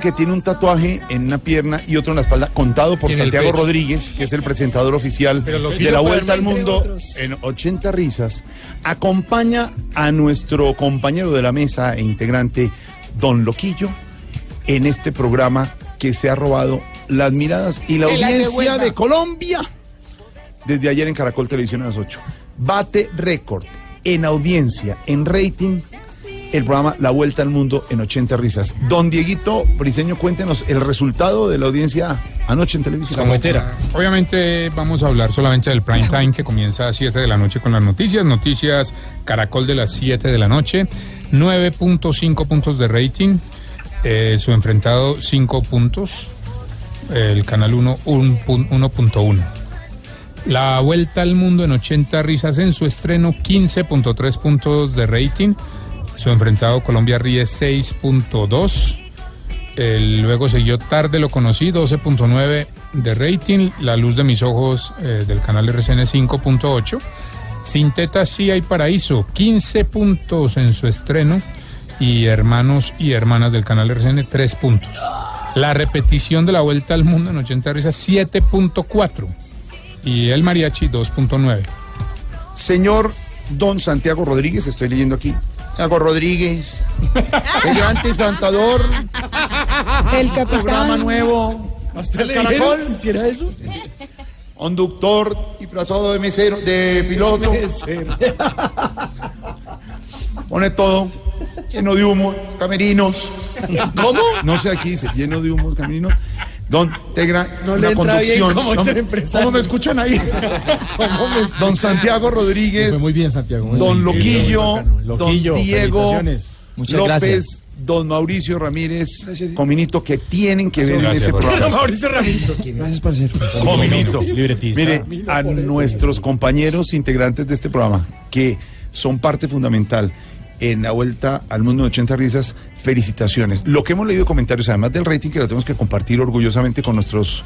Que tiene un tatuaje en una pierna y otro en la espalda, contado por Santiago. Rodríguez, que es el presentador oficial de la Vuelta al Mundo en 80 risas, acompaña a nuestro compañero de la mesa e integrante, Don Loquillo, en este programa que se ha robado las miradas y la audiencia de Colombia desde ayer en Caracol Televisión a las 8. Bate récord en audiencia, en rating, el programa La Vuelta al Mundo en 80 risas. Don Dieguito Briseño, cuéntenos el resultado de la audiencia anoche en televisión. Camuetera. Obviamente vamos a hablar solamente del prime time que comienza a 7 de la noche con las noticias. Noticias Caracol de las 7 de la noche. 9.5 puntos de rating. Eh, su enfrentado 5 puntos. El canal 1 un pun- 1.1. La vuelta al mundo en 80 risas en su estreno 15.3 puntos de rating. Su enfrentado Colombia Ríe 6.2. El- luego siguió Tarde lo conocí, 12.9 de rating. La luz de mis ojos eh, del canal RCN 5.8. Sin teta sí hay paraíso, 15 puntos en su estreno. Y hermanos y hermanas del canal RCN 3 puntos. La repetición de la vuelta al mundo en 80 risas 7.4. Y el mariachi 2.9. Señor Don Santiago Rodríguez, estoy leyendo aquí. Santiago Rodríguez, el gran tensantador, El programa capitán. nuevo. ¿A usted del le Caracol, eso? conductor disfrazado de mesero, de piloto. Pone todo lleno de humo, camerinos. ¿Cómo? No sé aquí dice, lleno de humo, camerinos. Don Tegra, No la le entra bien cómo ¿No? ser empresario. ¿Cómo me escuchan ahí? ¿Cómo me escucha? Don Santiago Rodríguez, muy bien, Santiago. muy Don bien. Loquillo. Loquillo, Don Diego. Muchas López, gracias. Don Mauricio Ramírez, Gracias. Cominito, que tienen que ver en ese por programa. Mauricio Ramírez. Gracias, parcero. Cominito. Libretista. Mire, a nuestros compañeros integrantes de este programa, que son parte fundamental en la vuelta al mundo de 80 risas, felicitaciones. Lo que hemos leído comentarios, además del rating que lo tenemos que compartir orgullosamente con nuestros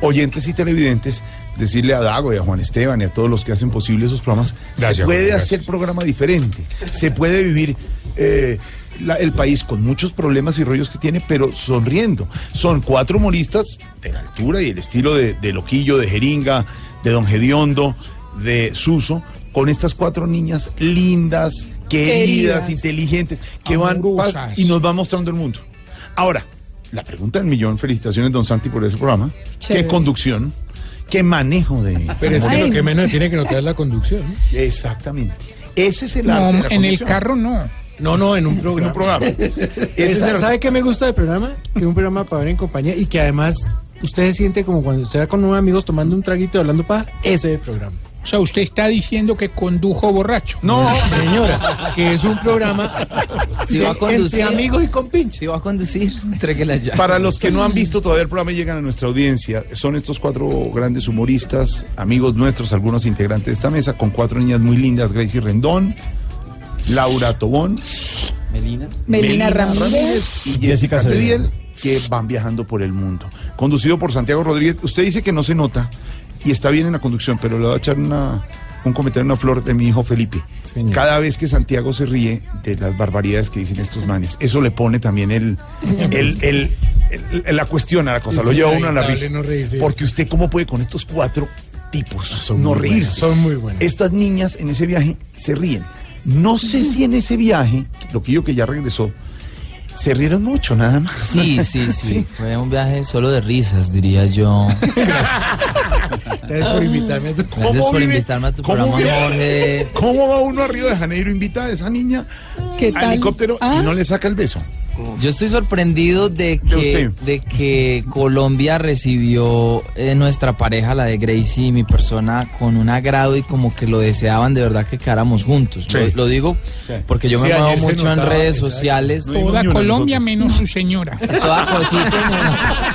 oyentes y televidentes, decirle a Dago y a Juan Esteban y a todos los que hacen posible esos programas, Gracias, se puede hacer programa diferente, se puede vivir eh, la- el país con muchos problemas y rollos que tiene, pero sonriendo. Son cuatro humoristas de la altura y el estilo de, de Loquillo, de Jeringa, de Don Gediondo, de Suso, con estas cuatro niñas lindas, queridas, Queridas. inteligentes, que van Amorosas. pa- y nos van mostrando el mundo. Ahora, la pregunta del millón, felicitaciones, don Santi, por ese programa. Chévere. Qué conducción, qué manejo de... Pero es que Ay, lo que no. menos tiene que notar es la conducción. ¿no? Exactamente. Ese es el No, arte de la en el carro no. No, no, en un En programa. un programa. ¿Sabe, el- sabe qué me gusta del programa? Que es un programa para ver en compañía y que además usted se siente como cuando usted va con unos amigos tomando un traguito y hablando para ese es el programa. O sea, usted está diciendo que condujo borracho. No, Señora, que es un programa Si va a conducir- entre amigos y compinches. Si va a conducir, entregue las llaves. Para los que no han visto todavía el programa y llegan a nuestra audiencia, son estos cuatro grandes humoristas, amigos nuestros, algunos integrantes de esta mesa, con cuatro niñas muy lindas, Gracie Rendón, Laura Tobón, Melina. Melina Ramírez. y Jessica. Cediel, que van viajando por el mundo. Conducido por Santiago Rodríguez. Usted dice que no se nota y está bien en la conducción, pero le voy a echar una, un comentario, una flor de mi hijo Felipe. Señor. Cada vez que Santiago se ríe de las barbaridades que dicen estos manes, eso le pone también el, el, el- el- la cuestión a la cosa, Es lo lleva uno a la risa. no reírse. Porque usted, ¿cómo puede con estos cuatro tipos Son no reírse? son muy buenos. Estas niñas en ese viaje se ríen. No sé si en ese viaje, lo que yo que ya regresó, se rieron mucho, nada más. Sí, sí, sí, Fue un viaje solo de risas, diría yo. Gracias por invitarme a tu Gracias ¿Cómo por vive- invitarme a tu cómo programa, vive- Jorge. ¿Cómo va uno a Río de Janeiro? Invita a esa niña ¿Qué al tal? helicóptero Ah. y no le saca el beso. Yo estoy sorprendido de que, de que Colombia recibió eh, nuestra pareja, la de Gracie y mi persona, con un agrado y como que lo deseaban de verdad que quedáramos juntos. Sí. Lo, lo digo Sí. porque yo Sí, me muevo mucho en redes exacto. sociales. No Toda Colombia menos su señora. Toda sí, señora.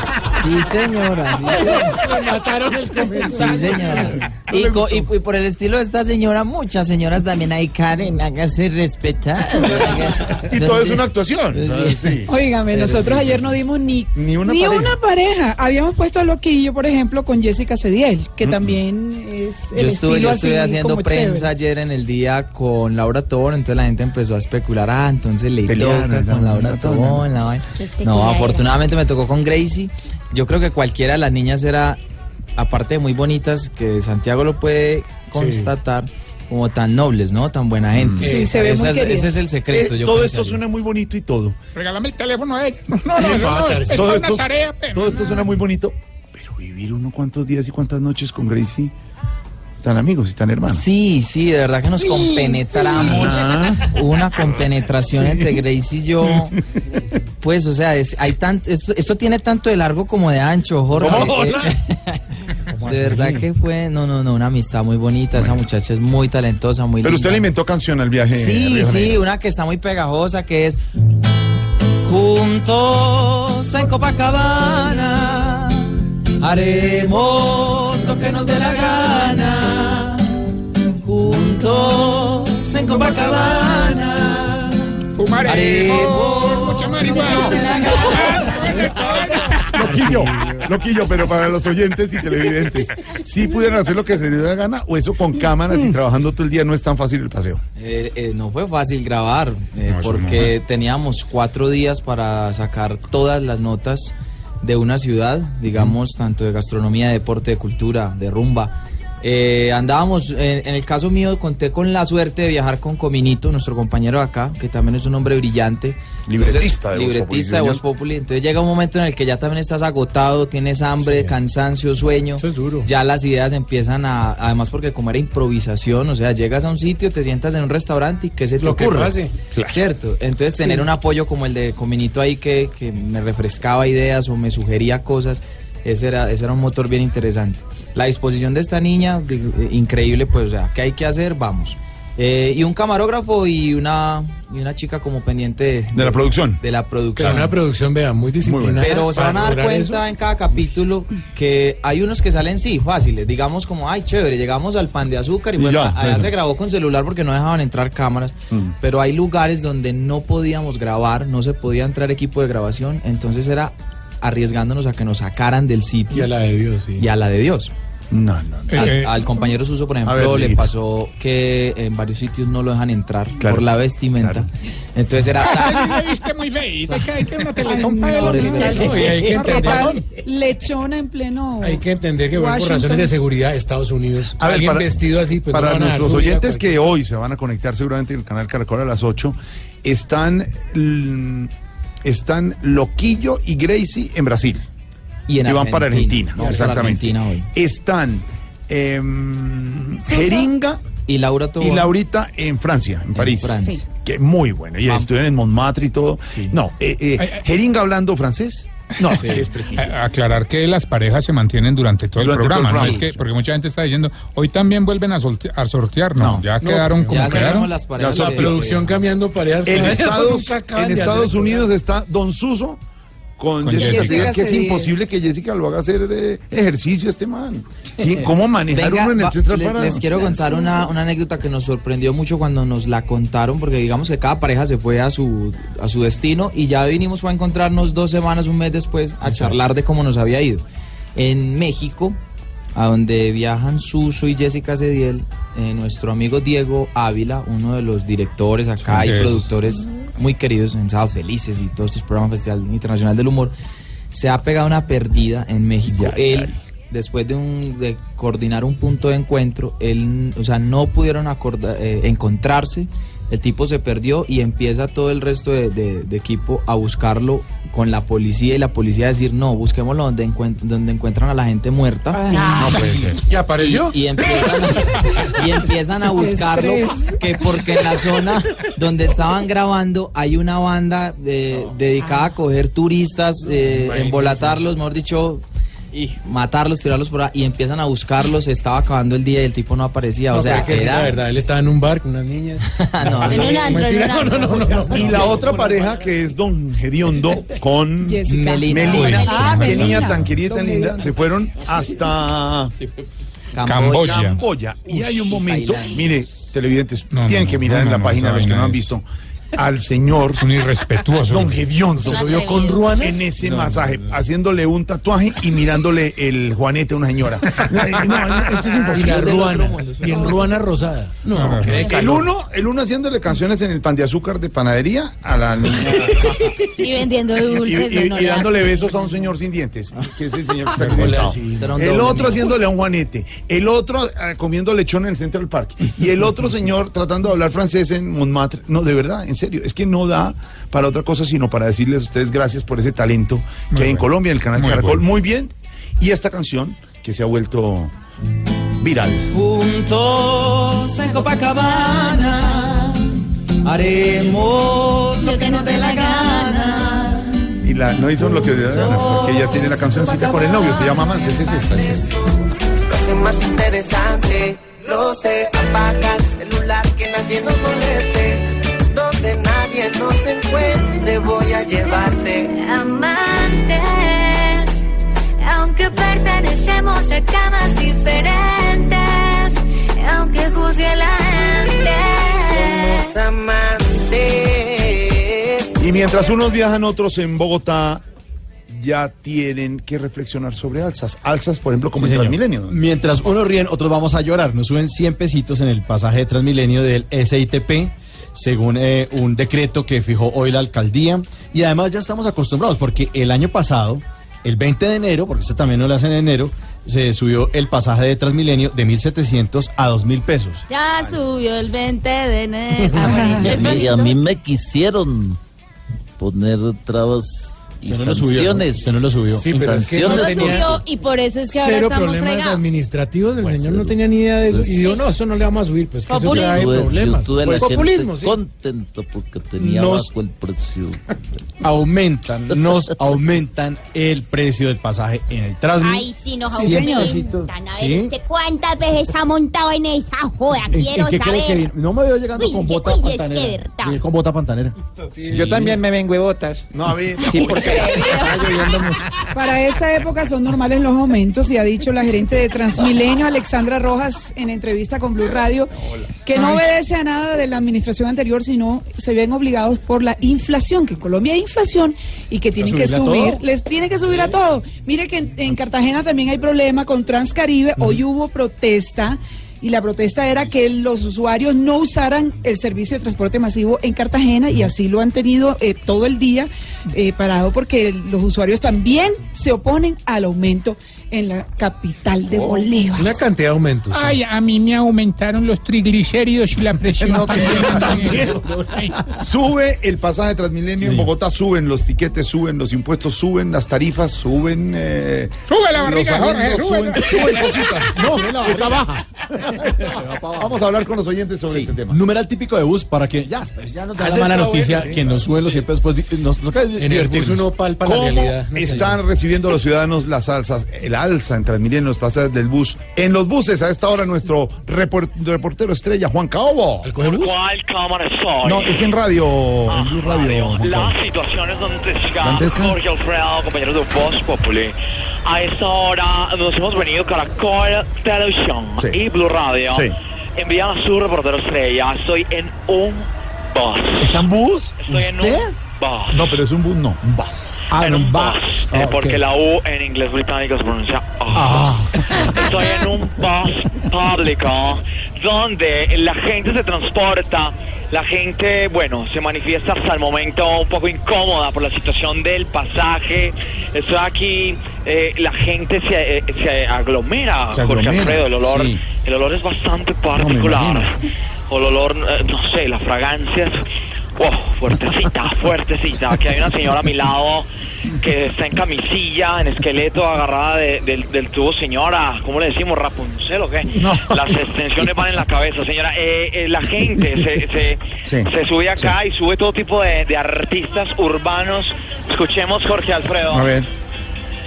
Sí, señora. Sí, mataron el Sí, comentario. señora. Y, co- y- y por el estilo de esta señora, muchas señoras también hay Karen, hágase respetar. Y todo es una actuación. Ah, sí. Óigame, nosotros ayer no dimos ni, Ni una pareja. pareja. Habíamos puesto a Loquillo, por ejemplo, con Jessica Cediel, que también es el Yo estuve, estilo yo estuve así haciendo como prensa chévere. ayer en el día con Laura Tobón, entonces la gente empezó a especular, ah, entonces le Pelearon, toca ¿no? con Laura Tobón. La vaina. No, afortunadamente me tocó con Gracie. Yo creo que cualquiera de las niñas era, aparte de muy bonitas, que Santiago lo puede constatar, como tan nobles, ¿no? Tan buena gente. Sí, se ve Ese muy es- querida. Ese es el secreto. Eh, yo todo esto suena muy bonito y todo. Regálame el teléfono a ella. No, no, no, es todo, una esto, tarea, pero todo esto suena muy bonito. Pero vivir uno cuántos días y cuántas noches con Gracie, tan amigos y tan hermanos. Sí, sí, de verdad que nos compenetramos. Hubo una compenetración entre Grace y yo. Pues, o sea, es, hay tanto, esto, esto tiene tanto de largo como de ancho, Jorge. Eh, de verdad que fue, no, no, no, una amistad muy bonita. Esa muchacha es muy talentosa, muy Pero usted le inventó canción al viaje. Sí, sí, una que está muy pegajosa, que es Juntos en Copacabana haremos lo que nos dé la gana. Juntos en Copacabana fumaremos haremos mucha lo que nos dé la marihuana. Loquillo, loquillo, pero para los oyentes y televidentes, si pudieran hacer lo que se les dé la gana, o eso con cámaras y trabajando todo el día no es tan fácil el paseo. Eh, eh, no fue fácil grabar eh, No, porque teníamos cuatro días para sacar todas las notas de una ciudad, digamos, tanto de gastronomía, de deporte, de cultura, de rumba. Eh, andábamos, en, en el caso mío, conté con la suerte de viajar con Cominito, nuestro compañero de acá, que también es un hombre brillante. Libretista de libretista de Populi, Voz Populi. Entonces llega un momento en el que ya también estás agotado, tienes hambre, cansancio, sueño. Eso es duro. Ya las ideas empiezan a, además porque como era improvisación, o sea, llegas a un sitio, te sientas en un restaurante y ¿qué se te Lo ocurre? Claro. ¿Cierto? Entonces tener un apoyo como el de Cominito ahí que, que me refrescaba ideas o me sugería cosas, ese era, ese era un motor bien interesante. La disposición de esta niña, eh, increíble, pues, o sea, ¿qué hay que hacer? Vamos. Eh, y un camarógrafo y una, y una chica como pendiente de, De la producción. de la Pero producción. una producción, vea, muy disciplinada. Pero se van a dar cuenta eso. en cada capítulo que hay unos que salen sí, fáciles, digamos como, ay, chévere, llegamos al pan de azúcar y, Y bueno, ya, allá bueno. se grabó con celular porque no dejaban entrar cámaras, Mm. pero hay lugares donde no podíamos grabar, no se podía entrar equipo de grabación, entonces era arriesgándonos a que nos sacaran del Y sitio a la de Dios, sí. y a la de Dios. No, no, no. Al, Eh, al compañero Suso, por ejemplo, ver, le pasó que en varios sitios no lo dejan entrar Claro, por la vestimenta. claro. Entonces era... Que que No, que ¿Qué entender, tal lechona en pleno hay que entender que bueno, por razones de seguridad Estados Unidos, A ver, alguien para- vestido así, pues no para dar nuestros oyentes que cualquier- hoy se van a conectar seguramente en el canal Caracol a las 8, están, están Loquillo y Gracie en Brasil. Y en van para Argentina. Para exactamente. Argentina hoy. Están em, Jeringa Y Laura y. Laurita en Francia, en, París. Francia. Sí. Que muy bueno. Y estuvieron en Montmartre y todo. No, eh, eh, Ay, ay. Jeringa hablando francés. No, Sí. es Aclarar que las parejas se mantienen durante todo Durante el todo el programa, Es que, porque mucha gente está diciendo, hoy también vuelven a, sorte- a sortear, no, No. ya No, quedaron como Ya quedaron. las parejas. La La de- producción cambiando parejas. En Estados, en Unidos está Don Suso con, Con Jessica, Jessica que es imposible que Jessica lo haga hacer eh, ejercicio este man. ¿Quién- ¿Cómo manejar Venga, uno en el Central le- Park? les quiero contar una, una anécdota que nos sorprendió mucho cuando nos la contaron, porque digamos que cada pareja se fue a su, a su destino y ya vinimos para encontrarnos dos semanas, un mes después, a charlar de cómo nos había ido. En México, a donde viajan Suso y Jessica Cediel, eh, nuestro amigo Diego Ávila, uno de los directores acá Sí, y es- productores muy queridos en Sábados Felices y todos estos programas Festival Internacional del Humor, se ha pegado una perdida en México. Ya, Él, ya. después de, un, de coordinar un punto de encuentro, él, o sea, no pudieron acorda- eh, encontrarse El tipo se perdió y empieza todo el resto de, de- de equipo a buscarlo con la policía y la policía a decir, no, busquémoslo donde, encuent- donde encuentran a la gente muerta. No puede ser. ¿Y apareció? Y empiezan a, y empiezan a Qué buscarlo que porque en la zona donde estaban grabando hay una banda de- dedicada a coger turistas, eh, embolatarlos, mejor dicho, y matarlos, tirarlos por ahí y empiezan a buscarlos. Estaba acabando el día y el tipo no aparecía. No, o sea, que era la verdad, él estaba en un bar con unas niñas. no, En no, un antro, no, no. Y la otra pareja que es Don Gediondo con Jessica. Melina. Melina. Ah, Melina. tan querida, tan Don linda. Se fueron hasta Camboya. Camboya. Y hay un momento, mire, televidentes, tienen que mirar en la página los que no han visto al señor Es un irrespetuoso. Don Gediondo. Una ¿Subió con. Ruana? En ese No, masaje, no, no. haciéndole un tatuaje y mirándole el juanete a una señora. No, no, esto es Y imposible. la otro ruana. Y en ruana rosada. No, no, no. El uno, el uno haciéndole canciones en el pan de azúcar de panadería a la niña. Y vendiendo y, dulces. y- y dándole besos a un señor sin dientes, que es el señor que El otro haciéndole a un juanete, el otro eh, comiendo lechón en el centro del parque, y el otro señor tratando de hablar francés en Montmartre. No, de verdad, en serio, es que no da para otra cosa sino para decirles a ustedes gracias por ese talento que Muy hay en bueno. Colombia, en el canal Muy Caracol. bueno. Muy bien. Y esta canción que se ha vuelto viral. Juntos en Copacabana haremos Lo que nos dé la gana. Y la, no hizo lo que le da la gana, porque ella tiene la cancioncita con el novio, se llama Amantes, es esta, es esta. Lo hace más interesante. Lo sé, apaga el celular que nadie nos moleste. Donde nos encuentre, voy a llevarte. Amantes, aunque pertenecemos a camas diferentes, aunque juzgue la Somos gente. amantes. Y mientras unos viajan, otros en Bogotá ya tienen que reflexionar sobre alzas. Alzas, por ejemplo, como Sí, en señor. Transmilenio. ¿no? Mientras unos ríen, otros vamos a llorar. Nos suben 100 pesitos en el pasaje de Transmilenio del SITP, según eh, un decreto que fijó hoy la alcaldía. Y además ya estamos acostumbrados, porque el año pasado, el 20 de enero, porque esto también no lo hacen en enero, se subió el pasaje de Transmilenio de 1.700 a 2.000 pesos. Ya subió el 20 de enero. Y a, mí, y a mí me quisieron poner trabas y no lo subió, ¿no? sanciones. No lo subió. Sí, pero es que No subió y por eso es que ahora cero estamos problemas fregados. administrativos. El Pues, señor no tenía ni idea de eso. Pues, Y dijo, no, eso no le vamos a subir. Pues que eso trae problemas. yo tuve Pues, la populismo, gente sí. contento porque tenía Nos- bajo el precio. Aumentan, nos aumentan el precio del pasaje en el Transmi. Ay, sí, nos Sí, aumentan. A ver, Sí. ¿usted cuántas veces ha montado en esa joda? ¿En, Quiero en que saber. vine? No me veo llegando Uy, con bota uy, es que pantanera. verdad. Vine con bota pantanera. Yo también me vengo de botas. No, a ver. Sí, porque. Para esta época son normales los aumentos y ha dicho la gerente de Transmilenio, Alexandra Rojas, en entrevista con Blue Radio, que no obedece a nada de la administración anterior, sino se ven obligados por la inflación, que en Colombia hay inflación y que tienen que subir, les tiene que subir a todo. Mire que en, en Cartagena también hay problema con Transcaribe, hoy hubo protesta. Y la protesta era que los usuarios no usaran el servicio de transporte masivo en Cartagena y así lo han tenido eh, todo el día eh, parado porque los usuarios también se oponen al aumento en la capital de Bolívar. Una cantidad de aumentos. sí. Ay, a mí me aumentaron los triglicéridos y la presión. No, que también. Ay, Sube el pasaje Transmilenio en Bogotá, suben los tiquetes, suben los impuestos, suben las tarifas, suben. eh, Sube la barriga, Jorge, suben, suben cositas. No, esa baja. Vamos a hablar con los oyentes sobre Sí, este tema. numeral típico de bus para que ya, pues ya nos da la Ese mala noticia bueno, sí. que nos suben los siempre después nos toca En divertirnos. uno palpa la ¿Cómo realidad. No sé. están recibiendo los ciudadanos las alzas, el alza en Transmilenio, en los pasajes del bus? En los buses, a esta hora, nuestro repor- reportero estrella, Juan Caobo. ¿El coge bus? ¿Cuál cámara soy? No, es en radio, en Blue Radio. Juan La situación es donde está ¿Dantesca? Jorge Alfredo, compañeros de Voz Populi. A esta hora nos hemos venido Caracol Televisión Sí. y Blue Radio. Sí. Envían a su reportero estrella. Estoy en un bus. ¿Está en bus? Estoy en ¿Usted? un bus. No, pero es un bus, no, un bus. Ah, en un bus. bus. eh, Ah, porque la U en inglés británico se pronuncia Ah. Estoy en un bus público donde la gente se transporta. La gente, bueno, se manifiesta hasta el momento un poco incómoda por la situación del pasaje. Estoy aquí, eh, la gente se, eh, se aglomera, Se Jorge aglomera, Alfredo. El olor, sí. el olor es bastante particular. imagino. o el olor, no sé, las fragancias. Wow, fuertecita, fuertecita. Aquí hay una señora a mi lado que está en camisilla, en esqueleto, agarrada de- del, del tubo. Señora, ¿cómo le decimos? ¿Rapunzel o qué? Las extensiones van en la cabeza, señora. Eh, eh, la gente se, se, Sí, se sube acá y sube todo tipo de, de artistas urbanos. Escuchemos Jorge Alfredo. A ver.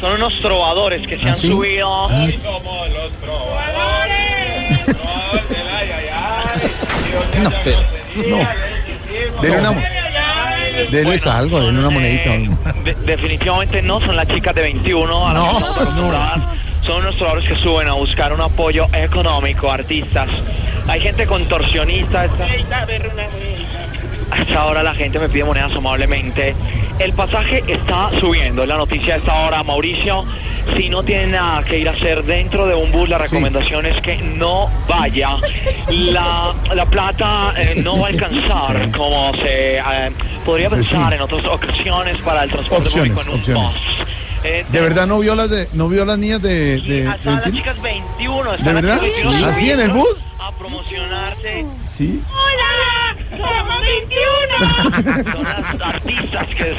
Son unos trovadores que se ¿Ah, han sí? subido. No, pero- No. Denle una, denles algo, denle una monedita. De- definitivamente no son las chicas de 21 a las No, estamos acostumbradas. Son unos trovadores que suben a buscar un apoyo económico, artistas. Hay gente contorsionista. esta- A esta hora la gente me pide monedas amablemente. El pasaje está subiendo. Es la noticia de esta hora, Mauricio. Si no tiene nada que ir a hacer dentro de un bus, la recomendación es que no vaya. La, la plata eh, no va a alcanzar como se eh, podría Pues sí. pensar en otras ocasiones para el transporte Opciones, público en un opciones. bus. Eh, ¿De verdad no vio las de, no vio las niñas de, de, Hasta las 21? chicas 21 ¿De están verdad? aquí 21 ¿Así en el bus? A promocionarse. Sí. ¡Hola! ¡Somos 21! Son las artistas que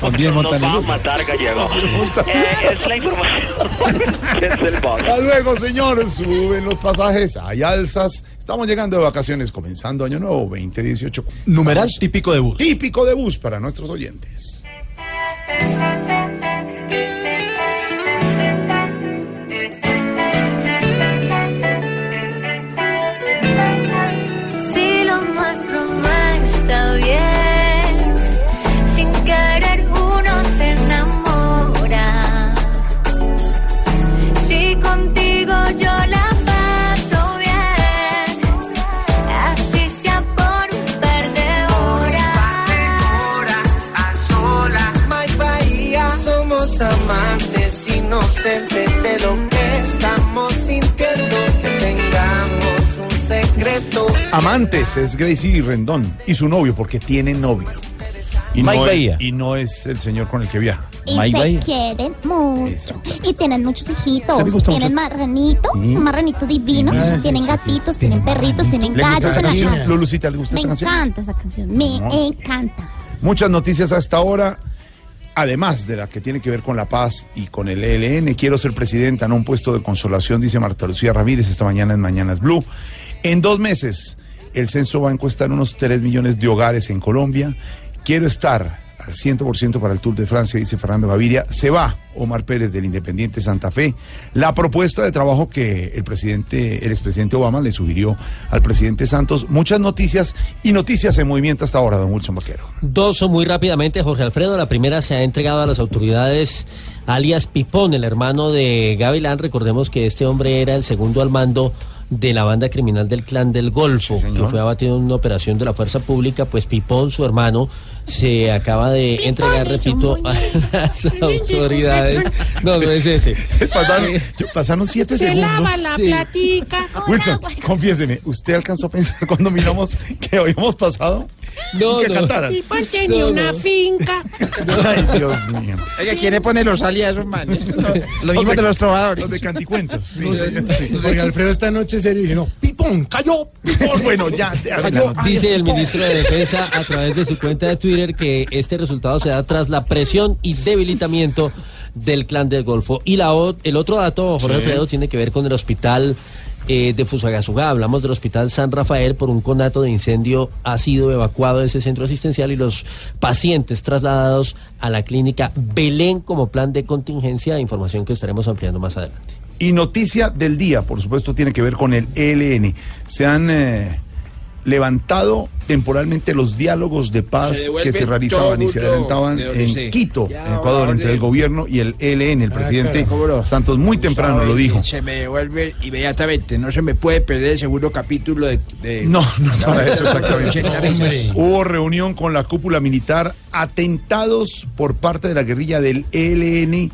También nos, va a matar gallego. Eh, es la información desde el bus. Hasta luego, señores. Suben los pasajes, hay alzas. Estamos llegando de vacaciones, comenzando año nuevo 2018. Numeral típico de bus. Típico de bus para nuestros oyentes. Amantes es Gracie Rendón y su novio, porque tiene novio. Y Mike no, es, Bahía. y no es el señor con el que viaja. Y Mike se Bahía. quieren mucho. Y tienen muchos ¿Te hijitos. Tienen mucho? marranito, Sí. un marranito divino. Sí, tienen sí, gatitos, tienen perritos, tienen ¿Le gusta gallos en la canción? casa. Lulucita, ¿le gusta Me esta canción? encanta esa canción. Me No. encanta. Muchas noticias hasta ahora, además de la que tiene que ver con la paz y con el ELN. Quiero ser presidenta, no un puesto de consolación, dice Marta Lucía Ramírez esta mañana en Mañanas Blue. En dos meses, el censo va a encuestar unos 3 millones de hogares en Colombia. Quiero estar al 100% para el Tour de Francia, dice Fernando Gaviria. Se va Omar Pérez del Independiente Santa Fe. La propuesta de trabajo que el presidente, el expresidente Obama le sugirió al presidente Santos. Muchas noticias y noticias en movimiento hasta ahora, don Wilson Vaquero. Dos muy rápidamente, Jorge Alfredo. La primera se ha entregado a las autoridades alias Pipón, el hermano de Gavilán. Recordemos que este hombre era el segundo al mando de la banda criminal del Clan del Golfo, que fue abatido en una operación de la Fuerza Pública. Pues Pipón, su hermano, se acaba de entregar, repito, a las autoridades. No, no es ese. Pasaron, pasaron siete Se segundos. lava la Sí. platica. Wilson, confiéseme, ¿usted alcanzó a pensar cuando miramos que habíamos pasado? No, Sin que no. cantaran. Y pues tenía No, una no. finca. Ay, Dios mío. Oiga, ¿quién le pone los alias a esos manes? Lo Los mismo de los trovadores. Los de canticuentos. Sí, sí. Jorge Alfredo esta noche serio y dice, no, pipón, cayó. Pipón, bueno, ya, noticia. Dice el ministro de Defensa a través de su cuenta de Twitter que este resultado se da tras la presión y debilitamiento del clan del Golfo. Y la, el otro dato, Jorge Sí. Alfredo, tiene que ver con el hospital eh, de Fusagasugá. Hablamos del hospital San Rafael por un conato de incendio. Ha sido evacuado de ese centro asistencial y los pacientes trasladados a la clínica Belén como plan de contingencia. Información que estaremos ampliando más adelante. Y noticia del día, por supuesto, tiene que ver con el ELN. Se han eh, levantado temporalmente los diálogos de paz que se realizaban y se adelantaban en. Quito, Ya, en Ecuador, entre el gobierno y el ELN. El presidente ¿cómo no? Santos muy temprano lo dijo. Se me devuelve inmediatamente. No se me puede perder el segundo capítulo de. de- No, no, para eso exactamente. 80 risas. Hubo reunión con la cúpula militar, atentados por parte de la guerrilla del ELN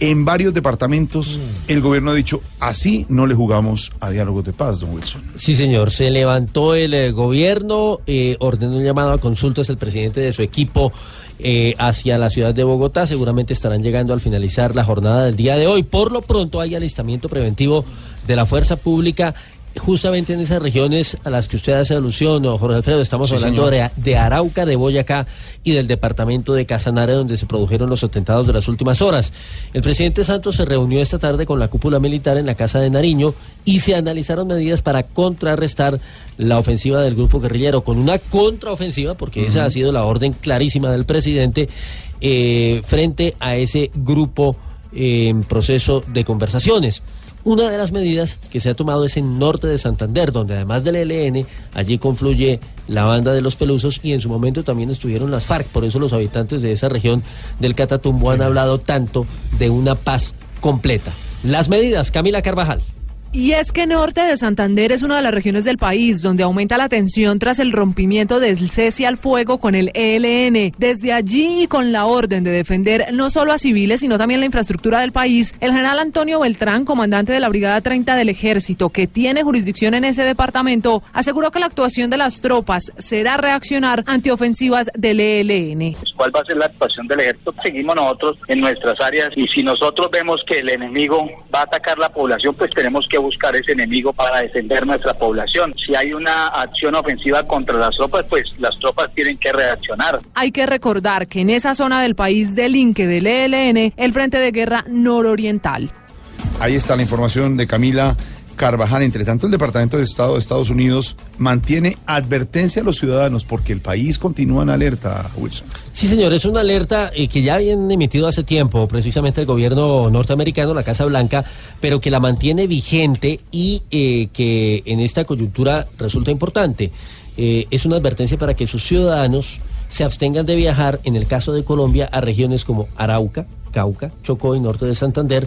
en varios departamentos. El gobierno ha dicho, así no le jugamos a diálogos de paz, don Wilson. Sí, señor. Se levantó el eh, gobierno, eh, ordenó un llamado a consultas el presidente de su equipo eh, hacia la ciudad de Bogotá. Seguramente estarán llegando al finalizar la jornada del día de hoy. Por lo pronto hay alistamiento preventivo de la fuerza pública justamente en esas regiones a las que usted hace alusión, Jorge Alfredo, estamos Sí, hablando de Arauca, de Boyacá y del departamento de Casanare, donde se produjeron los atentados de las últimas horas. El presidente Santos se reunió esta tarde con la cúpula militar en la Casa de Nariño y se analizaron medidas para contrarrestar la ofensiva del grupo guerrillero, con una contraofensiva, porque esa ha sido la orden clarísima del presidente, eh, frente a ese grupo eh, en proceso de conversaciones. Una de las medidas que se ha tomado es en norte de Santander, donde además del ELN, allí confluye la banda de los Pelusos y en su momento también estuvieron las FARC. Por eso los habitantes de esa región del Catatumbo han hablado tanto de una paz completa. Las medidas, Camila Carvajal. Y es que norte de Santander es una de las regiones del país donde aumenta la tensión tras el rompimiento del cese al fuego con el ELN. Desde allí y con la orden de defender no solo a civiles, sino también la infraestructura del país, el general Antonio Beltrán, comandante de la Brigada 30 del Ejército, que tiene jurisdicción en ese departamento, aseguró que la actuación de las tropas será reaccionar ante ofensivas del ELN. cuál va a ser la actuación del ejército. Seguimos nosotros en nuestras áreas y si nosotros vemos que el enemigo va a atacar la población, pues tenemos que buscar ese enemigo para defender nuestra población. Si hay una acción ofensiva contra las tropas, pues las tropas tienen que reaccionar. Hay que recordar que en esa zona del país delinque del ELN el Frente de Guerra Nororiental. Ahí está la información de Camila Carvajal. Entre tanto, el Departamento de Estado de Estados Unidos mantiene advertencia a los ciudadanos porque el país continúa en alerta, Wilson. Sí, señor, es una alerta eh, que ya habían emitido hace tiempo, precisamente el gobierno norteamericano, la Casa Blanca, pero que la mantiene vigente y eh, que en esta coyuntura resulta importante. Eh, es una advertencia para que sus ciudadanos se abstengan de viajar, en el caso de Colombia, a regiones como Arauca, Cauca, Chocó y norte de Santander,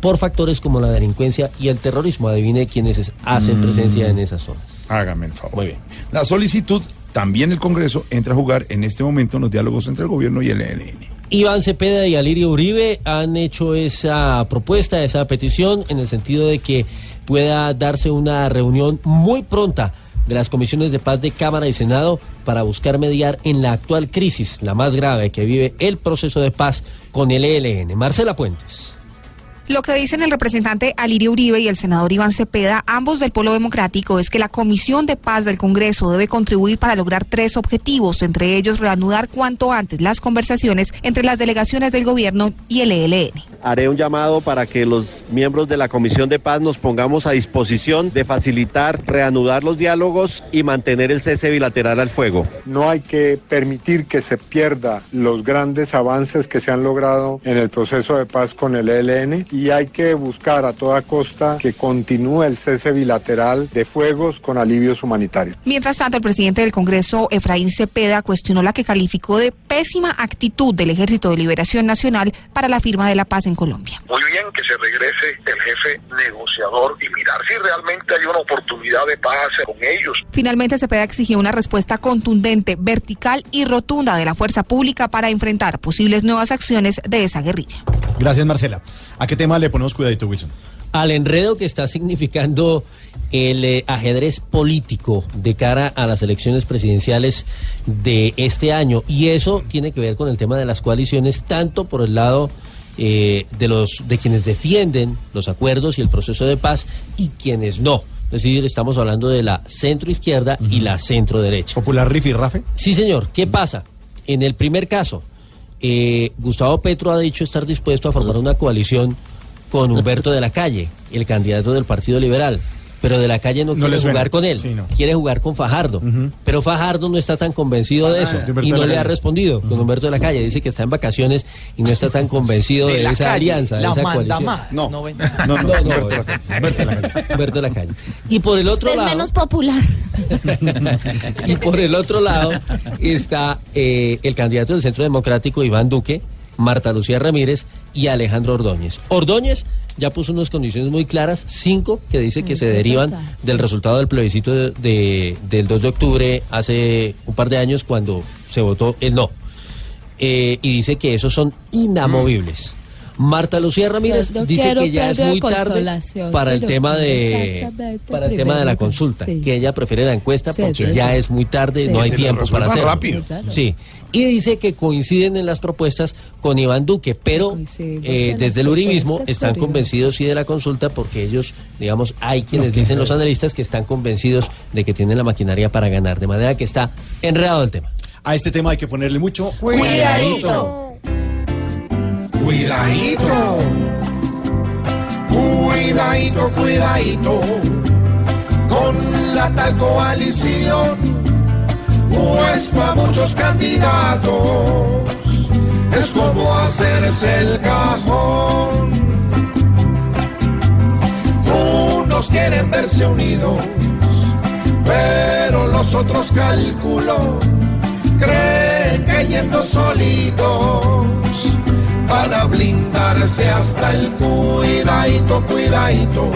por factores como la delincuencia y el terrorismo. Adivine quiénes hacen Mm. presencia en esas zonas. Hágame el favor. Muy bien. La solicitud, también el Congreso entra a jugar en este momento en los diálogos entre el gobierno y el ELN. Iván Cepeda y Alirio Uribe han hecho esa propuesta, esa petición, en el sentido de que pueda darse una reunión muy pronta de las comisiones de paz de Cámara y Senado para buscar mediar en la actual crisis, la más grave que vive el proceso de paz con el ELN. Marcela Puentes. Lo que dicen el representante Alirio Uribe y el senador Iván Cepeda, ambos del Polo Democrático, es que la Comisión de Paz del Congreso debe contribuir para lograr tres objetivos, entre ellos reanudar cuanto antes las conversaciones entre las delegaciones del gobierno y el ELN. Haré un llamado para que los miembros de la Comisión de Paz nos pongamos a disposición de facilitar, reanudar los diálogos y mantener el cese bilateral al fuego. No hay que permitir que se pierda los grandes avances que se han logrado en el proceso de paz con el ELN y hay que buscar a toda costa que continúe el cese bilateral de fuegos con alivios humanitarios. Mientras tanto, el presidente del Congreso, Efraín Cepeda, cuestionó la que calificó de pésima actitud del Ejército de Liberación Nacional para la firma de la paz en Colombia. Muy bien que se regrese el jefe negociador y mirar si realmente hay una oportunidad de paz con ellos. Finalmente, Cepeda exigió una respuesta contundente, vertical y rotunda de la fuerza pública para enfrentar posibles nuevas acciones de esa guerrilla. Gracias, Marcela. ¿A qué tema le ponemos cuidadito, Wilson? al enredo que está significando el eh, ajedrez político de cara a las elecciones presidenciales de este año. Y eso tiene que ver con el tema de las coaliciones, tanto por el lado eh, de los de quienes defienden los acuerdos y el proceso de paz y quienes no. Es decir, estamos hablando de la centro izquierda y la centro derecha. ¿Popular Rifi Rafe? Sí, señor. ¿Qué pasa? En el primer caso, eh, Gustavo Petro ha dicho estar dispuesto a formar una coalición con Humberto de la Calle, el candidato del Partido Liberal. Pero de la calle no, No quiere jugar con él, Sí, no. quiere jugar con Fajardo. Pero Fajardo no está tan convencido de Ah, eso de y no le ha respondido con Humberto de la Calle. Dice que está en vacaciones y no está tan convencido de, esa calle, alianza, de la esa manda coalición. más, No, no no, no, no, Humberto de la Calle. Humberto de la Calle. Y por el otro Usted es lado, menos popular. y por el otro lado está eh, el candidato del Centro Democrático, Iván Duque, Marta Lucía Ramírez y Alejandro Ordóñez. Ordóñez ya puso unas condiciones muy claras, cinco, que dice que se derivan del resultado del plebiscito de- de- del 2 de octubre hace un par de años cuando se votó el no. Eh, y dice que esos son inamovibles. Marta Lucía Ramírez Yo dice que ya es muy de tarde para el tema de para el tema de la consulta, Sí. que ella prefiere la encuesta Sí, porque ya es muy tarde, Sí. no hay tiempo para hacerlo. rápido. Sí, claro. Sí. Y dice que coinciden en las propuestas con Iván Duque, pero eh, desde el uribismo están convencidos sí de la consulta porque ellos, digamos, hay quienes dicen los analistas que están convencidos de que tienen la maquinaria para ganar, de manera que está enredado el tema. A este tema hay que ponerle mucho Cuidadito. Cuidadito. Cuidadito, cuidadito. Con la tal coalición. Pues para muchos candidatos. Es como hacerse el cajón. Unos quieren verse unidos. Pero los otros calculo. Creen que yendo solitos van a blindarse hasta el cuidadito, cuidadito.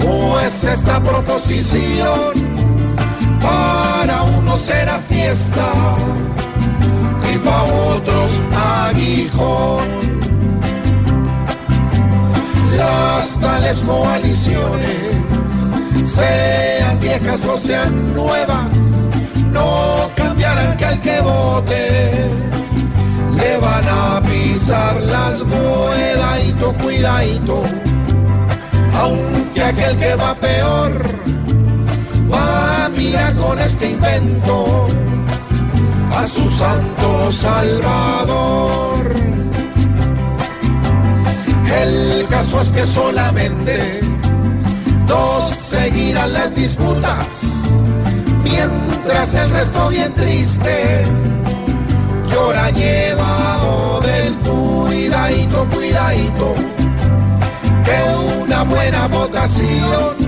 Pues esta proposición para será fiesta y para otros aguijón. Las tales coaliciones, sean viejas o sean nuevas, no cambiarán que al que vote le van a pisar las cuidadito, cuidadito. Aunque aquel que va peor va a mirar con este invento a su santo salvador. El caso es que solamente dos seguirán las disputas, mientras el resto bien triste llora llevado del cuidadito, cuidadito, que una buena votación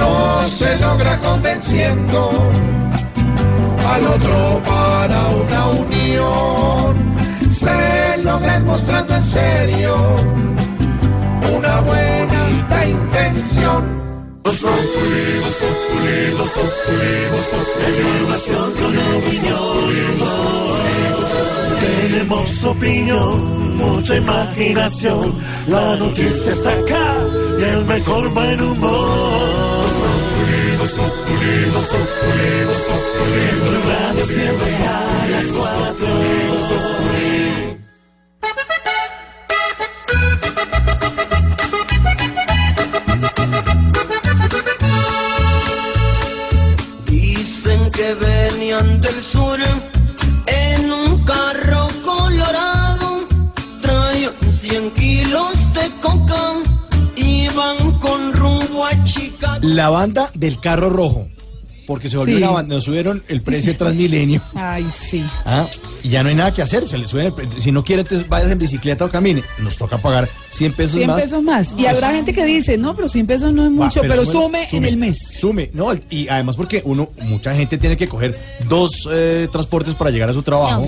no se logra convenciendo al otro para una unión. Se logra mostrando en serio una buena intención. Tenemos opinión, mucha imaginación. La noticia está acá y el mejor buen humor. En tu radio siempre a las cuatro. La banda del carro rojo. Porque se volvió Sí. una banda, nos subieron el precio de Transmilenio. Ay, sí. Ah, y ya no hay nada que hacer. Se le suben el pre- si no quiere, entonces vayas en bicicleta o camine. Nos toca pagar 100 pesos 100 más. pesos más. Y habrá gente que dice, no, pero 100 pesos no es Va, mucho, pero, sume, en sume, el mes. Sume, no, y además porque uno, mucha gente tiene que coger dos eh, transportes para llegar a su trabajo.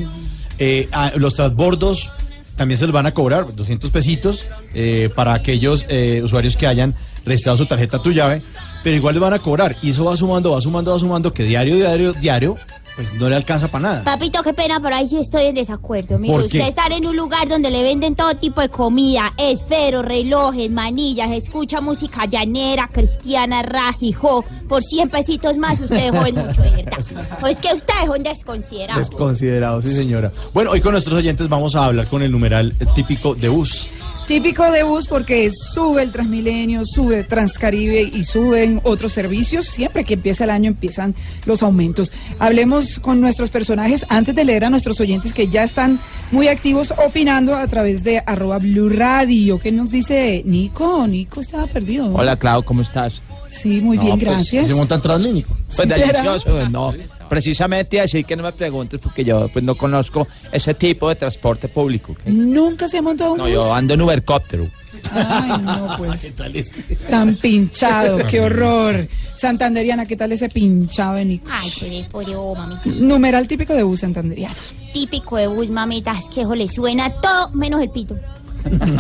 Eh, a- los transbordos también se los van a cobrar 200 pesitos eh, para aquellos eh, usuarios que hayan registrado su tarjeta tu llave, pero igual les van a cobrar y eso va sumando, va sumando, va sumando que diario, diario, diario, pues no le alcanza para nada. Papito, qué pena, pero ahí sí estoy en desacuerdo. Mire, ¿Por qué? usted estar en un lugar donde le venden todo tipo de comida, esferos, relojes, manillas, escucha música llanera, cristiana, rajijo, por 100 pesitos más, usted es joven mucho, de verdad. O es que usted es un desconsiderado. Desconsiderado, sí señora. Bueno, hoy con nuestros oyentes vamos a hablar con el numeral típico de bus. Típico de bus porque sube el Transmilenio, sube Transcaribe y suben otros servicios. Siempre que empieza el año empiezan los aumentos. Hablemos con nuestros personajes antes de leer a nuestros oyentes que ya están muy activos opinando a través de arroba Blue Radio. ¿Qué nos dice Nico? Nico estaba perdido. Hola, Clau, ¿cómo estás? Sí, muy No, bien, pues, gracias. ¿Se montan Transmínico? Pues ¿Será? delicioso, no. Precisamente así que no me preguntes porque yo pues no conozco ese tipo de transporte público. Nunca se ha montado un No, bus. yo ando en Ubercóptero. Ay, no, pues. ¿Qué tal este? Tan pinchado, qué horror. Santanderiana, ¿qué tal ese pinchado de Nico? Ay, pobre, pobre oh, mamita. Numeral típico de bus santanderiana. Típico de bus, mamita, es que le suena todo menos el pito.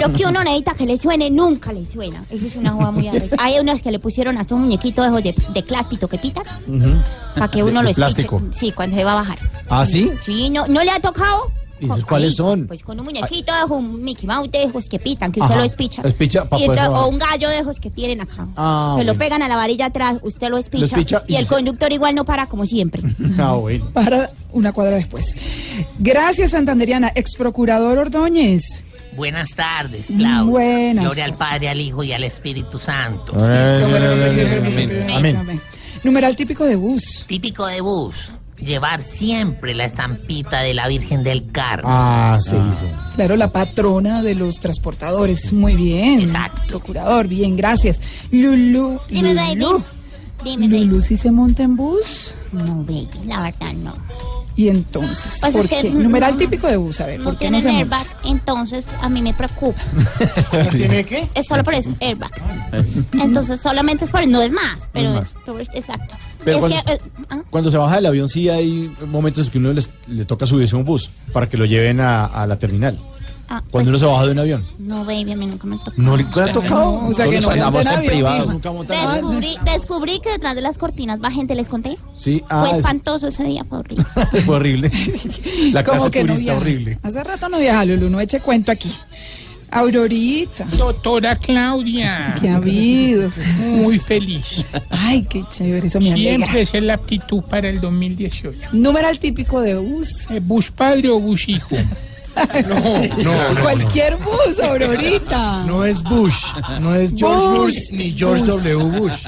Lo que uno necesita que le suene, nunca le suena. Eso es una joda muy arrecha. Hay unos que le pusieron hasta un muñequito de esos de, de cláspito que pitan, para que uno de lo escuche. plástico. Sí, cuando se va a bajar. ¿Ah, sí? Sí, ¿no, ¿no le ha tocado? ¿Y esos cuáles Ahí, son? Pues con un muñequito de un Mickey Mouse de ojos que pitan, que usted Ajá. lo espicha. Espicha pa' Y poder ento- trabajar. o un gallo de ojos que tienen acá. Ah, Se lo bueno. pegan a la varilla atrás, usted lo espicha. espicha y, y el se- conductor igual no para como siempre. Ah, bueno. Para una cuadra después. Gracias, Santanderiana. Ex procurador Ordóñez. Buenas tardes, Claudia. Buenas. Gloria al Padre, al Hijo y al Espíritu Santo. Amén. Numeral típico de bus. Típico de bus. Llevar siempre la estampita de la Virgen del Carmen. Ah, sí, sí. Claro, la patrona de los transportadores. Muy bien. Exacto. Procurador, bien, gracias. Lulu. Dime, baby. Lulu. Dime, baby. Lulu, ¿sí se monta en bus? No, baby, la verdad no. Y entonces, Pues ¿por es que, qué? mm, Numeral no, típico de bus, a ver, No ¿por qué no se airbag, entonces a mí me preocupa. ¿Tiene qué? Es solo por eso, airbag. Entonces solamente es por no es más, pero No es, exacto. Pero es cuando- que, eh, ah, Cuando se baja del avión sí hay momentos que uno les- le toca subirse a un bus para que lo lleven a, a la terminal. Ah, Cuando uno pues, se baja de un avión. No, baby, a mí nunca me tocó. ¿No le ha tocado? No, o sea que no en avión, privado. Nunca monta en avión. Descubrí, descubrí que detrás de las cortinas va gente, les conté. Sí, ah, Fue es- espantoso ese día, fue horrible. fue horrible. La casa que no turista viaja. horrible. Hace rato no viaja, Lulu, no eche cuento aquí. Aurorita. Doctora Claudia. ¿Qué ha habido? Muy feliz. Ay, qué chévere, eso me alegra. Siempre es la aptitud para el 2018. Numeral típico de bus. Eh, ¿Bus padre o bus hijo? Cualquier bus, Aurorita. No es Bush, no es George Bush. Bush, ni George Bush. W. Bush.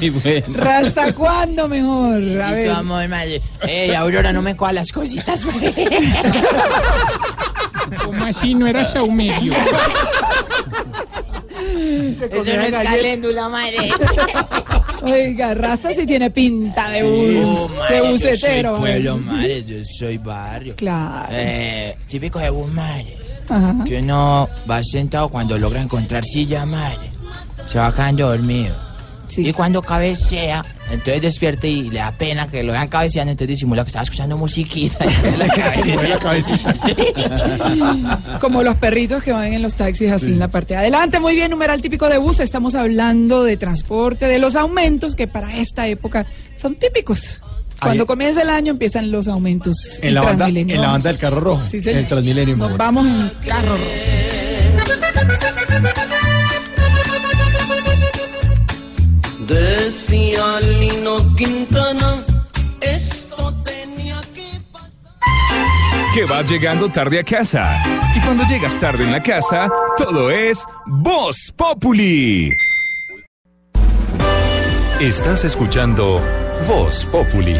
Muy bueno. ¿Hasta cuándo mejor? A ver. tu amor, madre. Ey, Aurora, no me cojas las cositas. ¿Cómo así? ¿No era saumerio? Eso no es caléndula, madre. Oiga, Rasta sí tiene pinta de bus, Oh, de bucetero. Yo soy pueblo, ¿eh? madre, yo soy barrio. Claro. Eh, típico de bus, madre. Ajá. Que uno va sentado cuando logra encontrar silla, madre. Se va quedando dormido. Y cuando cabecea, entonces despierta y le da pena que lo vean cabeceando, entonces disimula que estaba escuchando musiquita y la cabeza. Como los perritos que van en los taxis así en la parte de adelante. Muy bien, numeral típico de bus. Estamos hablando de transporte, de los aumentos que para esta época son típicos. Cuando Ahí- comienza el año empiezan los aumentos. En la, banda, Transmilenio. en la banda del carro rojo. Sí, el Transmilenio. Nos vamos en carro. Decía Lino Quintana, esto tenía que que vas llegando tarde a casa. Y cuando llegas tarde en la casa, todo es Voz Populi. Estás escuchando Voz Populi.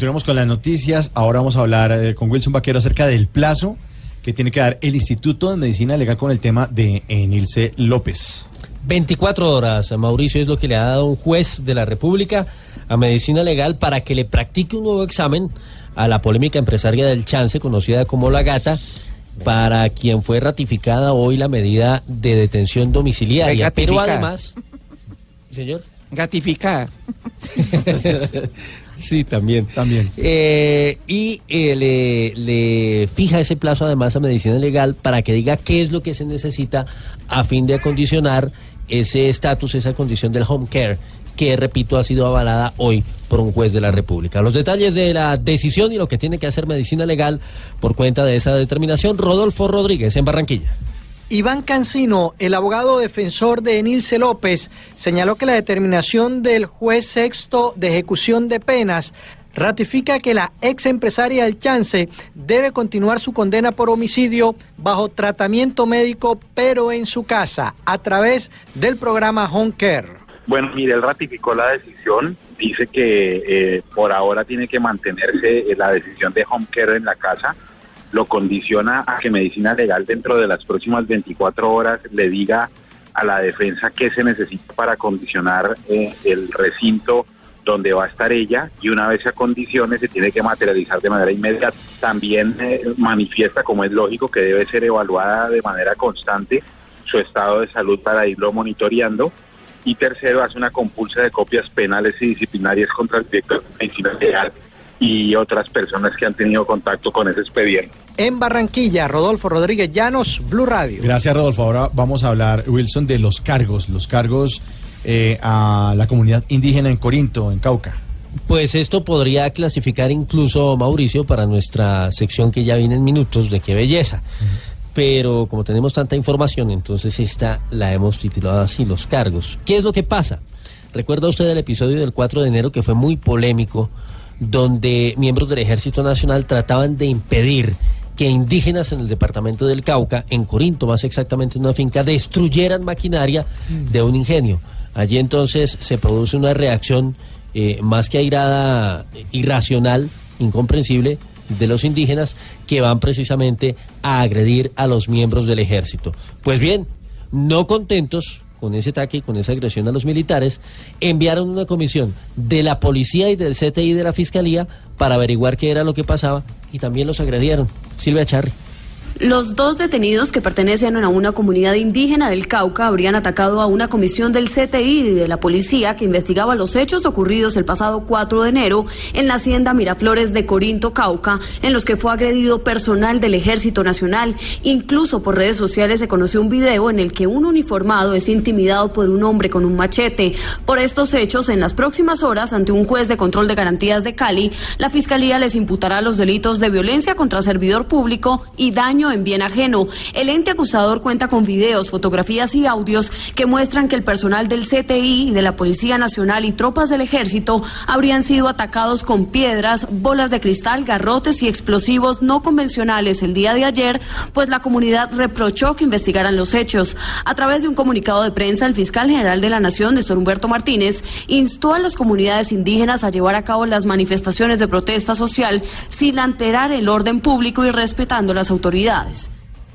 Continuamos con las noticias. Ahora vamos a hablar eh, con Wilson Vaquero acerca del plazo que tiene que dar el Instituto de Medicina Legal con el tema de Enilce López. 24 horas, Mauricio, es lo que le ha dado un juez de la República a Medicina Legal para que le practique un nuevo examen a la polémica empresaria del Chance, conocida como La Gata, para quien fue ratificada hoy la medida de detención domiciliaria. Pero además, señor. Gratificada. Sí, también. También. Eh, y eh, le, le fija ese plazo además a medicina legal para que diga qué es lo que se necesita a fin de acondicionar ese estatus, esa condición del home care, que repito ha sido avalada hoy por un juez de la República. Los detalles de la decisión y lo que tiene que hacer medicina legal por cuenta de esa determinación, Rodolfo Rodríguez en Barranquilla. Iván Cancino, el abogado defensor de Enilce López, señaló que la determinación del juez sexto de ejecución de penas ratifica que la ex empresaria del Chance debe continuar su condena por homicidio bajo tratamiento médico, pero en su casa, a través del programa Home Care. Bueno, mire, él ratificó la decisión, dice que eh, por ahora tiene que mantenerse eh, la decisión de home care en la casa, lo condiciona a que medicina legal dentro de las próximas 24 horas le diga a la defensa qué se necesita para condicionar eh, el recinto donde va a estar ella y una vez se acondicione se tiene que materializar de manera inmediata. También eh, manifiesta, como es lógico, que debe ser evaluada de manera constante su estado de salud para irlo monitoreando. Y tercero, hace una compulsa de copias penales y disciplinarias contra el director de medicina legal y otras personas que han tenido contacto con ese expediente. en Barranquilla. Rodolfo Rodríguez Llanos, Blue Radio. Gracias, Rodolfo. Ahora vamos a hablar, Wilson, de los cargos, los cargos eh, a la comunidad indígena en Corinto, en Cauca. Pues esto podría clasificar incluso, Mauricio, para nuestra sección que ya viene en minutos de qué belleza. Pero como tenemos tanta información, entonces esta la hemos titulado así, los cargos. ¿Qué es lo que pasa? ¿Recuerda usted el episodio del 4 de enero que fue muy polémico, donde miembros del Ejército Nacional trataban de impedir que indígenas en el departamento del Cauca, en Corinto más exactamente en una finca, destruyeran maquinaria de un ingenio? Allí entonces se produce una reacción eh, más que airada, irracional, incomprensible, de los indígenas que van precisamente a agredir a los miembros del ejército. Pues bien, no contentos con ese ataque y con esa agresión a los militares, enviaron una comisión de la policía y del CTI de la fiscalía para averiguar qué era lo que pasaba y también los agredieron. Silvia Charri. Los dos detenidos que pertenecen a una comunidad indígena del Cauca habrían atacado a una comisión del CTI y de la policía que investigaba los hechos ocurridos el pasado 4 de enero en la hacienda Miraflores de Corinto, Cauca, en los que fue agredido personal del Ejército Nacional. Incluso por redes sociales se conoció un video en el que un uniformado es intimidado por un hombre con un machete. Por estos hechos, en las próximas horas, ante un juez de control de garantías de Cali, la Fiscalía les imputará los delitos de violencia contra servidor público y daño en bien ajeno. El ente acusador cuenta con videos, fotografías y audios que muestran que el personal del CTI, de la Policía Nacional y tropas del Ejército habrían sido atacados con piedras, bolas de cristal, garrotes y explosivos no convencionales el día de ayer, pues la comunidad reprochó que investigaran los hechos. A través de un comunicado de prensa, el fiscal general de la Nación, Néstor Humberto Martínez, instó a las comunidades indígenas a llevar a cabo las manifestaciones de protesta social sin alterar el orden público y respetando las autoridades.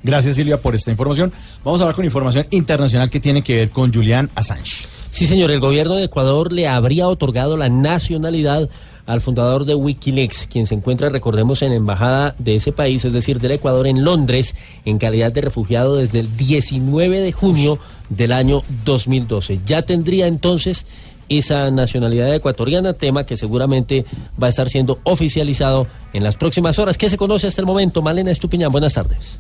Gracias, Silvia, por esta información. Vamos a hablar con información internacional que tiene que ver con Julian Assange. Sí, señor, el gobierno de Ecuador le habría otorgado la nacionalidad al fundador de Wikileaks, quien se encuentra, recordemos, en la embajada de ese país, es decir, del Ecuador en Londres, en calidad de refugiado desde el 19 de junio del año 2012. Ya tendría entonces esa nacionalidad ecuatoriana, tema que seguramente va a estar siendo oficializado en las próximas horas. ¿Qué se conoce hasta el momento? Malena Estupiñán, buenas tardes.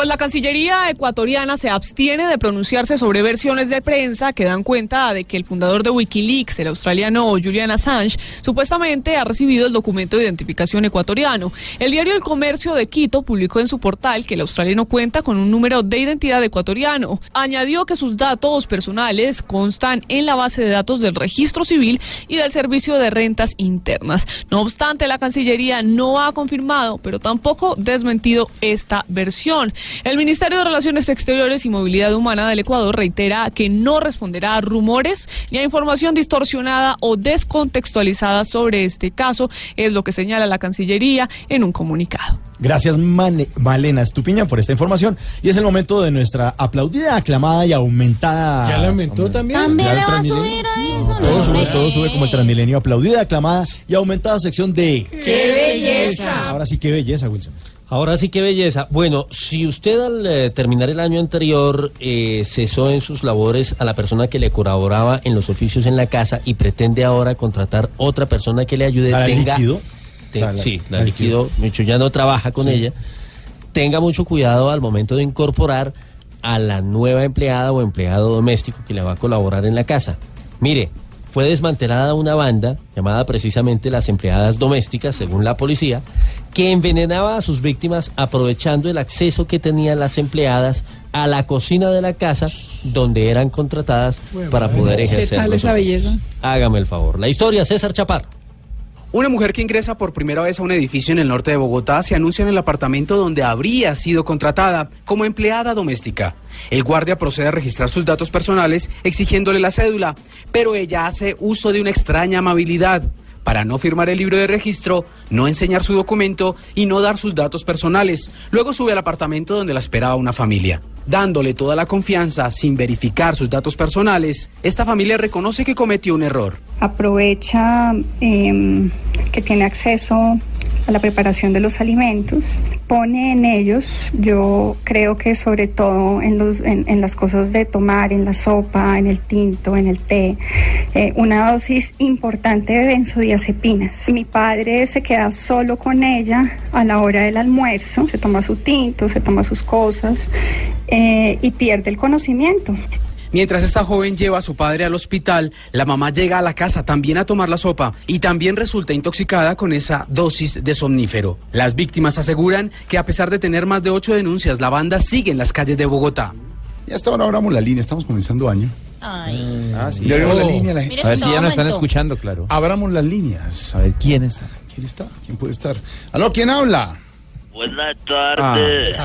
Pues la Cancillería ecuatoriana se abstiene de pronunciarse sobre versiones de prensa que dan cuenta de que el fundador de Wikileaks, el australiano Julian Assange, supuestamente ha recibido el documento de identificación ecuatoriano. El diario El Comercio de Quito publicó en su portal que el australiano cuenta con un número de identidad ecuatoriano. Añadió que sus datos personales constan en la base de datos del registro civil y del servicio de rentas internas. No obstante, la Cancillería no ha confirmado, pero tampoco desmentido esta versión. El Ministerio de Relaciones Exteriores y Movilidad Humana del Ecuador reitera que no responderá a rumores ni a información distorsionada o descontextualizada sobre este caso, es lo que señala la Cancillería en un comunicado. Gracias, Mane- Malena Estupiñán, por esta información. Y es el momento de nuestra aplaudida, aclamada y aumentada. ¿Ya la aumentó también? También Ya el le va a Transmilenio. subir a eso. Todo no, sube, todo sube como el Transmilenio. Aplaudida, aclamada y aumentada sección de. ¡Qué belleza! Ahora sí, qué belleza, Wilson. Ahora sí, qué belleza. Bueno, si usted al eh, terminar el año anterior eh, cesó en sus labores a la persona que le colaboraba en los oficios en la casa y pretende ahora contratar otra persona que le ayude, ¿La tenga... liquidó? te- La- la- sí, la Micho ya no trabaja con Sí. ella. Tenga mucho cuidado al momento de incorporar a la nueva empleada o empleado doméstico que le va a colaborar en la casa. Mire, fue desmantelada una banda llamada precisamente las empleadas domésticas, según la policía, que envenenaba a sus víctimas aprovechando el acceso que tenían las empleadas a la cocina de la casa donde eran contratadas para poder ¿Qué ejercer. tal los esa belleza? Hágame el favor. La historia, César Chaparro. Una mujer que ingresa por primera vez a un edificio en el norte de Bogotá se anuncia en el apartamento donde habría sido contratada como empleada doméstica. El guardia procede a registrar sus datos personales exigiéndole la cédula, pero ella hace uso de una extraña amabilidad para no firmar el libro de registro, no enseñar su documento y no dar sus datos personales. Luego sube al apartamento donde la esperaba una familia. Dándole toda la confianza sin verificar sus datos personales, esta familia reconoce que cometió un error. aprovecha em, que tiene acceso a la preparación de los alimentos, pone en ellos, yo creo que sobre todo en, los, en, las cosas de tomar, en la sopa, en el tinto, en el té, eh, una dosis importante de benzodiazepinas. Mi padre se queda solo con ella a la hora del almuerzo, se toma su tinto, se toma sus cosas eh, y pierde el conocimiento. Mientras esta joven lleva a su padre al hospital, la mamá llega a la casa también a tomar la sopa y también resulta intoxicada con esa dosis de somnífero. Las víctimas aseguran que a pesar de tener más de ocho denuncias, la banda sigue en las calles de Bogotá. Ya hasta ahora abramos la línea, estamos comenzando año. Ay. Ah, sí. Ya abrimos la línea. La... Mire A ver si ya nos están escuchando, claro. Abramos las líneas. A ver, ¿quién está? ¿Quién está? ¿Quién puede estar? ¿Aló, quién habla? Buenas tardes.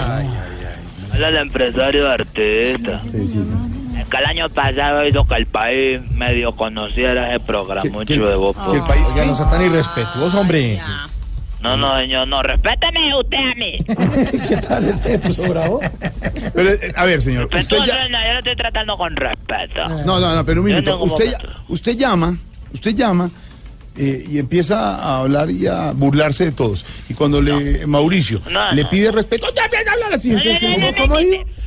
Hola, el empresario de artista. Es que el año pasado hizo que el país medio conociera ese programa mucho de voz. Que el país que no sea tan irrespetuoso, hombre. No, no, señor, no, respéteme usted a mí. ¿Qué tal ese puso bravo? Pero, eh, a ver, señor. Usted ya... no, yo lo estoy tratando con respeto. No, no, no, pero un minuto. Usted, usted llama, usted llama eh, y empieza a hablar y a burlarse de todos. Y cuando le Mauricio No, le no. pide respeto, ya empieza a hablar así.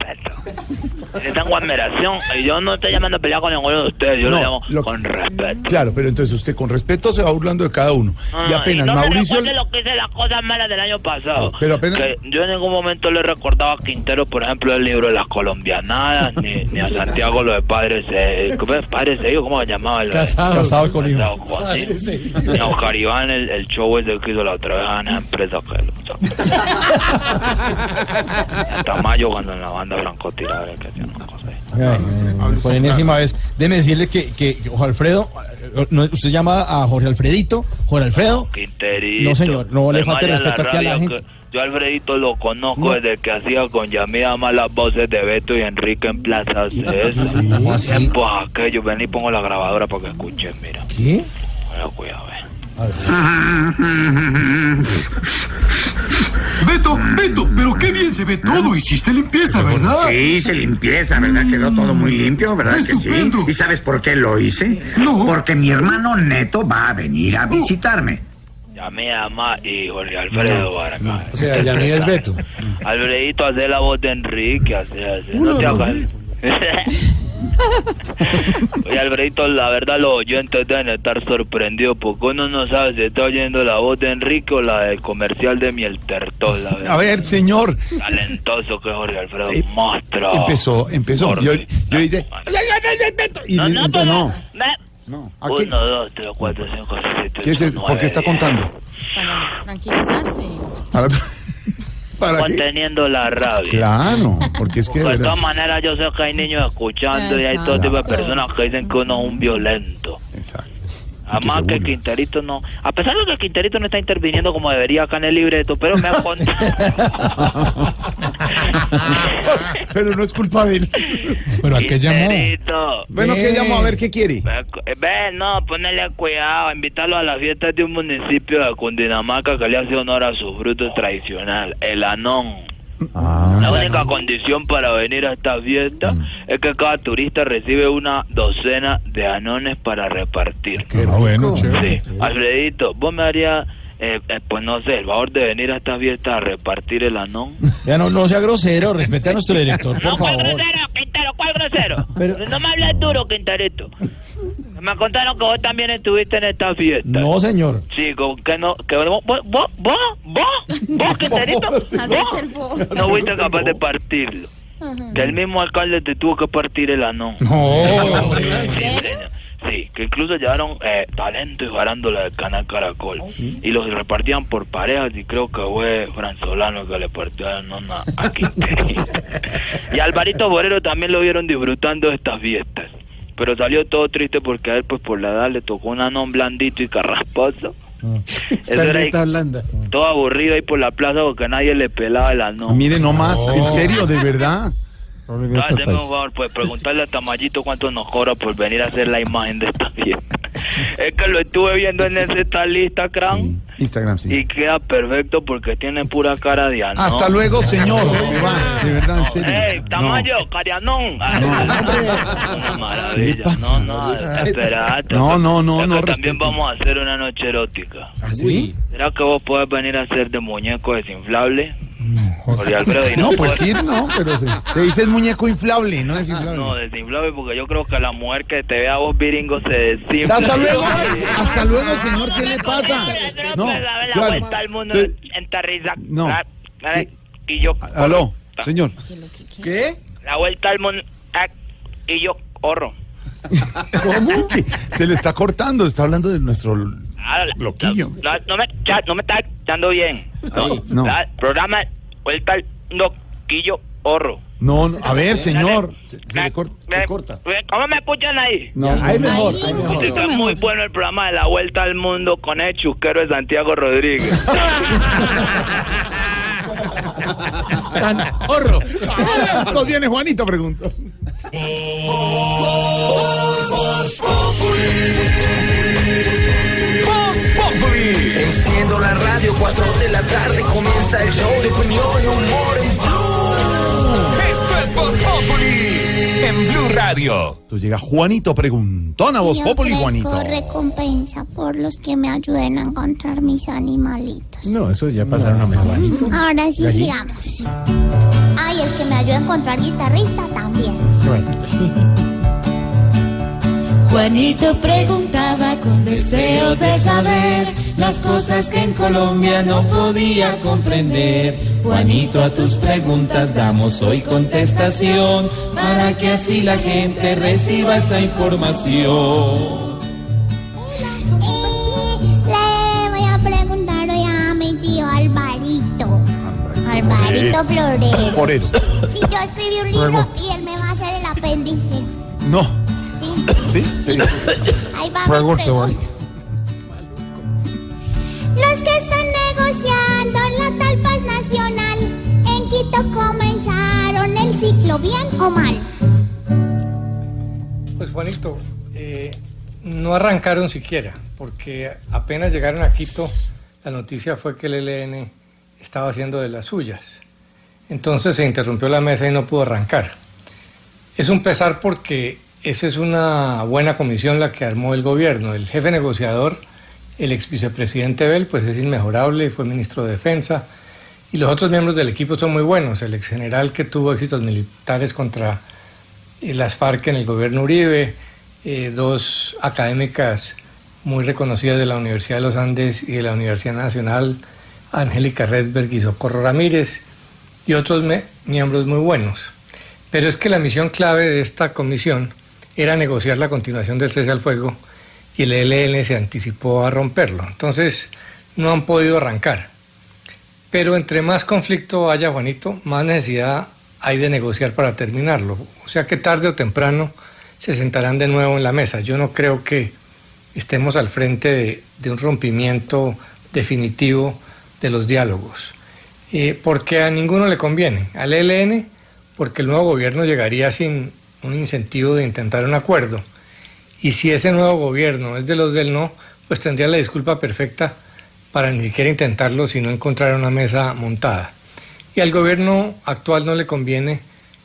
respeto. Le tengo admiración y yo no estoy llamando a pelear con ninguno de ustedes, yo No, lo llamo lo- con respeto. Claro, pero entonces usted con respeto se va burlando de cada uno. No, y no, apenas no me Mauricio. lo que hice las cosas malas del año pasado. Pero apenas- Que yo en ningún momento le recordaba a Quintero, por ejemplo, el libro de las colombianadas, ni, ni a Santiago lo de Padre Se... ¿Cómo es? Padre Seguido, ¿cómo se llamaba? Casado. Casado con hijo. Casado con- Padre sí. Seguido. Ni a Oscar Iván, el, el show ese que hizo la otra vez en esa empresa que lo Hasta mayo cuando en la banda francotiradora que hacían una cosa ahí. Por enésima vez, déjeme decirle que, que Jorge Alfredo, eh, no, usted llama a Jorge Alfredito, Jorge Alfredo. Quinterito. No, señor, no le falte respeto aquí a la gente. que- Yo a Alfredito lo conozco No. desde que hacía con Yamida más las voces de Beto y Enrique en Plaza CS. ¿cómo así? Tiempos aquellos, ven y pongo la grabadora para que escuchen, mira. ¿Qué? Mira, cuidado, eh. Beto, Beto, pero qué bien se ve todo. Hiciste limpieza, ¿verdad? Sí, hice limpieza, ¿verdad? Quedó todo muy limpio, ¿verdad que sí? ¿Y sabes por qué lo hice? Porque mi hermano Neto va a venir a visitarme. Yamida más y Jorge Alfredo. O sea, Yamida es Beto. Alfredito, hace la voz de Enrique, hace, hace. No te hagas. Oye, Alfredito, la verdad los oyentes deben estar sorprendidos porque uno no sabe si está oyendo la voz de Enrique o la del comercial de Miel Tertol. la verdad. A ver, señor. Talentoso que es Jorge Alfredo, monstruo. Empezó, empezó. Yo, yo ahorita- Y No, no, no. No. ¿A qué? Uno, dos, tres, cuatro, cinco, seis, siete, ¿Qué es ocho, eso? ¿Por qué nueve, está diez. contando? Para tranquilizarse. Para, para qué? La rabia. Claro, porque es que. de de todas maneras, yo sé que hay niños escuchando y hay todo tipo de Exacto. personas que dicen que uno es un violento. Además que Quinterito no, a pesar de que Quinterito no está interviniendo como debería acá en el libreto, pero me ha contado. Pero no es culpa de él. ¿Pero a qué llamó? Quinterito. Bueno, ¿qué llamó? A ver, ¿qué quiere? Ve, no, ponele cuidado, invitarlo a la fiesta de un municipio de Cundinamarca que le hace honor a su fruto tradicional, el anón. Ah. La única condición para venir a esta fiesta Mm. es que cada turista recibe una docena de anones para repartir. Ah, bueno, chévere. Sí. Alfredito, vos me harías, eh, eh, pues no sé, el favor de venir a esta fiesta a repartir el anón. Ya no, no sea grosero, respete a nuestro director, por ¿Cuál favor. grosero, Quintero? ¿Cuál grosero? Pero- No me hables duro, Quinterito. Me contaron que vos también estuviste en esta fiesta. No, señor. Sí, con que no, que vos, vos, vos, vos, vos, vos, el bo. no fuiste capaz de partirlo. Que el mismo alcalde te tuvo que partir el anón. No. Sí, señor. Sí, que incluso llevaron eh, talento y farándula del canal Caracol. Y los repartían por parejas y creo que fue Fran Solano que le partió el anón a, y Alvarito Borero también lo vieron disfrutando de estas fiestas. Pero salió todo triste porque a él, pues por la edad, le tocó un anón blandito y carrasposo. Eso era ahí, blanda. todo aburrido ahí por la plaza porque nadie le pelaba el anón. Mire, no más, en serio, de verdad. Hazme un favor, pues preguntarle a Tamayito cuánto nos cobra por venir a hacer la imagen de esta fiesta. es que lo estuve viendo en esta lista, Cran, Instagram, sí. Y queda perfecto porque tiene pura cara de anón. Hasta luego, señor. Se va, de verdad, en serio. ¡Ey, Tamayo, carianón! Una maravilla. No, no, espérate. No, no, no, Es no, También vamos a hacer una noche erótica. ¿Ah, sí? ¿Será que vos podés venir a hacer de muñeco desinflable? Jorge Alfredo, y No, pues sí, no, pero se, se dice es muñeco inflable, no es inflable. No, desinflable porque yo creo que la mujer que te vea a vos viringo se desinfla. Hasta luego, hasta luego, señor, ¿qué le pasa? No, la vuelta al mundo Entonces, en Terriza. No. Ah, dale, Y yo. Aló, señor. ¿Qué? La vuelta al mundo. ah, Y yo corro. ¿Cómo que se le está cortando? Está hablando de nuestro Ah, la- loquillo. No, no me, ya, no me está dando bien. No, no. La- programa vuelta al mundo. Quillo horro. No, no, a ver, señor. Se, se le cor- se corta. ¿Cómo me escuchan ahí? No, ahí mejor, ahí mejor. Dice que es muy bueno el programa de la vuelta al mundo con el chusquero de Santiago Rodríguez. Tan horro. Viene Juanito, pregunto. Enciendo la radio, 4 de la tarde comienza el show de opinión y humor en Blue. Esto es Voz Populi en Blue Radio. Tú llega Juanito preguntón a vos, Yo Populi, Juanito. recompensa por los que me ayuden a encontrar mis animalitos. No, eso ya pasaron a mejor. Ahora sí sigamos. Ay, el que me ayude a encontrar guitarrista también. Juanito preguntaba con deseos de saber las cosas que en Colombia no podía comprender. Juanito, a tus preguntas damos hoy contestación para que así la gente reciba esta información. Y le voy a preguntar hoy a mi tío Alvarito. Alvarito Florero. Forero. Si yo escribí un libro y él me va a hacer el apéndice. No. ¿Sí? ¿Sí? Sí. Ahí va mi pregunta. Que están negociando en la tal paz nacional, en Quito comenzaron el ciclo bien o mal. Pues Juanito, eh, no arrancaron siquiera, porque apenas llegaron a Quito, la noticia fue que el ELN estaba haciendo de las suyas. Entonces se interrumpió la mesa y no pudo arrancar. Es un pesar porque esa es una buena comisión la que armó el gobierno. El jefe negociador, el ex vicepresidente Bell, pues es inmejorable y fue ministro de Defensa. Y los otros miembros del equipo son muy buenos. El ex general que tuvo éxitos militares contra eh, las FARC en el gobierno Uribe, eh, dos académicas muy reconocidas de la Universidad de los Andes y de la Universidad Nacional, Angélica Redberg y Socorro Ramírez, y otros miembros muy buenos. Pero es que la misión clave de esta comisión era negociar la continuación del cese al fuego y el ELN se anticipó a romperlo. Entonces no han podido arrancar. Pero entre más conflicto haya, Juanito, más necesidad hay de negociar para terminarlo. O sea que tarde o temprano se sentarán de nuevo en la mesa. Yo no creo que estemos al frente de, un rompimiento definitivo de los diálogos. Eh, porque a ninguno le conviene. Al ELN, porque el nuevo gobierno llegaría sin un incentivo de intentar un acuerdo. Y si ese nuevo gobierno es de los del no, pues tendría la disculpa perfecta para ni siquiera intentarlo si no encontrar una mesa montada. Y al gobierno actual no le conviene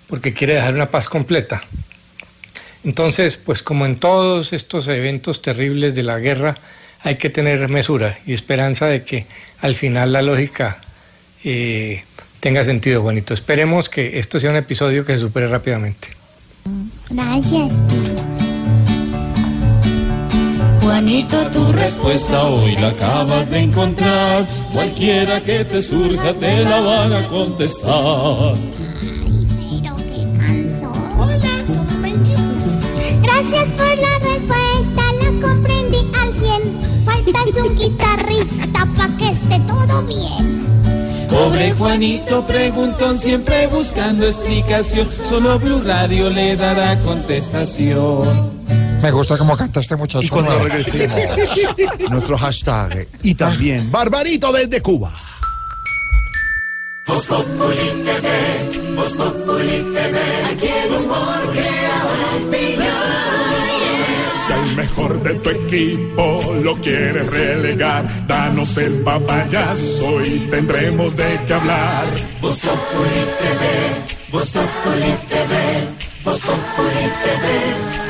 porque quiere dejar una paz completa. Entonces, pues como en todos estos eventos terribles de la guerra, hay que tener mesura y esperanza de que al final la lógica eh, tenga sentido, Juanito. Esperemos que esto sea un episodio que se supere rápidamente. Gracias. Juanito, tu respuesta hoy la acabas de encontrar. Cualquiera que te surja te la van a contestar. Gracias por la respuesta, la comprendí al 100. Faltas un guitarrista pa' que esté todo bien. Pobre Juanito preguntón siempre buscando explicación. Solo Blue Radio le dará contestación. Me gusta cómo cantaste mucho. Y cuando regresemos, nuestro hashtag. Y también, Barbarito desde Cuba. Voz Populi TV, Voz Populi TV, aquí opinión. Si al mejor de tu equipo lo quieres relegar, danos el papayazo y tendremos de qué hablar. Voz TV, Voz Populi TV, Voz Populi TV, Voz Populi TV.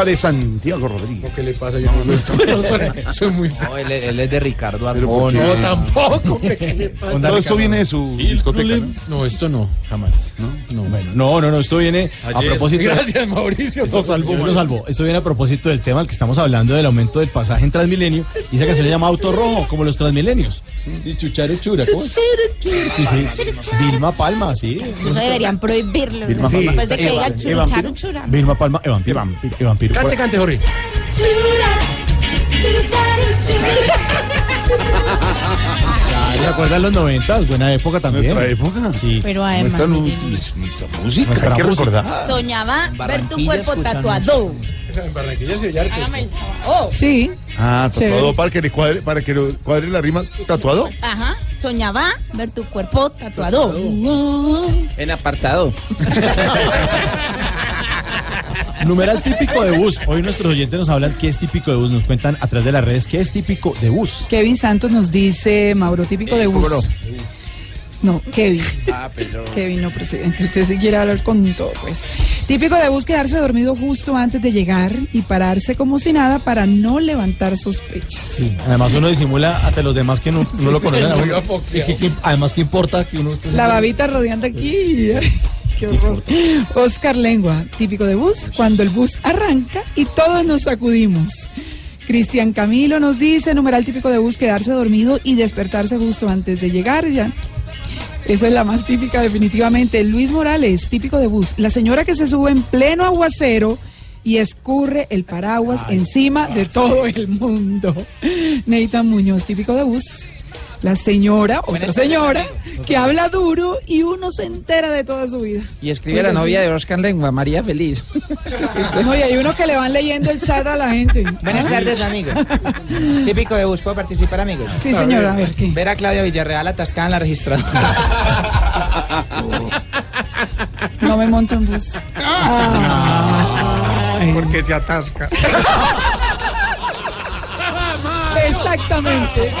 Música de Santiago Rodríguez. ¿Qué le pasa? Yo no, esto no suena- soy muy No, él, él es de Ricardo Arjona. No, tampoco. ¿Qué le pasa? Esto viene de su discoteca, ¿no? No, esto no, jamás. No, no. Bueno, no, no, no, esto viene a propósito. Gracias, Mauricio. Esto, Nos salvó. Esto viene a propósito del tema al que estamos hablando del aumento del pasaje en Transmilenio. Y esa canción se llama Auto Rojo, como los Transmilenios. Sí, chuchare chura. ¿cómo es? Sí, sí. Vilma Palma, sí. Eso deberían prohibirlo. Vilma. Palma. Después de que Eva- diga Eva churucharu Vampiro. chura. Vilma Palma, Evampiro. Evampiro. Cante, cante, Jorge. ¿Se acuerdan los noventas? Buena época también. Nuestra época. Sí. Pero además, Nuestra, nuestra música, Nuestra hay que música. recordar. Soñaba ver tu cuerpo tatuado. Esa en Barranquilla se oye harto favor. Sí. Ah, tatuado para que le cuadre, para que le cuadre la rima tatuado. Ajá. Soñaba ver tu cuerpo tatuado. En apartado. Numeral típico de bus. Hoy nuestros oyentes nos hablan qué es típico de bus. Nos cuentan a través de las redes qué es típico de bus. Kevin Santos nos dice, Mauro, típico de bus. No, Kevin. Ah, pero. Kevin, no, presidente. Usted si quiere hablar con todo, pues. Típico de bus quedarse dormido justo antes de llegar y pararse como si nada para no levantar sospechas. Además uno disimula ante los demás que no, no lo sí, conocen. Y que- que- además qué importa que uno esté La babita rodeando aquí. Qué horror. Oscar Lengua, típico de bus, cuando el bus arranca y todos nos sacudimos. Cristian Camilo nos dice, numeral típico de bus, quedarse dormido y despertarse justo antes de llegar ya. Esa es la más típica definitivamente. Luis Morales, típico de bus, la señora que se sube en pleno aguacero y escurre el paraguas encima de todo el mundo. Neita Muñoz, típico de bus. La señora, otra señora, que habla duro y uno se entera de toda su vida. Y escribe la novia sí. de Oscar Lengua, María Feliz. No, y hay uno que le van leyendo el chat a la gente. Buenas Ah. tardes, amigos. Típico de bus, ¿puedo participar, amigos? Sí, señora, a ver, ¿qué? Ver a Claudia Villarreal atascada en la registradora. No me monto en bus. Ay. Porque se atasca. Exactamente.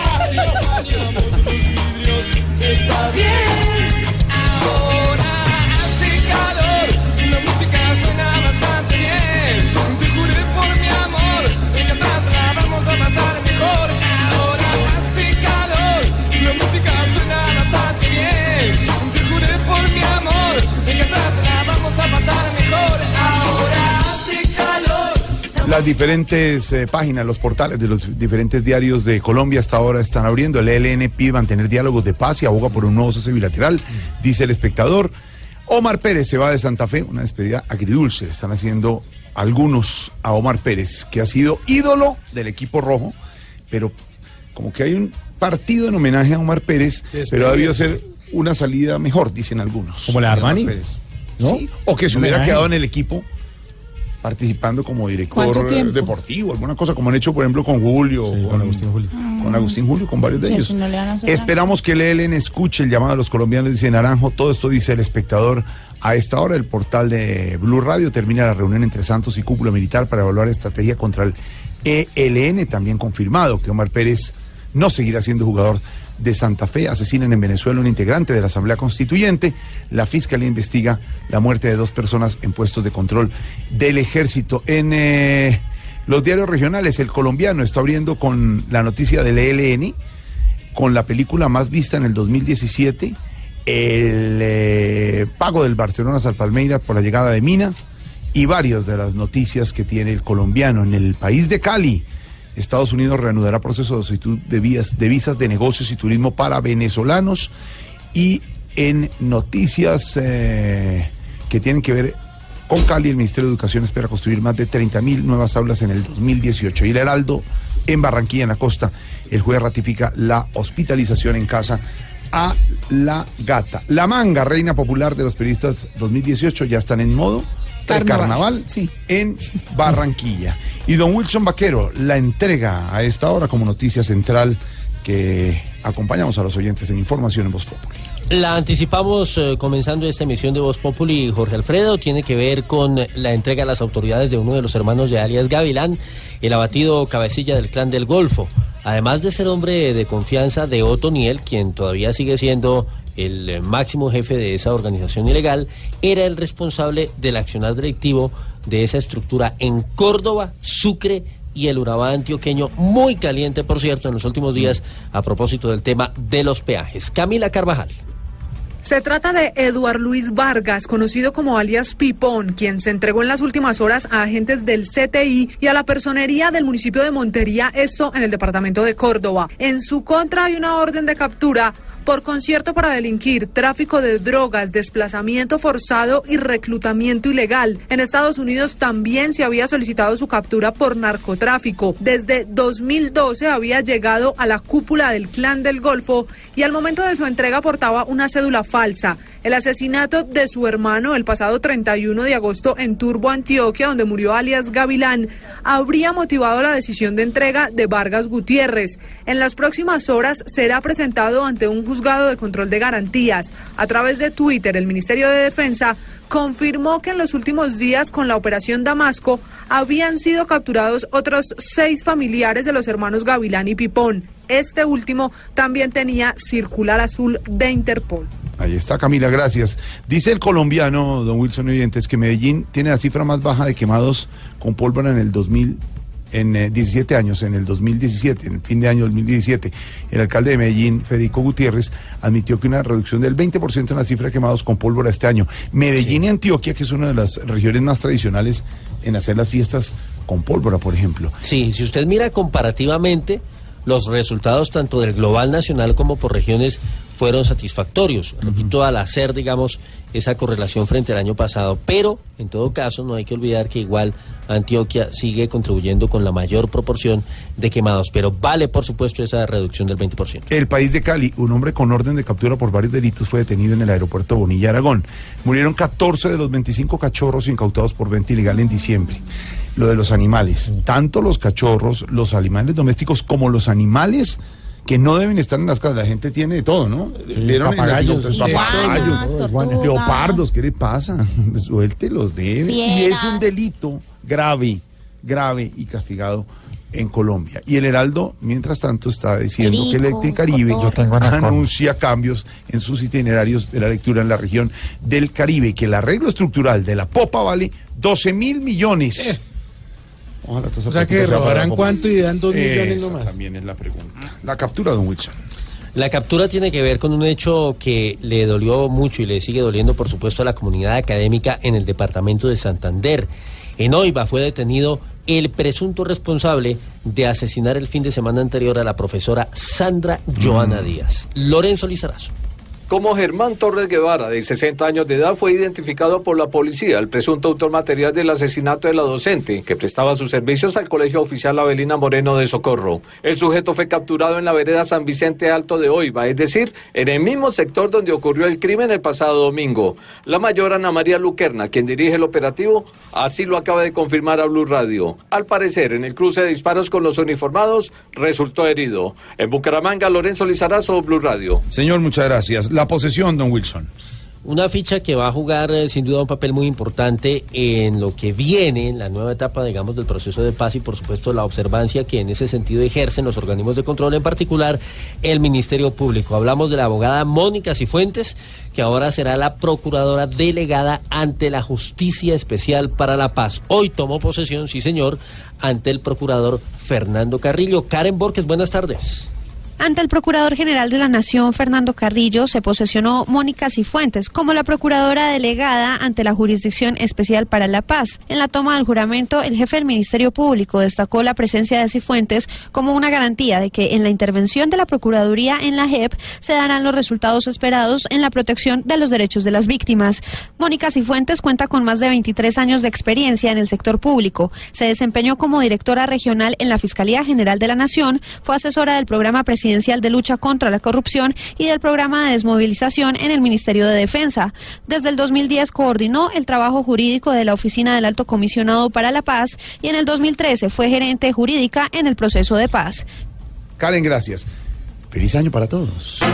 Está bien, Las diferentes eh, páginas, los portales de los diferentes diarios de Colombia hasta ahora están abriendo. El ELN pide mantener diálogos de paz y aboga por un nuevo socio bilateral, dice el espectador. Omar Pérez se va de Santa Fe, una despedida agridulce. Están haciendo algunos a Omar Pérez, que ha sido ídolo del equipo rojo, pero como que hay un partido en homenaje a Omar Pérez, pero ha debido ser una salida mejor, dicen algunos. Como la Armani, Pérez. ¿no? Sí, o que se hubiera homenaje. quedado en el equipo participando como director deportivo, alguna cosa como han hecho, por ejemplo, con Julio, con, Agustín Julio, con Agustín Julio, con varios de ellos. no Esperamos que el ELN escuche el llamado de los colombianos, dice Naranjo, todo esto dice el espectador. A esta hora el portal de Blue Radio termina la reunión entre Santos y Cúpula Militar para evaluar estrategia contra el ELN, también confirmado que Omar Pérez no seguirá siendo jugador de Santa Fe. Asesinan en Venezuela un integrante de la Asamblea Constituyente. La Fiscalía investiga la muerte de dos personas en puestos de control del ejército. En eh, los diarios regionales, el colombiano está abriendo con la noticia del ELN, con la película más vista en el 2017, el eh, pago del Barcelona al Palmeiras por la llegada de Mina y varias de las noticias que tiene el colombiano en el país de Cali. Estados Unidos reanudará proceso de solicitud de, vías, de visas de negocios y turismo para venezolanos y en noticias eh, que tienen que ver con Cali, el Ministerio de Educación espera construir más de 30 mil nuevas aulas en el 2018. Y el Heraldo, en Barranquilla, en la costa, el juez ratifica la hospitalización en casa a la gata. La manga, reina popular de los periodistas 2018, ya están en modo Carnaval, carnaval en Barranquilla. Y don Wilson Vaquero la entrega a esta hora como noticia central que acompañamos a los oyentes en información en Voz Populi. La anticipamos eh, comenzando esta emisión de Voz Populi, Jorge Alfredo, tiene que ver con la entrega a las autoridades de uno de los hermanos de alias Gavilán, el abatido cabecilla del clan del Golfo. Además de ser hombre de confianza de Otoniel, quien todavía sigue siendo el máximo jefe de esa organización ilegal, era el responsable del accionar directivo de esa estructura en Córdoba, Sucre y el Urabá antioqueño, muy caliente, por cierto, en los últimos días, a propósito del tema de los peajes. Camila Carvajal. Se trata de Eduard Luis Vargas, conocido como alias Pipón, quien se entregó en las últimas horas a agentes del CTI y a la personería del municipio de Montería, esto en el departamento de Córdoba. En su contra hay una orden de captura por concierto para delinquir, tráfico de drogas, desplazamiento forzado y reclutamiento ilegal. En Estados Unidos también se había solicitado su captura por narcotráfico. Desde 2012 había llegado a la cúpula del clan del Golfo y al momento de su entrega portaba una cédula falsa. El asesinato de su hermano el pasado 31 de agosto en Turbo, Antioquia, donde murió alias Gavilán, habría motivado la decisión de entrega de Vargas Gutiérrez. En las próximas horas será presentado ante un juzgado de control de garantías. A través de Twitter, el Ministerio de Defensa confirmó que en los últimos días con la operación Damasco habían sido capturados otros seis familiares de los hermanos Gavilán y Pipón. Este último también tenía circular azul de Interpol. Ahí está Camila, gracias. Dice el colombiano, don Wilson Oyentes, que Medellín tiene la cifra más baja de quemados con pólvora en el 2000, en eh, 17 años, en el 2017, en el fin de año 2017. El alcalde de Medellín, Federico Gutiérrez, admitió que una reducción del 20% en la cifra de quemados con pólvora este año. Medellín y Antioquia, que es una de las regiones más tradicionales en hacer las fiestas con pólvora, por ejemplo. Sí, si usted mira comparativamente, los resultados tanto del global nacional como por regiones fueron satisfactorios. Repito, al hacer, digamos, esa correlación frente al año pasado. Pero, en todo caso, no hay que olvidar que igual Antioquia sigue contribuyendo con la mayor proporción de quemados. Pero vale, por supuesto, esa reducción del 20%. El país de Cali, un hombre con orden de captura por varios delitos fue detenido en el aeropuerto Bonilla, Aragón. Murieron 14 de los 25 cachorros incautados por venta ilegal en diciembre. Lo de los animales, tanto los cachorros, los animales domésticos como los animales que no deben estar en las casas. La gente tiene de todo, ¿no? ¿Vieron en las papagayos, papagayos, tortugas. leopardos, ¿qué le pasa? Suelte los debe. Y es un delito grave, grave y castigado en Colombia. Y el Heraldo, mientras tanto, está diciendo que Perico, Electric Caribe Yo tengo anaconda. anuncia cambios en sus itinerarios de la lectura en la región del Caribe que el arreglo estructural de la Popa vale 12 mil millones. Ojalá O sea que robarán cuánto y dan dos millones Esa nomás. también es la pregunta. La captura, don Wilson. La captura tiene que ver con un hecho que le dolió mucho y le sigue doliendo, por supuesto, a la comunidad académica en el departamento de Santander. En Oiva fue detenido el presunto responsable de asesinar el fin de semana anterior a la profesora Sandra Joana Díaz. Lorenzo Lizarazo. Como Germán Torres Guevara, de 60 años de edad, fue identificado por la policía, el presunto autor material del asesinato de la docente, que prestaba sus servicios al Colegio Oficial Avelina Moreno de Socorro. El sujeto fue capturado en la vereda San Vicente Alto de Oiva, es decir, en el mismo sector donde ocurrió el crimen el pasado domingo. La mayor Ana María Luquerna, quien dirige el operativo, así lo acaba de confirmar a Blue Radio. Al parecer, en el cruce de disparos con los uniformados, resultó herido. En Bucaramanga, Lorenzo Lizarazo, Blue Radio. Señor, muchas gracias. Posesión, don Wilson. Una ficha que va a jugar eh, sin duda un papel muy importante en lo que viene, en la nueva etapa, digamos, del proceso de paz y por supuesto la observancia que en ese sentido ejercen los organismos de control, en particular el Ministerio Público. Hablamos de la abogada Mónica Cifuentes, que ahora será la procuradora delegada ante la Justicia Especial para la Paz. Hoy tomó posesión, sí señor, ante el procurador Fernando Carrillo. Karen Borges, buenas tardes. Ante el Procurador General de la Nación, Fernando Carrillo, se posesionó Mónica Cifuentes como la Procuradora Delegada ante la Jurisdicción Especial para la Paz. En la toma del juramento, el jefe del Ministerio Público destacó la presencia de Cifuentes como una garantía de que en la intervención de la Procuraduría en la JEP se darán los resultados esperados en la protección de los derechos de las víctimas. Mónica Cifuentes cuenta con más de 23 años de experiencia en el sector público. Se desempeñó como directora regional en la Fiscalía General de la Nación, fue asesora del programa presidencial de lucha contra la corrupción y del programa de desmovilización en el Ministerio de Defensa. Desde el 2010 coordinó el trabajo jurídico de la Oficina del Alto Comisionado para la Paz y en el 2013 fue gerente jurídica en el proceso de paz. Karen, gracias. Feliz año para todos. No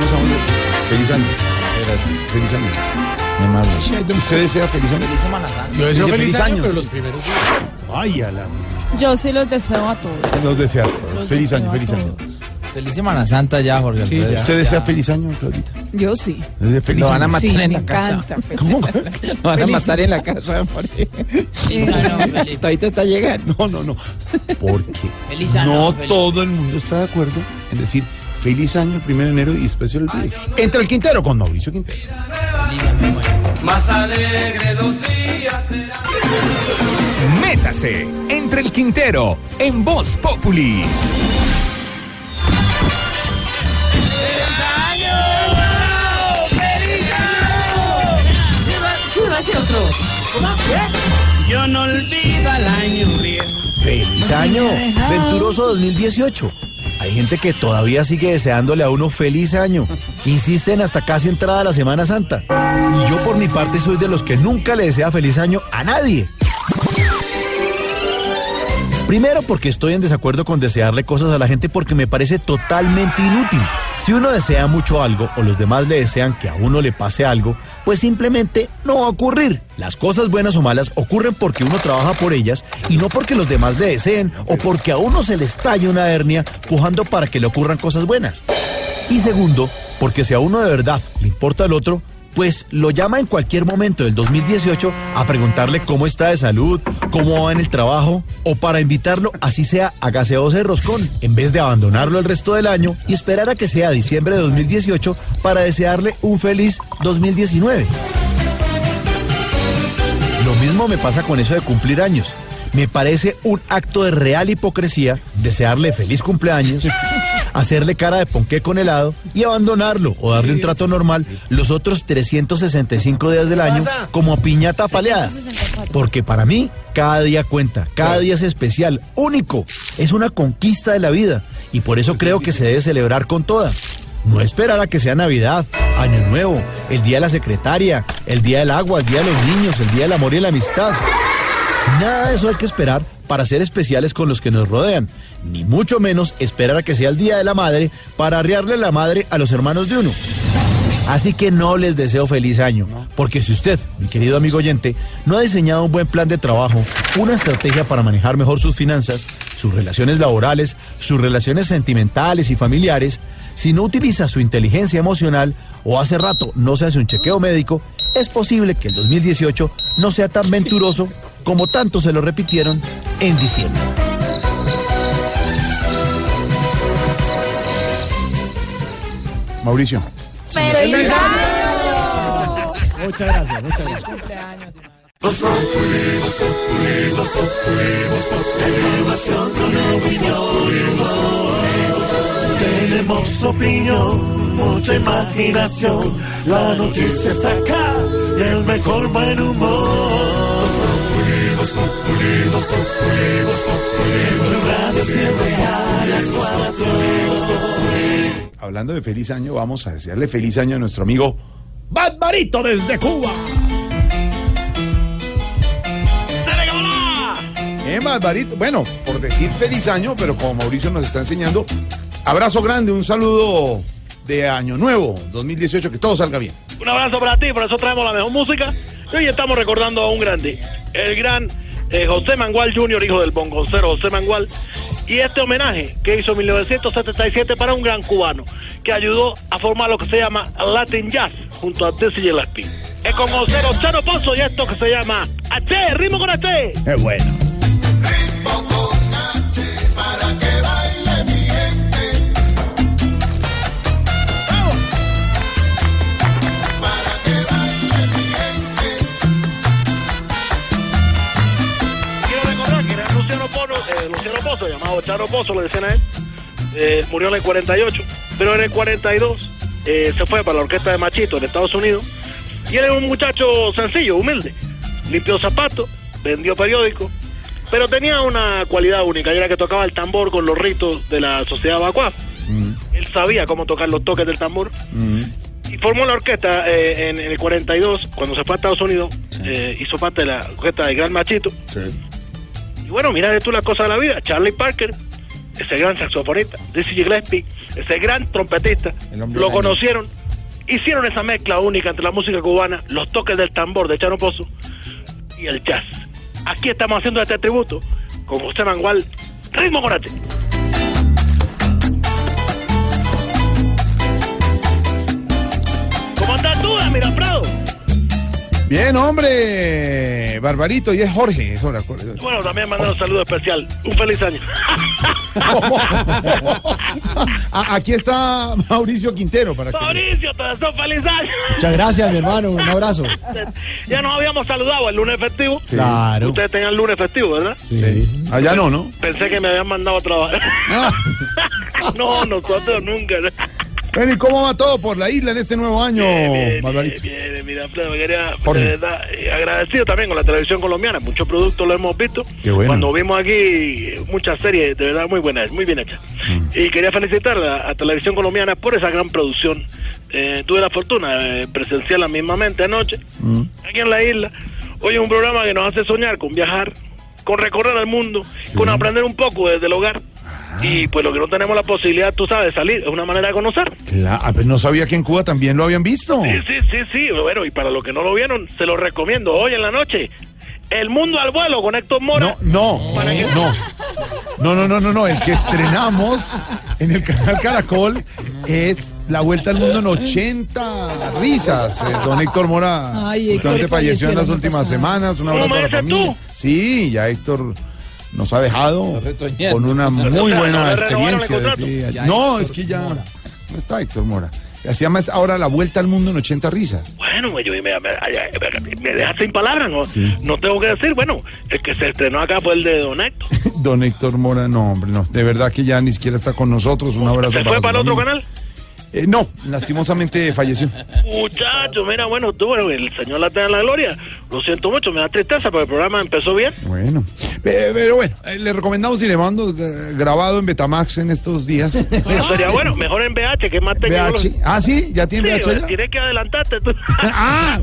nos vamos Feliz año. Gracias. Feliz año. ¿Usted desea feliz año? Feliz Semana Santa. Yo deseo Dice feliz, año, pero sí. los primeros Ay, a la... Yo sí los deseo a todos. Los desea a todos. Los Feliz deseo año, feliz año. Feliz Semana Santa ya, Jorge. Sí. ¿Usted desea feliz año, Claudita? Yo sí. Feliz Lo van a matar Sí, en me la casa. encanta. ¿Cómo? Lo van a matar en la casa, Jorge. Feliz año, feliz- está llegando. No, no, no. Porque Feliz año, no feliz- todo el mundo está de acuerdo en decir feliz año el 1 de enero y después se olvide. Entre el Quintero con Mauricio Quintero. Más alegre los días. Métase entre el Quintero en Voz Populi. Yo no olvido al año viejo. ¡Feliz año! Venturoso 2018. Hay gente que todavía sigue deseándole a uno feliz año. Insisten hasta casi entrada la Semana Santa. Y yo por mi parte soy de los que nunca le desea feliz año a nadie. Primero porque estoy en desacuerdo con desearle cosas a la gente porque me parece totalmente inútil. Si uno desea mucho algo o los demás le desean que a uno le pase algo, pues simplemente no va a ocurrir. Las cosas buenas o malas ocurren porque uno trabaja por ellas y no porque los demás le deseen o porque a uno se le estalle una hernia pujando para que le ocurran cosas buenas. Y segundo, porque si a uno de verdad le importa el otro, pues lo llama en cualquier momento del 2018 a preguntarle cómo está de salud, cómo va en el trabajo, o para invitarlo, así sea, a gaseosa de roscón, en vez de abandonarlo el resto del año y esperar a que sea diciembre de 2018 para desearle un feliz 2019. Lo mismo me pasa con eso de cumplir años. Me parece un acto de real hipocresía desearle feliz cumpleaños, hacerle cara de ponqué con helado y abandonarlo o darle un trato normal los otros 365 días del año como piñata paleada. Porque para mí cada día cuenta, cada día es especial, único, es una conquista de la vida y por eso creo que se debe celebrar con toda. No esperar a que sea Navidad, Año Nuevo, el Día de la Secretaria, el Día del Agua, el Día de los Niños, el Día del Amor y la Amistad. Nada de eso hay que esperar para ser especiales con los que nos rodean, ni mucho menos esperar a que sea el Día de la Madre para arriarle la madre a los hermanos de uno. Así que no les deseo feliz año, porque si usted, mi querido amigo oyente, no ha diseñado un buen plan de trabajo, una estrategia para manejar mejor sus finanzas, sus relaciones laborales, sus relaciones sentimentales y familiares, si no utiliza su inteligencia emocional o hace rato no se hace un chequeo médico, es posible que el 2018 no sea tan venturoso como tanto se lo repitieron en diciembre. Mauricio. ¡Feliz Muchas gracias, muchas gracias. Tenemos Tenemos opinión, mucha imaginación. La noticia está acá y el mejor buen humor. Voz Populi, Voz Populi, Voz Populi, Voz Populi. En tu radio siempre a las cuatro. Hablando de feliz año, vamos a desearle feliz año a nuestro amigo Barbarito desde Cuba. Eh, Barbarito. Bueno, por decir feliz año, pero como Mauricio nos está enseñando, abrazo grande, un saludo de Año Nuevo 2018, que todo salga bien. Un abrazo para ti, por eso traemos la mejor música. Y hoy estamos recordando a un grande, el gran eh, José Mangual Jr., hijo del bongoncero José Mangual. Y este homenaje que hizo en 1977 para un gran cubano que ayudó a formar lo que se llama Latin Jazz junto a Dizzy Gillespie. Es con José Chano Pozo y esto que se llama H, ritmo con H. Es bueno. Pozo, llamado Charo Pozo, le decían a él. Eh, murió en el 48, pero en el 42 eh, se fue para la orquesta de Machito en Estados Unidos. Y era un muchacho sencillo, humilde. Limpió zapatos, vendió periódicos, pero tenía una cualidad única, y era que tocaba el tambor con los ritos de la sociedad vacua. Él sabía cómo tocar los toques del tambor y formó la orquesta eh, en, en el 42, cuando se fue a Estados Unidos, eh, hizo parte de la orquesta de Gran Machito. Y bueno, mira de tú las cosas de la vida. Charlie Parker, ese gran saxofonista, Dizzy Gillespie, ese gran trompetista, lo conocieron, hicieron esa mezcla única entre la música cubana, los toques del tambor de Chano Pozo y el jazz. Aquí estamos haciendo este tributo con José Mangual, ritmo corate. ¿Cómo tú, Mira Prado? Bien, hombre, Barbarito, y es Jorge. es hora, Jorge. Bueno, también mandar un saludo especial. Un feliz año. Ah, Aquí está Mauricio Quintero para que... Mauricio, te deseo feliz año. Muchas gracias, mi hermano. Un abrazo. Ya nos habíamos saludado el lunes festivo. Sí. Claro. Ustedes tenían el lunes festivo, ¿verdad? Sí. Allá no, ¿no? Pensé que me habían mandado a trabajar. no, nosotros nunca. ¿No? Bueno, ¿y cómo va todo por la isla en este nuevo año? Bien, mira, Alfredo, me quería Jorge. de verdad, eh, agradecido también con la televisión colombiana. Muchos productos lo hemos visto. Bueno. Cuando vimos aquí eh, muchas series, de verdad muy buenas, muy bien hechas. Mm. Y quería felicitar a, a Televisión Colombiana por esa gran producción. Eh, tuve la fortuna de presenciarla mismamente anoche, Mm. aquí en la isla. Hoy es un programa que nos hace soñar con viajar, con recorrer el mundo, con aprender un poco desde el hogar. Ah. Y pues lo que no tenemos la posibilidad, tú sabes, de salir, es una manera de conocer. Claro, ah, pues no sabía que en Cuba también lo habían visto. Sí, sí, sí, sí. Bueno, y para los que no lo vieron, se lo recomiendo hoy en la noche. El mundo al vuelo con Héctor Mora. No, no, no. No, no, no, no, no. El que estrenamos en el canal Caracol es La Vuelta al Mundo en 80 risas. Eh, don Héctor Mora Ay, Héctor justamente falleció en las año últimas pasado. semanas. Un ¿Cómo abrazo a me la dices familia. tú? Sí, ya Héctor nos ha dejado con una muy O sea, ¿no buena experiencia. sí. No, es que ya no está Héctor Mora. Se llama ahora La Vuelta al Mundo en 80 risas. Bueno, pues yo me, me, me- me dejas sin palabras, ¿no? No tengo que decir, bueno, el que se estrenó acá fue el de Don Héctor. Don Héctor Mora, no, hombre, no. De verdad que ya ni siquiera está con nosotros. Un abrazo ¿Se fue su para el otro canal? Eh, no, lastimosamente falleció. Muchacho, mira, bueno, tú, bueno, el señor la tenga en la gloria. Lo siento mucho, me da tristeza, pero el programa empezó bien. Bueno, Pe- pero bueno, eh, le recomendamos y le mando eh, grabado en Betamax en estos días. Bueno, sería bueno, mejor en VH, que es más tecnológico. VH. Ah, sí, ya tiene Sí, VH. ya? tienes que adelantarte tú. ah,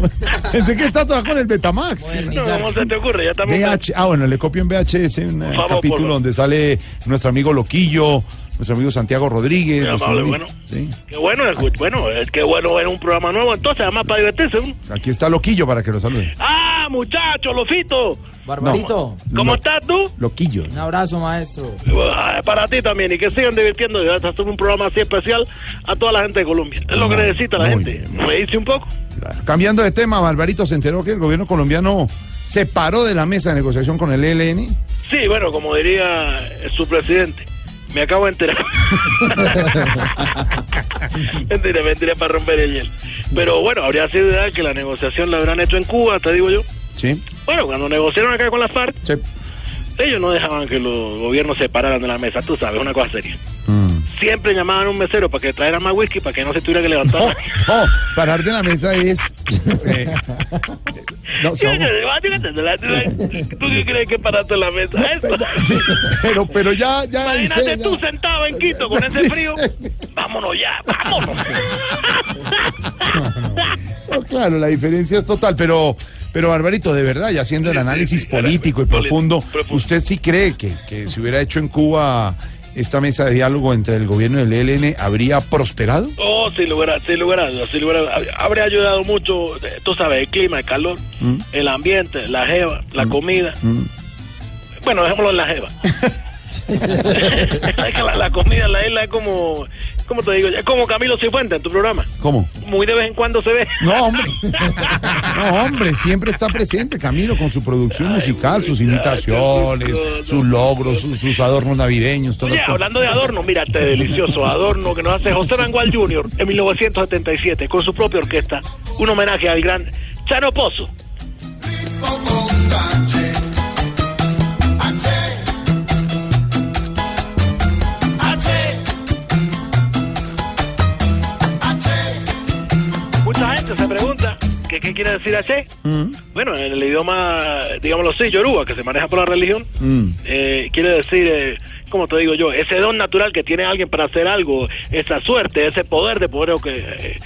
pensé que está todavía con el Betamax. No, ¿Cómo se te ocurre? Ya estamos... VH, ah, bueno, le copio en VHS un eh, favor, capítulo donde sale nuestro amigo Loquillo, nuestro amigo Santiago Rodríguez. Amable, bueno. Sí, Qué bueno, escuch- bueno, es que bueno ver un programa nuevo, entonces, además para divertirse. aquí está Loquillo para que lo salude. Ah, muchacho, Lofito. Barbarito. ¿Cómo estás tú? Loquillo. Un abrazo, maestro. Ah, Para ti también, y que sigan divirtiendo y vas a hacer un programa así especial a toda la gente de Colombia. Es lo que necesita la muy gente. Reírse un poco. Cambiando de tema, Barbarito se enteró que el gobierno colombiano se paró de la mesa de negociación con el ELN. Sí, bueno, como diría su presidente, me acabo de enterar. mentira, mentira para romper el hielo. Pero bueno, habría sido ideal que la negociación la habrán hecho en Cuba, te digo yo. Sí. Bueno, cuando negociaron acá con la FARC, ellos no dejaban que los gobiernos se pararan de la mesa, tú sabes, una cosa seria. Siempre llamaban a un mesero para que trajera más whisky para que no se tuviera que levantar. No, no, parar de la mesa es. no, ¿Tú qué crees que paraste en la mesa? Eso. sí, pero, pero ya, ya. en Imagínate tú sentado en Quito con ese frío. Vámonos ya, vámonos. No, claro, la diferencia es total, pero, pero Barbarito, de verdad, ya haciendo el análisis político y profundo, ¿usted sí cree que, que si hubiera hecho en Cuba esta mesa de diálogo entre el gobierno y el ELN, habría prosperado? Oh, sin lugar a, sin lugar a dudas, sin lugar a dudas. Habría ayudado mucho, eh, tú sabes, el clima, el calor, Mm, el ambiente, la jeva, la comida. Bueno, dejémoslo en la jeva. La, la comida en la isla es como, ¿cómo te digo? Es como Camilo Cifuentes en tu programa. ¿Cómo? Muy de vez en cuando se ve. No, hombre. No, hombre, siempre está presente Camilo con su producción musical, sus imitaciones, sus logros, sus, sus adornos navideños, todo Oye, hablando de adorno, mira este delicioso adorno que nos hace José Mangual Jr. en 1977 con su propia orquesta. Un homenaje al gran Chano Pozo. Se pregunta que qué quiere decir H. Bueno, en el idioma, digámoslo así, yoruba, que se maneja por la religión, eh, quiere decir, eh, como te digo yo, ese don natural que tiene alguien para hacer algo, esa suerte, ese poder de poder que, eh,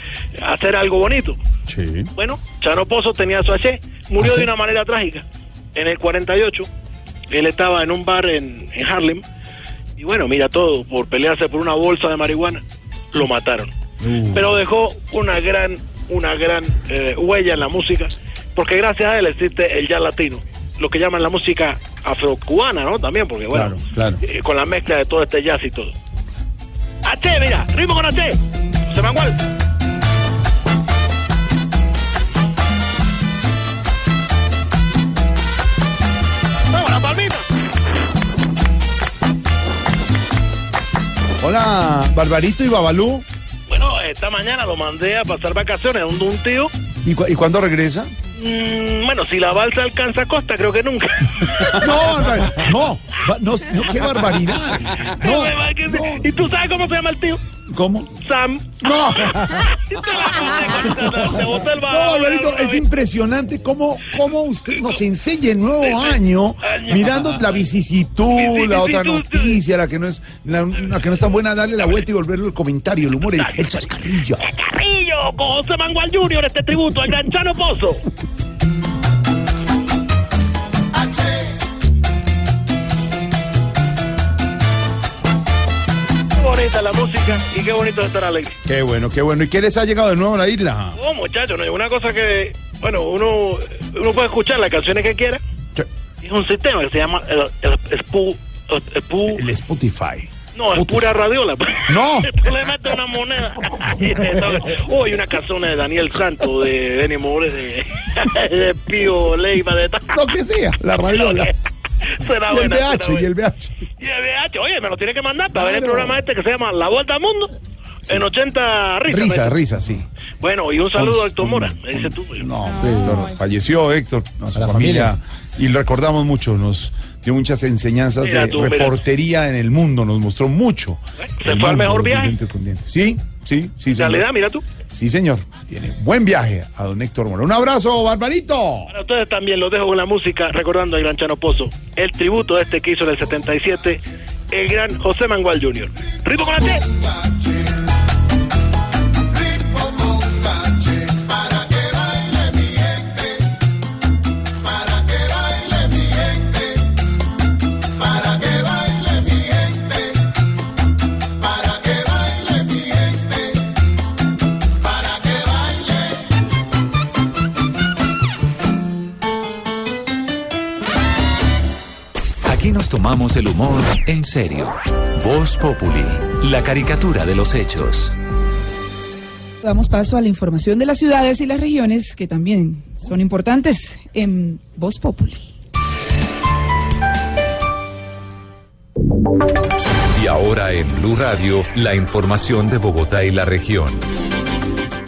hacer algo bonito. Sí. Bueno, Chano Pozo tenía su H, murió ¿Ah, de una manera trágica. En el 48, él estaba en un bar en, en Harlem, y bueno, mira todo, por pelearse por una bolsa de marihuana, lo mataron. Pero dejó una gran, una gran eh, huella en la música, porque gracias a él existe el jazz latino, lo que llaman la música afrocubana, ¿no? También, porque bueno, Claro, claro. eh, con la mezcla de todo este jazz y todo. H, mira, ritmo con H, José Manuel. Hola, Barbarito y Babalú. Esta mañana lo mandé a pasar vacaciones a un, un tío. ¿Y, cu- y cuándo regresa? Mm, bueno, si la balsa alcanza costa, creo que nunca. No, no, qué barbaridad. No, ¿Y tú sabes cómo se llama el tío? ¿Cómo? Sam. No. No, Barbarito, es impresionante cómo, cómo usted nos enseña el nuevo año mirando la vicisitud, la otra noticia, la que no es, la, la que no es tan buena, darle la vuelta y volverlo el comentario, el humor, el, el chascarrillo. Carrillo, con José Mangual Jr., este tributo al gran Chano Pozo. Bonita la música y qué bonito estar alegre. Qué bueno, qué bueno. ¿Y qué les ha llegado de nuevo a la isla? Oh, muchachos, no una cosa que, bueno, uno, uno puede escuchar las canciones que quiera. Es un sistema que se llama el, el, Spu- el, Spu- El Spotify. no, es pura radiola. No. Le metes una moneda. y te toca. Oh, una canción de Daniel Santos, de Benny More, de, de Pío Leiva, de tal. Lo que sea, la radiola. Será Y el buena, será BH, y el BH. Y el VH, oye, me lo tiene que mandar para ver el programa este que se llama La Vuelta al Mundo. En 80 risas. Risa, risa, sí. Bueno, y un saludo a Héctor Mora, me dice tú. No, Héctor, falleció Héctor, a su la familia, familia. y lo recordamos mucho, nos dio muchas enseñanzas Mira de tú, mira. reportería en el mundo, nos mostró mucho. Se El fue al mejor viaje. dientes con dientes. Sí, sí, sí, En realidad, señor. mira tú. Sí, señor. Tiene buen viaje a don Héctor Mora. Un abrazo, Barbarito. Para ustedes también los dejo con la música, recordando al gran Chano Pozo, el tributo este que hizo en el 77, el gran José Mangual Jr. ¡Ritmo con la T! Nos tomamos el humor en serio. Voz Populi, la caricatura de los hechos. Damos paso a la información de las ciudades y las regiones que también son importantes en Voz Populi. Y ahora en Blue Radio, la información de Bogotá y la región.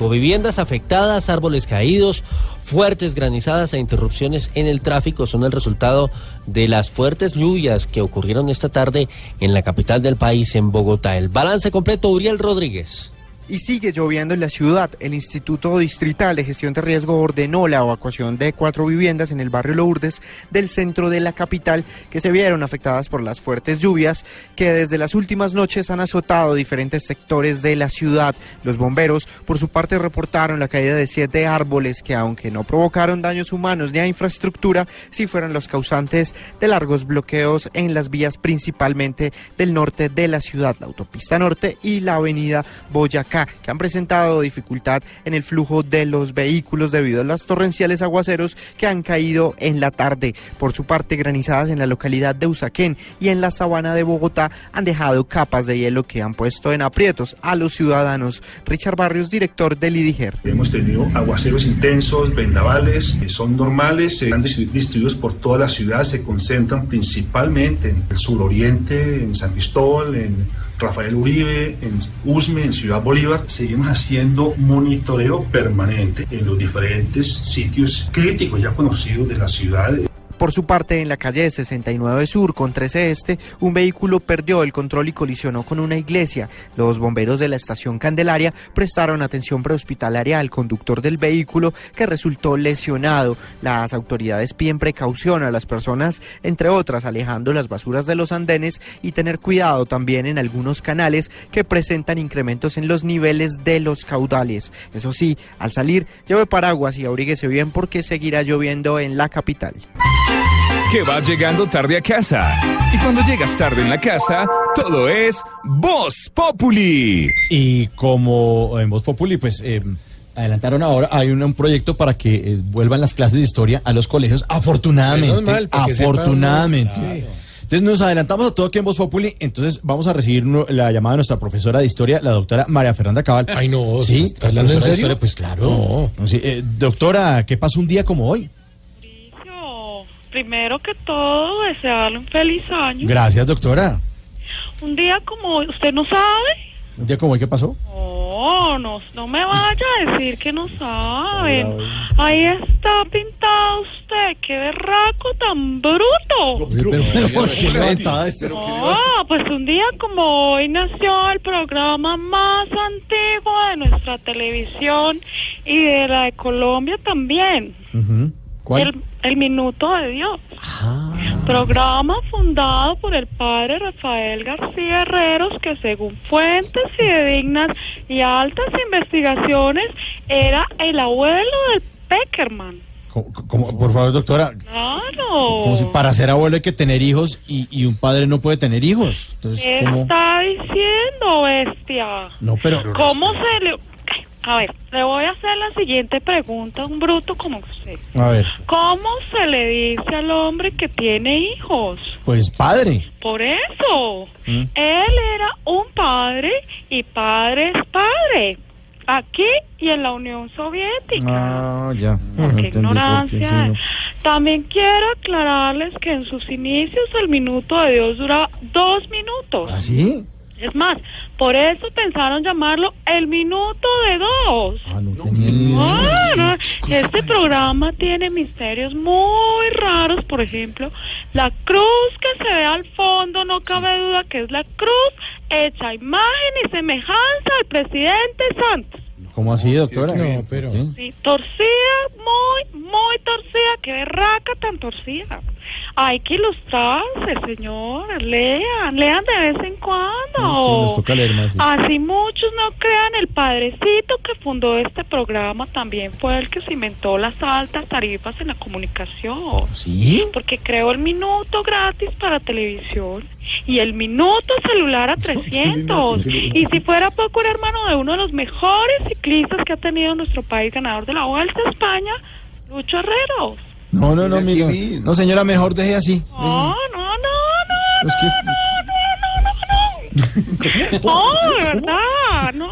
Viviendas afectadas, árboles caídos, fuertes granizadas e interrupciones en el tráfico son el resultado de las fuertes lluvias que ocurrieron esta tarde en la capital del país, en Bogotá. El balance completo, Uriel Rodríguez. Y sigue lloviendo en la ciudad. El Instituto Distrital de Gestión de Riesgo ordenó la evacuación de cuatro viviendas en el barrio Lourdes del centro de la capital que se vieron afectadas por las fuertes lluvias que desde las últimas noches han azotado diferentes sectores de la ciudad. Los bomberos, por su parte, reportaron la caída de siete árboles que, aunque no provocaron daños humanos ni a infraestructura, sí fueron los causantes de largos bloqueos en las vías principalmente del norte de la ciudad, la autopista norte y la avenida Boyacá que han presentado dificultad en el flujo de los vehículos debido a las torrenciales aguaceros que han caído en la tarde. Por su parte, granizadas en la localidad de Usaquén y en la sabana de Bogotá han dejado capas de hielo que han puesto en aprietos a los ciudadanos. Richard Barrios, director del IDIGER. Hemos tenido aguaceros intensos, vendavales, que son normales, se han distribu- distribuidos por toda la ciudad, se concentran principalmente en el suroriente, en San Cristóbal, en Rafael Uribe, en Usme, en Ciudad Bolívar. Seguimos haciendo monitoreo permanente en los diferentes sitios críticos ya conocidos de la ciudad. Por su parte, en la calle 69 Sur con 13 Este, un vehículo perdió el control y colisionó con una iglesia. Los bomberos de la estación Candelaria prestaron atención prehospitalaria al conductor del vehículo que resultó lesionado. Las autoridades piden precaución a las personas, entre otras, alejando las basuras de los andenes y tener cuidado también en algunos canales que presentan incrementos en los niveles de los caudales. Eso sí, al salir, lleve paraguas y abríguese bien porque seguirá lloviendo en la capital. Que vas llegando tarde a casa. Y cuando llegas tarde en la casa, todo es Voz Populi. Y como en Voz Populi, pues eh, adelantaron ahora, hay un, un proyecto para que eh, vuelvan las clases de historia a los colegios, afortunadamente. Mal, afortunadamente. Claro. Entonces nos adelantamos a todo aquí en Voz Populi, entonces vamos a recibir no- la llamada de nuestra profesora de historia, la doctora María Fernanda Cabal. Ay, no, ¿Sí? ¿está hablando en serio? historia, Pues claro. No, sí, eh, doctora, ¿qué pasa un día como hoy? Primero que todo, desearle un feliz año. Gracias, doctora. Un día como hoy, ¿usted no sabe? Un día como hoy, ¿qué pasó? No, no, no me vaya a decir que no saben. Ahí está pintado usted, qué berraco tan bruto. Pero, pero, ¿por qué levantada este? No, pues un día como hoy nació el programa más antiguo de nuestra televisión y de la de Colombia también. ¿Cuál? El, el Minuto de Dios. Ah. Programa fundado por el padre Rafael García Herreros, que según fuentes fidedignas y altas investigaciones era el abuelo del Peckerman. ¿Cómo- cómo- por favor, doctora, Claro. como si para ser abuelo hay que tener hijos y, y un padre no puede tener hijos. Entonces, ¿Qué ¿cómo? está diciendo, bestia? No, pero... ¿Cómo se le... A ver, le voy a hacer la siguiente pregunta a un bruto como usted. A ver, ¿Cómo se le dice al hombre que tiene hijos? pues padre. Por eso, Mm. él era un padre y padre es padre. Aquí y en la Unión Soviética. Ah, ya. Qué Entendí por qué, ignorancia. sí, no. También quiero aclararles que en sus inicios el minuto de Dios duraba dos minutos. ¿Ah, sí? Es más, por eso pensaron llamarlo el minuto de dos. Ah, no tenía no, Este programa tiene misterios muy raros, por ejemplo, la cruz que se ve al fondo, no cabe duda que es la cruz hecha imagen y semejanza al presidente Santos. ¿Cómo así, doctora? No, pero- ¿Sí? Sí, torcida, muy, muy torcida, qué berraca tan torcida. Hay que ilustrarse, señor, lean, lean de vez en cuando. Sí, nos toca leer más. sí. Así muchos no crean, el padrecito que fundó este programa también fue el que se inventó las altas tarifas en la comunicación. ¿Sí? Porque creó el minuto gratis para televisión y el minuto celular a 300. Y si fuera poco, era hermano de uno de los mejores ciclistas que ha tenido nuestro país, ganador de la Vuelta a España, Lucho Herreros. No, no, no, amigo. No, señora, mejor deje así. No, no, no, no, Es que- no, de verdad, no.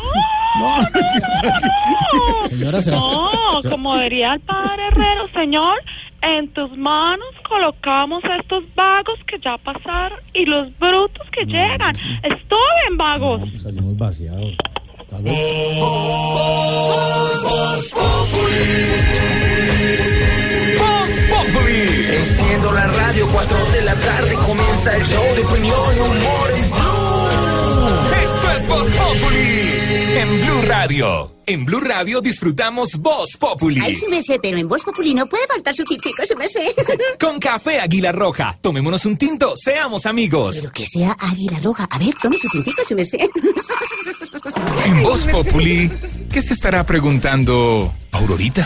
Señora, será- No, como diría el padre Herrero, señor, en tus manos colocamos a estos vagos que ya pasaron y los brutos que llegan. Estuven vagos. Salimos vaciados. Enciendo la radio, 4 de la tarde comienza el show de opinión y humor en Blue. Esto es Voz Populi en Blue Radio. En Blue Radio disfrutamos Voz Populi. Ay, sí me sé, pero en Voz Populi no puede faltar su tintico, sí me sé. Con café Águila Roja. Tomémonos un tinto, seamos amigos. Pero que sea águila roja. A ver, tome su tintico, sí me sé. En Voz Populi, ¿qué se estará preguntando Aurorita?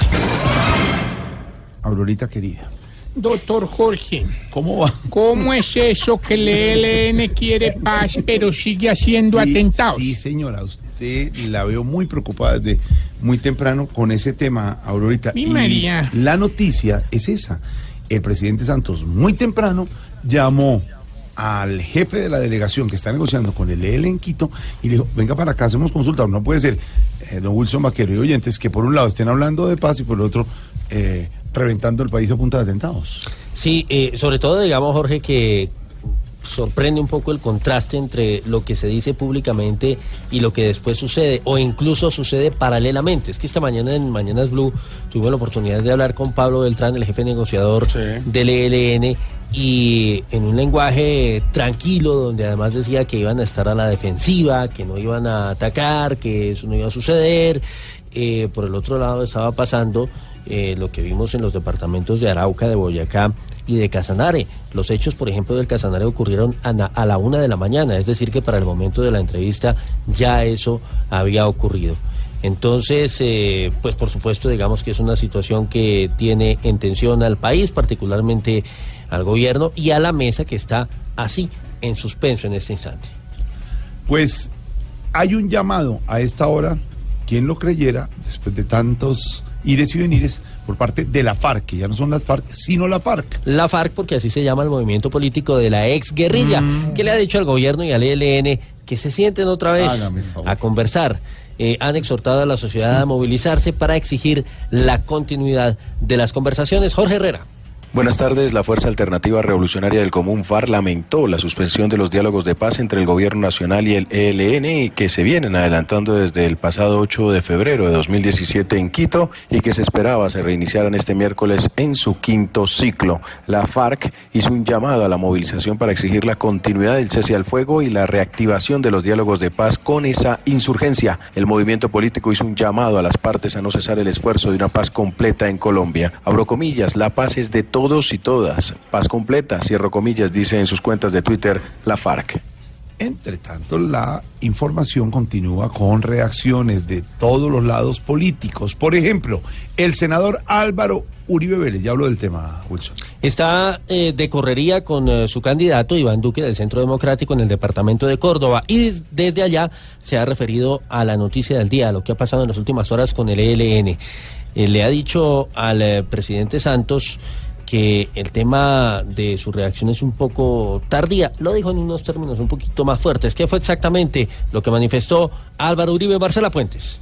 Aurorita querida. Doctor Jorge, ¿cómo va? ¿Cómo es eso que el ELN quiere paz pero sigue haciendo Sí, atentados? Sí, señora, usted la veo muy preocupada desde muy temprano con ese tema, Aurorita. Mi Y María. La noticia es esa. El presidente Santos muy temprano llamó al jefe de la delegación que está negociando con el EL en Quito y le dijo, venga para acá, hacemos consulta. No puede ser, eh, don Wilson Vaquero y oyentes, que por un lado estén hablando de paz y por el otro eh, reventando el país a punta de atentados. Sí, eh, sobre todo, digamos, Jorge, que sorprende un poco el contraste entre lo que se dice públicamente y lo que después sucede, o incluso sucede paralelamente. Es que esta mañana en Mañanas Blue tuvimos la oportunidad de hablar con Pablo Beltrán, el jefe negociador del ELN, y en un lenguaje tranquilo, donde además decía que iban a estar a la defensiva, que no iban a atacar, que eso no iba a suceder. Eh, por el otro lado estaba pasando eh, lo que vimos en los departamentos de Arauca, de Boyacá y de Casanare. Los hechos, por ejemplo, del Casanare ocurrieron a, la una de la mañana, es decir, que para el momento de la entrevista ya eso había ocurrido. Entonces, eh, pues por supuesto, digamos que es una situación que tiene en tensión al país, particularmente al gobierno y a la mesa que está así, en suspenso en este instante. Pues hay un llamado a esta hora, quien lo creyera, después de tantos ires y venires, por parte de la FARC, que ya no son las FARC, sino la FARC. La FARC, porque así se llama el movimiento político de la ex guerrilla, Mm. que le ha dicho al gobierno y al ELN que se sienten otra vez Hágame a conversar. Eh, han exhortado a la sociedad a movilizarse para exigir la continuidad de las conversaciones. Jorge Herrera. Buenas tardes. La Fuerza Alternativa Revolucionaria del Común FAR lamentó la suspensión de los diálogos de paz entre el Gobierno Nacional y el ELN que se vienen adelantando desde el pasado 8 de febrero de 2017 en Quito y que se esperaba se reiniciaran este miércoles en su quinto ciclo. La FARC hizo un llamado a la movilización para exigir la continuidad del cese al fuego y la reactivación de los diálogos de paz con esa insurgencia. El movimiento político hizo un llamado a las partes a no cesar el esfuerzo de una paz completa en Colombia. Abro comillas, la paz es de todos y todas. Paz completa, cierro comillas, dice en sus cuentas de Twitter la FARC. Entre tanto, la información continúa con reacciones de todos los lados políticos. Por ejemplo, el senador Álvaro Uribe Vélez, ya hablo del tema, Wilson. Está eh, de correría con eh, su candidato Iván Duque del Centro Democrático en el departamento de Córdoba y des- desde allá se ha referido a la noticia del día, a lo que ha pasado en las últimas horas con el ELN. Eh, le ha dicho al eh, presidente Santos que el tema de su reacción es un poco tardía. Lo dijo en unos términos un poquito más fuertes. ¿Qué fue exactamente lo que manifestó Álvaro Uribe Marcela Puentes?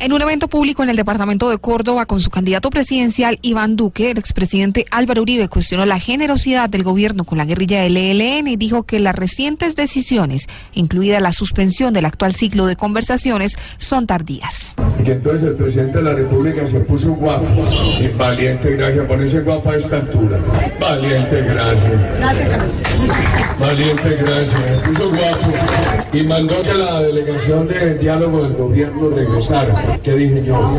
En un evento público en el departamento de Córdoba con su candidato presidencial Iván Duque, el expresidente Álvaro Uribe cuestionó la generosidad del gobierno con la guerrilla del ELN y dijo que las recientes decisiones, incluida la suspensión del actual ciclo de conversaciones, son tardías. Entonces el presidente de la República se puso guapo. Y valiente, gracias. Ponerse guapo a esta altura. Valiente, gracias. Valiente, gracias. Se puso guapo. Y mandó que la delegación de diálogo del gobierno regresara. ¿Qué dije yo?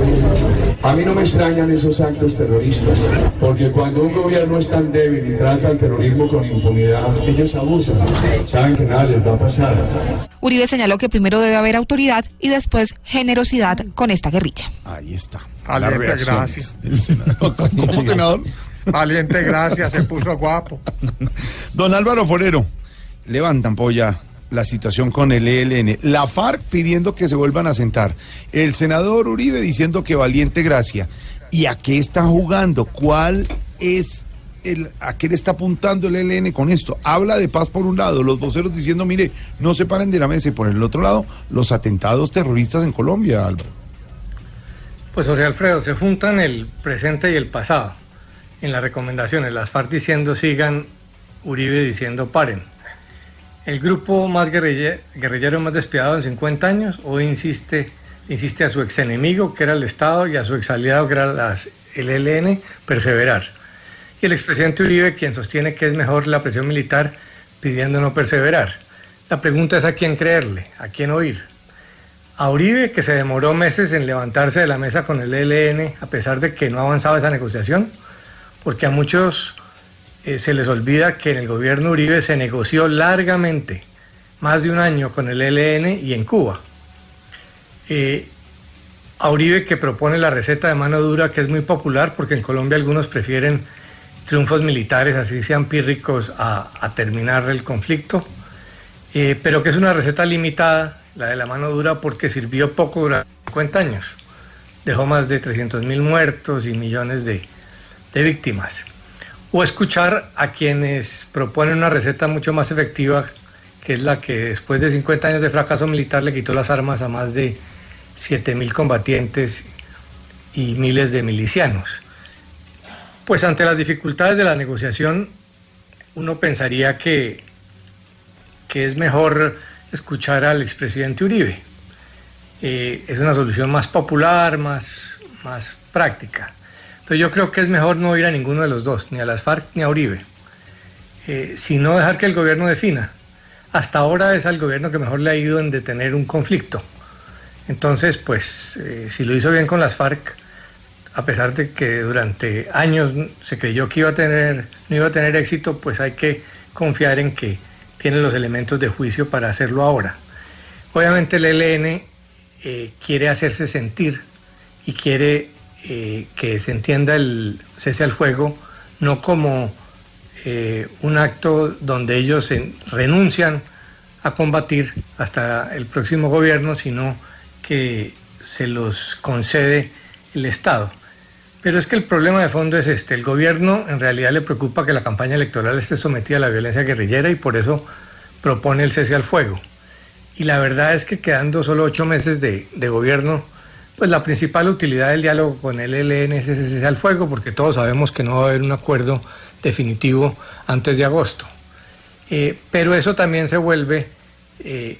A mí no me extrañan esos actos terroristas. Porque cuando un gobierno es tan débil y trata al terrorismo con impunidad, ellos abusan. Saben que nada les va a pasar. Uribe señaló que primero debe haber autoridad y después generosidad con esta guerrilla. Ahí está. Reacciones gracias. senador. ¿Cómo, senador? Valiente, gracias. Se puso guapo. Don Álvaro Forero, levantan polla la situación con el ELN. La FARC pidiendo que se vuelvan a sentar. El senador Uribe diciendo que valiente gracia. ¿Y a qué están jugando? ¿Cuál es el, a qué le está apuntando el ELN con esto? Habla de paz por un lado, los voceros diciendo, mire, no se paren de la mesa y por el otro lado, los atentados terroristas en Colombia, Álvaro. Pues José Alfredo, se juntan el presente y el pasado en las recomendaciones. Las FARC diciendo sigan, Uribe diciendo paren. El grupo más guerrille- guerrillero más despiadado en 50 años o insiste, insiste a su ex enemigo, que era el Estado, y a su ex aliado, que era el ELN, perseverar. Y el expresidente Uribe, quien sostiene que es mejor la presión militar, pidiendo no perseverar. La pregunta es a quién creerle, a quién oír. A Uribe, que se demoró meses en levantarse de la mesa con el ELN, a pesar de que no avanzaba esa negociación, porque a muchos eh, se les olvida que en el gobierno Uribe se negoció largamente, más de un año con el ELN y en Cuba. Eh, a Uribe que propone la receta de mano dura, que es muy popular, porque en Colombia algunos prefieren triunfos militares, así sean pírricos, a, a terminar el conflicto, eh, pero que es una receta limitada, la de la mano dura, porque sirvió poco durante 50 años. Dejó más de 300 mil muertos y millones de víctimas. O escuchar a quienes proponen una receta mucho más efectiva, que es la que después de 50 años de fracaso militar le quitó las armas a más de 7 mil combatientes y miles de milicianos. Pues ante las dificultades de la negociación, uno pensaría que, que es mejor escuchar al expresidente Uribe. Eh, es una solución más popular, más, más práctica. Pero yo creo que es mejor no ir a ninguno de los dos, ni a las FARC ni a Uribe, eh, sino dejar que el gobierno defina. Hasta ahora es al gobierno que mejor le ha ido en detener un conflicto. Entonces, pues, eh, si lo hizo bien con las FARC, a pesar de que durante años se creyó que iba a tener, no iba a tener éxito, pues hay que confiar en que tiene los elementos de juicio para hacerlo ahora. Obviamente el ELN eh, quiere hacerse sentir y quiere eh, que se entienda el cese al fuego no como eh, un acto donde ellos renuncian a combatir hasta el próximo gobierno, sino que se los concede el Estado. Pero es que el problema de fondo es este. El gobierno en realidad le preocupa que la campaña electoral esté sometida a la violencia guerrillera y por eso propone el cese al fuego. Y la verdad es que quedando solo ocho meses de gobierno, pues la principal utilidad del diálogo con el ELN es ese cese al fuego, porque todos sabemos que no va a haber un acuerdo definitivo antes de agosto. Eh, pero eso también se vuelve eh,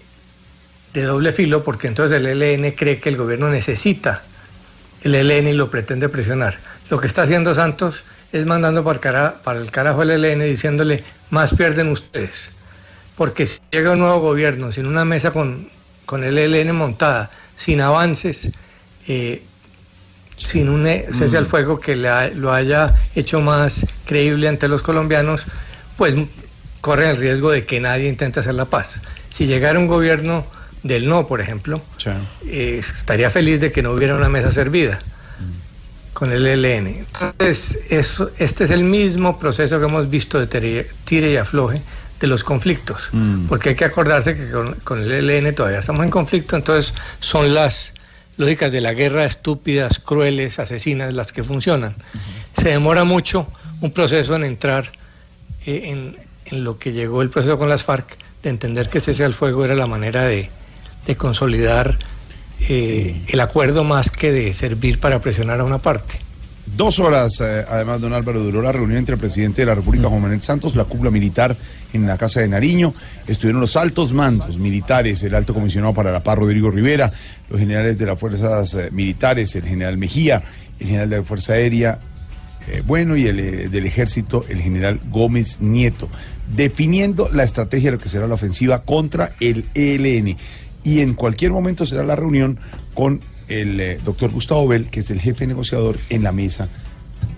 de doble filo, porque entonces el ELN cree que el gobierno necesita el ELN y lo pretende presionar. Lo que está haciendo Santos es mandando para el, el carajo al ELN diciéndole, más pierden ustedes. Porque si llega un nuevo gobierno sin una mesa con, con el ELN montada, sin avances, eh, sin un eh, cese al fuego que le lo haya hecho más creíble ante los colombianos, pues corren el riesgo de que nadie intente hacer la paz. Si llegara un gobierno del no, por ejemplo, eh, estaría feliz de que no hubiera una mesa servida con el ELN. Entonces, eso, este es el mismo proceso que hemos visto de tire, y afloje de los conflictos, porque hay que acordarse que con, con el ELN todavía estamos en conflicto, entonces son las lógicas de la guerra estúpidas, crueles, asesinas las que funcionan. Se demora mucho un proceso en entrar eh, en, en lo que llegó el proceso con las FARC, de entender que cese al fuego era la manera de, de consolidar eh, el acuerdo más que de servir para presionar a una parte. Dos horas, eh, además, don Álvaro, duró la reunión entre el presidente de la República, Juan Manuel Santos, la cúpula militar en la Casa de Nariño. Estuvieron los altos mandos militares, el alto comisionado para la paz, Rodrigo Rivera, los generales de las fuerzas eh, militares, el general Mejía, el general de la Fuerza Aérea, eh, bueno, y el del ejército, el general Gómez Nieto, definiendo la estrategia de lo que será la ofensiva contra el ELN. Y en cualquier momento será la reunión con el eh, doctor Gustavo Bell, que es el jefe negociador en la mesa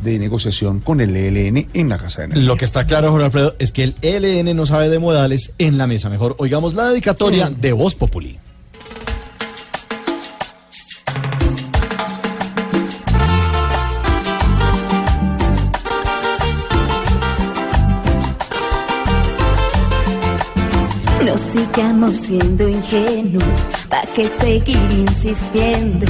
de negociación con el ELN en la Casa de Nariño. Lo que está claro, Jorge Alfredo, es que el ELN no sabe de modales en la mesa. Mejor oigamos la dedicatoria de Voz Populi. Siendo ingenuos, ¿pa' qué seguir insistiendo?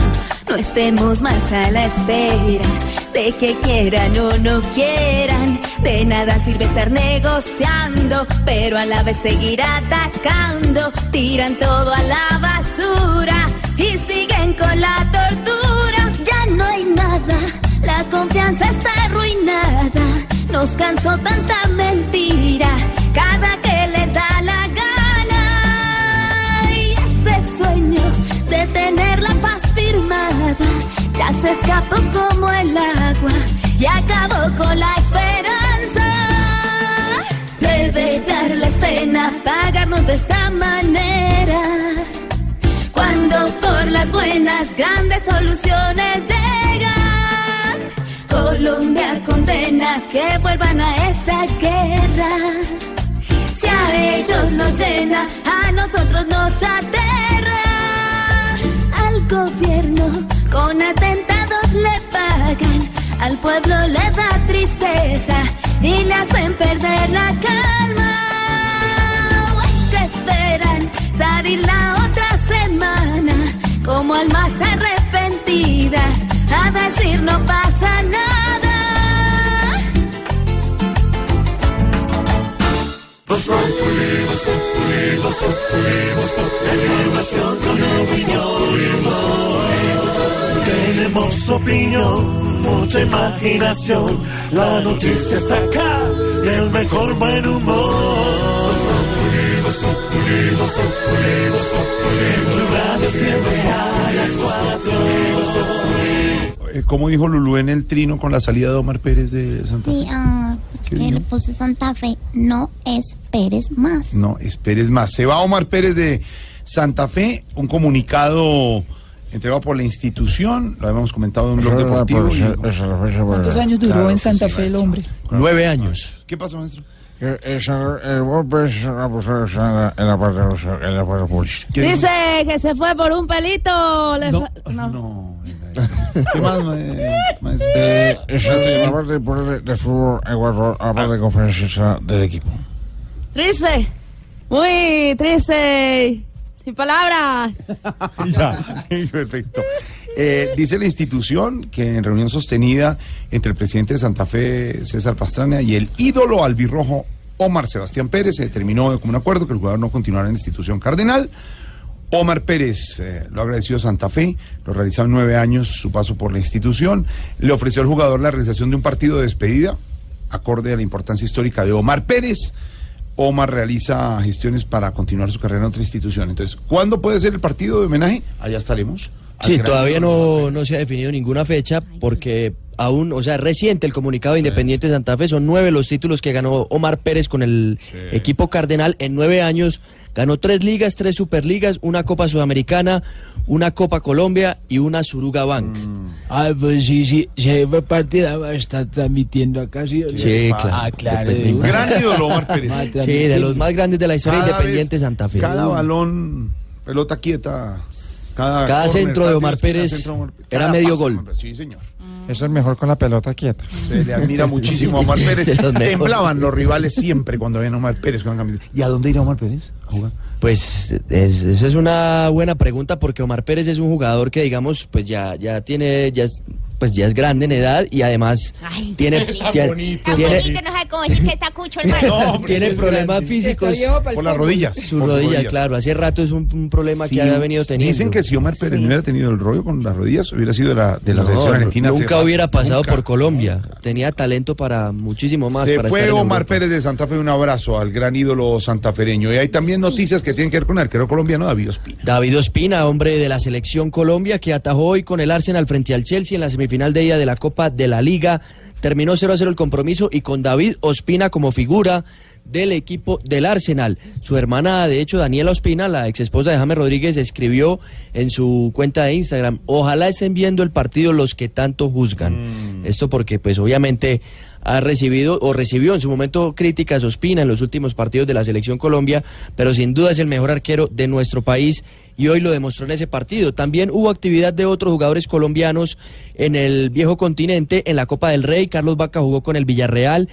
No estemos más a la espera de que quieran o no quieran. De nada sirve estar negociando, pero a la vez seguir atacando. Tiran todo a la basura y siguen con la tortura. Ya no hay nada, la confianza está arruinada. Nos cansó tanta mentira, cada que les se escapó como el agua y acabó con la esperanza. Debe darles pena pagarnos de esta manera. Cuando por las buenas grandes soluciones llegan, Colombia condena que vuelvan a esa guerra. Si a ellos los llena, a nosotros nos aterra. Al gobierno con atentados le pagan, al pueblo le da tristeza y le hacen perder la calma. ¿Qué esperan? Salir la otra semana como almas arrepentidas a decir no pasa nada. Tenemos opinión, mucha imaginación. La noticia está acá y el mejor buen humor. Tu radio siempre a las cuatro. Eh, ¿Cómo dijo Lulú en el trino con la salida de Omar Pérez de Santa Fe? Sí, ah, pues ¿Qué que le puse Santa Fe. No es Pérez más. No, esperes más. Se va Omar Pérez de Santa Fe, un comunicado entregado por la institución, lo habíamos comentado en un blog deportivo. y- ¿Cuántos años duró Claro en Santa sí, Fe el hombre? Nueve años. ¿Qué pasa, maestro? El, golpe es una persona en la, parte, en la parte política. Dice que se fue por un pelito. le fa- no. ¿Qué más, ma- maestro? Eh, la parte de, de fútbol, en cuanto a la parte de conferencia del equipo. Triste. Muy triste. Sin palabras. Ya, perfecto. Eh, dice la institución que en reunión sostenida entre el presidente de Santa Fe, César Pastrana, y el ídolo albirrojo Omar Sebastián Pérez, se determinó como un acuerdo que el jugador no continuará en la institución cardenal. Omar Pérez eh, lo agradeció a Santa Fe, lo realizaba en nueve años su paso por la institución, le ofreció al jugador la realización de un partido de despedida, acorde a la importancia histórica de Omar Pérez. Omar realiza gestiones para continuar su carrera en otra institución. Entonces, ¿cuándo puede ser el partido de homenaje? Allá estaremos. Sí, todavía no, no se ha definido ninguna fecha porque aún, o sea, reciente el comunicado de Independiente de Santa Fe, son nueve los títulos que ganó Omar Pérez con el equipo cardenal en nueve años. Ganó tres ligas, tres superligas, una Copa Sudamericana, una Copa Colombia y una Suruga Bank. Ah, pues sí, sí, se va a partir, ah, está transmitiendo acá, sí. Sí, claro. Ah, claro. De una. Gran ídolo Omar Pérez. Sí, de los más grandes de la historia Cada Independiente vez, Santa Fe. Cada balón, pelota quieta. Cada, Cada centro de Omar Pérez centro era medio pase, gol. Sí, señor. Eso es mejor con la pelota quieta. Se le admira muchísimo a Omar Pérez. Los. Temblaban los rivales siempre cuando ven a Omar Pérez con camiseta. ¿Y a dónde irá Omar Pérez a jugar? Pues es- esa es una buena pregunta porque Omar Pérez es un jugador que digamos pues ya ya tiene ya pues ya es grande en edad y además tiene Tan tiene, bonito, Tan tiene- bonito, no sabe cómo decir que está cucho, hermano. tiene problemas físicos Por las rodillas. sus por rodillas, claro, hace rato es un, un problema Sí, que ha venido teniendo. Dicen que si Omar Pérez no hubiera tenido el rollo con las rodillas, hubiera sido de la, de la No, selección argentina. nunca hubiera pasado Nunca. por Colombia. Tenía talento para muchísimo más. Se para fue estar Omar. Pérez de Santa Fe, un abrazo al gran ídolo santafereño. Y hay también noticias que tienen que ver con el arquero colombiano David Ospina. David Ospina, hombre de la selección Colombia, que atajó hoy con el Arsenal frente al Chelsea en la semifinal de ida de la Copa de la Liga. Terminó 0 a 0 el compromiso y con David Ospina como figura del equipo del Arsenal. Su hermana, de hecho, Daniela Ospina, la ex esposa de James Rodríguez, escribió en su cuenta de Instagram, ojalá estén viendo el partido los que tanto juzgan. Esto porque, pues, obviamente ha recibido o recibió en su momento críticas Ospina en los últimos partidos de la selección Colombia, pero sin duda es el mejor arquero de nuestro país y hoy lo demostró en ese partido. También hubo actividad de otros jugadores colombianos en el viejo continente, en la Copa del Rey. Carlos Vaca jugó con el Villarreal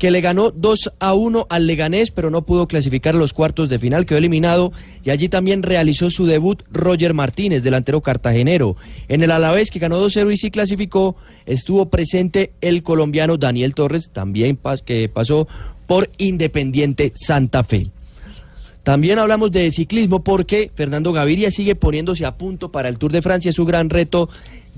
que le ganó 2 a 1 al Leganés, pero no pudo clasificar los cuartos de final, quedó eliminado y allí también realizó su debut Roger Martínez, delantero cartagenero. En el Alavés, que ganó 2-0 y sí clasificó, estuvo presente el colombiano Daniel Torres, también que pasó por Independiente Santa Fe. También hablamos de ciclismo porque Fernando Gaviria sigue poniéndose a punto para el Tour de Francia, su gran reto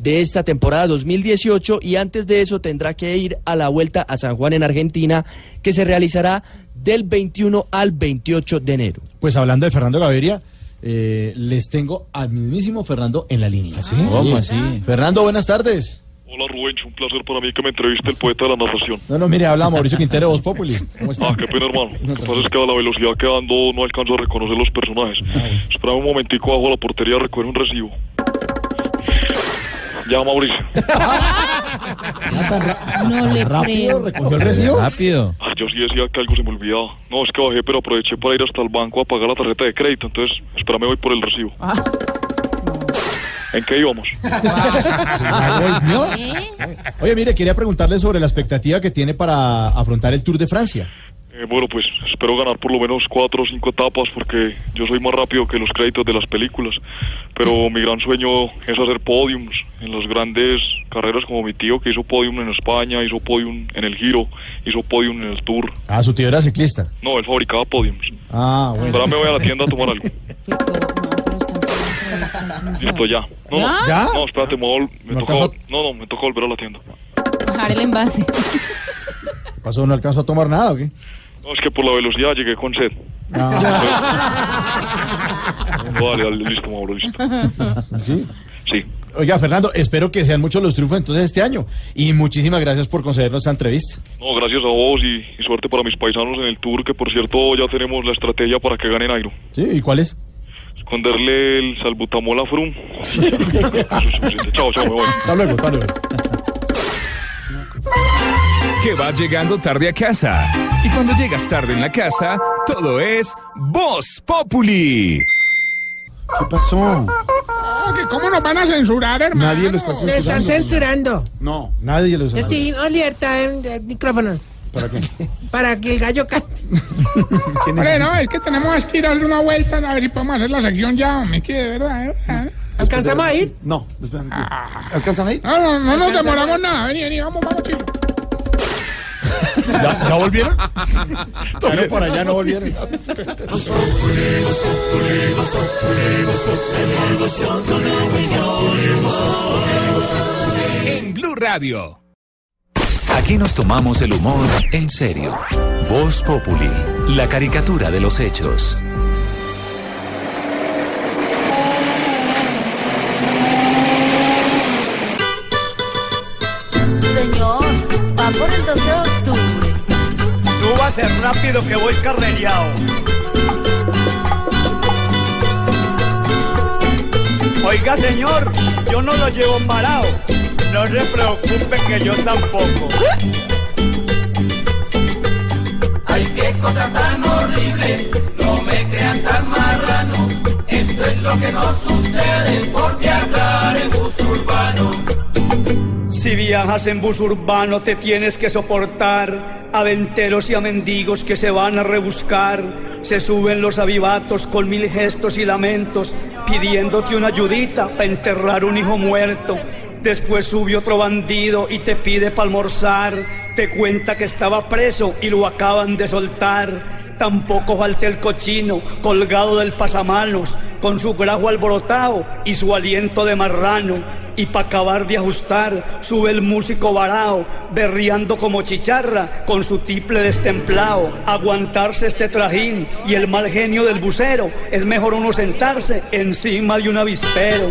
de esta temporada 2018 y antes de eso tendrá que ir a la vuelta a San Juan en Argentina que se realizará del 21 al 28 de enero. Pues hablando de Fernando Gaviria, Eh, les tengo al mismísimo Fernando en la línea. ¿Sí? ¿Cómo así? Fernando, buenas tardes. Hola Rubencho, un placer para mí que me entreviste el poeta de la narración. No, no, mire, habla Mauricio Quintero, Voz Populi. ¿Cómo está? Ah, qué pena hermano. Lo que pasa es que a la velocidad que ando no alcanzo a reconocer los personajes. Espérame un momentico bajo la portería recoger un recibo. Ya, Mauricio. No le ¿Rápido? ¿Recogió el recibo? Rápido. Ah, yo sí decía que algo se me olvidaba. No, es que bajé, pero aproveché para ir hasta el banco a pagar la tarjeta de crédito. Entonces, espérame, voy por el recibo. ¿En qué íbamos? ¿La volvió? Oye, mire, quería preguntarle sobre la expectativa que tiene para afrontar el Tour de Francia. Eh, bueno, pues espero ganar por lo menos cuatro o cinco etapas porque yo soy más rápido que los créditos de las películas. Pero mi gran sueño es hacer podiums en las grandes carreras como mi tío que hizo podium en España, hizo podium en el Giro, hizo podium en el Tour. Ah, su tío era ciclista. No, él fabricaba podiums. Ah, bueno. Espérame, voy a la tienda a tomar algo. Listo, ya. No, no, ¿Ya? no, espérate, me, vol- me ¿No toca, alcanzó? no, no, me toca volver a la tienda. Bajar el envase. ¿Qué pasó? ¿No alcanzó a tomar nada o qué? No, es que por la velocidad llegué con sed. Vale, dale, listo, Mauro, listo. ¿Sí? Sí. Oiga, Fernando, espero que sean muchos los triunfos entonces este año. Y muchísimas gracias por concedernos esta entrevista. No, gracias a vos y, y suerte para mis paisanos en el tour, que por cierto ya tenemos la estrategia para que gane Nairo. ¿Sí? ¿Y cuál es? Esconderle el salbutamol a Frum. chao, chao, me voy. Hasta luego, hasta luego. Que vas llegando tarde a casa. Y cuando llegas tarde en la casa, todo es Voz Populi. ¿Qué pasó? Ah, que ¿Cómo nos van a censurar, hermano? Nadie lo está Me están censurando. No. Nadie lo sabe. Sí, alerta en el micrófono. ¿Para qué? Para que el gallo cante. Hombre, no, es que tenemos que ir a darle una vuelta a ver si podemos hacer la sección ya, hombre, que de verdad, de verdad. ¿Alcanzamos a ir? No, espera, ¿Alcanzan ahí? No, no, no nos demoramos nada. Vení, vení, vamos, vamos, chicos. ¿Ya, ya volvieron? Claro, por allá no volvieron. En Blue Radio. Aquí nos tomamos el humor en serio. Voz Populi, la caricatura de los hechos. Señor, va por el 2 de octubre. Súbase rápido que voy carrereado. Oiga, señor, yo no lo llevo parado. No se preocupe que yo tampoco. Ay, qué cosa tan horrible, no me crean tan marrano. Esto es lo que nos sucede por viajar en bus urbano. Si viajas en bus urbano te tienes que soportar a venteros y a mendigos que se van a rebuscar. Se suben los avivatos con mil gestos y lamentos pidiéndote una ayudita para enterrar un hijo muerto. Después sube otro bandido y te pide para almorzar. Te cuenta que estaba preso y lo acaban de soltar. Tampoco falta el cochino colgado del pasamanos con su grajo alborotado y su aliento de marrano. Y para acabar de ajustar, sube el músico varao, berriando como chicharra, con su tiple destemplado. Aguantarse este trajín y el mal genio del bucero, es mejor uno sentarse encima de un avispero.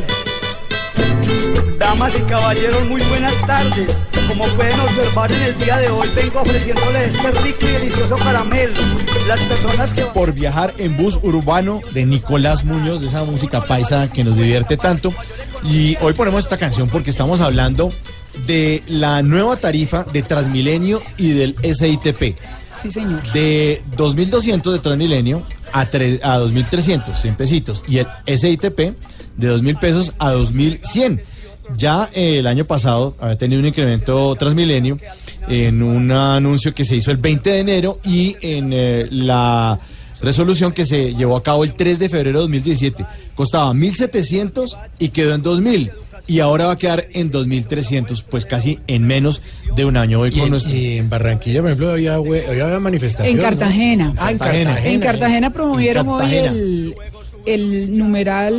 Damas y caballeros, muy buenas tardes. Como pueden observar en el día de hoy, vengo ofreciéndoles este rico y delicioso caramelo. Las personas que... Por viajar en bus urbano de Nicolás Muñoz, de esa música paisa que nos divierte tanto. Y hoy ponemos esta canción porque estamos hablando de la nueva tarifa de Transmilenio y del SITP. Sí, señor. De 2.200 de Transmilenio a, tre- a 2.300, 100 pesitos. Y el SITP de 2.000 pesos a 2.100. Ya eh, el año pasado había tenido un incremento Transmilenio en un anuncio que se hizo el 20 de enero y en eh, la resolución que se llevó a cabo el 3 de febrero de 2017. Costaba 1.700 y quedó en 2.000. Y ahora va a quedar en 2.300, pues casi en menos de un año. Hoy Y con en, nuestro... y en Barranquilla, por ejemplo, había, había manifestación. En Cartagena. Ah, en Cartagena. Cartagena. En Cartagena promovieron En hoy Cartagena. el, el numeral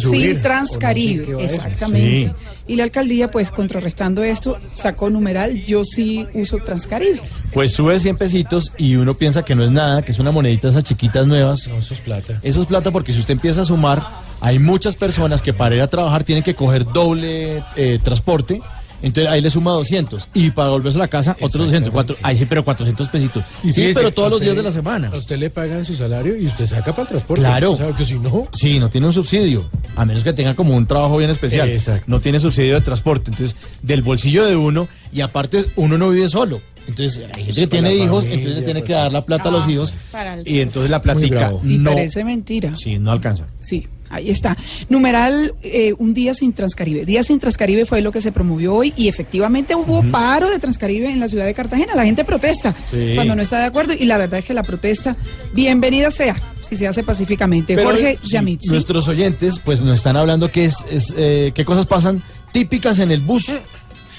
subir, sin Transcaribe, no exactamente. Y la alcaldía, pues contrarrestando esto, sacó numeral yo sí uso Transcaribe. Pues sube 100 pesitos y uno piensa que no es nada, que es una monedita de esas chiquitas nuevas. No, eso es plata. Eso es plata porque si usted empieza a sumar, hay muchas personas que para ir a trabajar tienen que coger doble eh, transporte. Entonces ahí le suma 200. Y para volverse a la casa, otros 200. Cuatro, ahí sí, pero 400 pesitos. sí, fíjese, pero todos los días de la semana. A usted le pagan su salario y usted saca para el transporte. Claro. O sea, que si no. Sí, no tiene un subsidio. A menos que tenga como un trabajo bien especial. Exacto. No tiene subsidio de transporte. Entonces, del bolsillo de uno, y aparte, uno no vive solo. Entonces, hay gente que tiene hijos, familia, entonces le tiene pues. que dar la plata a los hijos. para el- Y entonces la platica bravo. Y no. parece mentira. Sí, no alcanza. Sí, ahí está. Numeral eh, Un Día Sin Transcaribe. Día Sin Transcaribe fue lo que se promovió hoy y efectivamente hubo paro de Transcaribe en la ciudad de Cartagena. La gente protesta Sí. cuando no está de acuerdo y la verdad es que la protesta, bienvenida sea, si se hace pacíficamente. Pero, Jorge sí, Yamit. ¿sí? Nuestros oyentes, pues, nos están hablando que es, es, eh, qué cosas pasan típicas en el bus.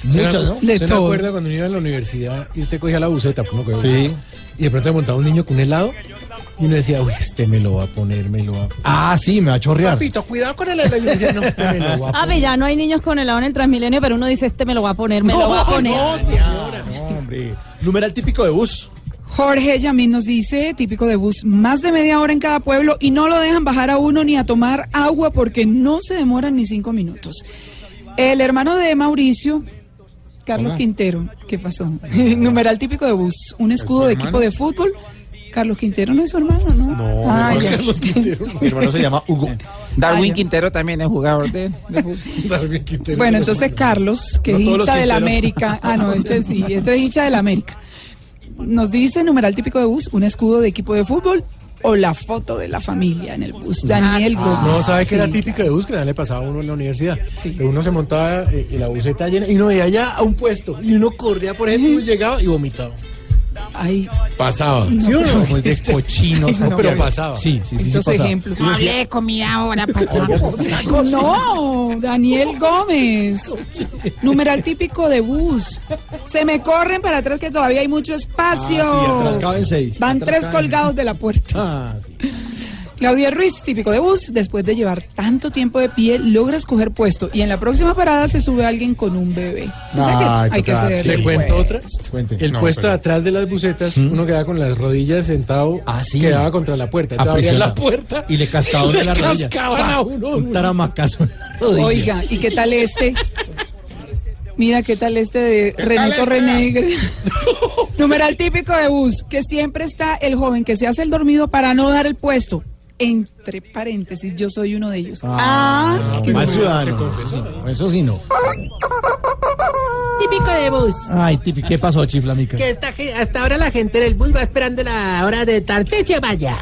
Muchas, ¿no? De ¿Se todo. acuerda cuando iba a la universidad y usted cogía la buseta? pues, uno cogía Sí. Y de pronto le montaba un niño con un helado y uno decía, uy, este me lo va a poner, me lo va a poner. Ah, sí, me va a chorrear. Papito, cuidado con el helado. Y yo decía, no, este me lo va a Ah, poner. ya no hay niños con helado en el Transmilenio, pero uno dice, este me lo va a poner, me lo va a poner. No, señora. No, hombre. Numeral típico de bus. Jorge Yamit nos dice, típico de bus, más de media hora en cada pueblo y no lo dejan bajar a uno ni a tomar agua porque no se demoran ni cinco minutos. El hermano de Mauricio, Carlos. Quintero, ¿qué pasó? Numeral típico de bus, un escudo de equipo de fútbol. Carlos Quintero no es su hermano, ¿no? No, Ah, no. Carlos Quintero. Mi hermano se llama Hugo. Darwin Ah, ya. Quintero también es jugador de, de fútbol. Darwin Quintero. Bueno, entonces Carlos, que No es hincha de la Quinteros. América. Ah, no, este sí, este es hincha de la América. Nos dice, numeral típico de bus, un escudo de equipo de fútbol o la foto de la familia en el bus. Daniel Gómez. Ah, No, ¿sabe que era Sí. típico de bus? Que le pasaba a uno en la universidad. Que uno se montaba eh, y la buseta llena y uno veía ya a un puesto y uno corría por ejemplo y llegaba y vomitaba. Ay, Pasaba. No, ¿Sí o no? Como es de cochinos. No, pero pasaba. Sí, sí, sí. estos ejemplos. Decía, Hablé comida ahora, patrón. No, Daniel Gómez. Numeral típico de bus. Se me corren para atrás que todavía hay mucho espacio. Ah, sí, atrás caben seis. Van Atrás tres caben- colgados de la puerta. Ah, sí. Claudia Ruiz, típico de bus, después de llevar tanto tiempo de pie, logra escoger puesto y en la próxima parada se sube alguien con un bebé. O sea que Ay, hay que ser sí. ¿Le cuento otra? Cuente. El No, puesto pero- atrás de las bucetas, uno quedaba con las rodillas sentado, Ah, sí. quedaba contra la puerta. Entonces abrían la puerta Y le cascaban en la le rodilla. cascaban a uno. Un taramacazo en la rodilla. Oiga, ¿y qué tal este? Mira, ¿qué tal este de René tal Torrenegre? Numeral típico de bus, que siempre está el joven que se hace el dormido para no dar el puesto. Entre paréntesis, yo soy uno de ellos. Ah, qué Mal bueno. ciudadano. Eso sí no, Eso sí no. Típico de bus. Ay, Tipi, ¿qué pasó, chiflamica? Que esta, hasta ahora la gente del bus va esperando la hora de Tartesia vaya.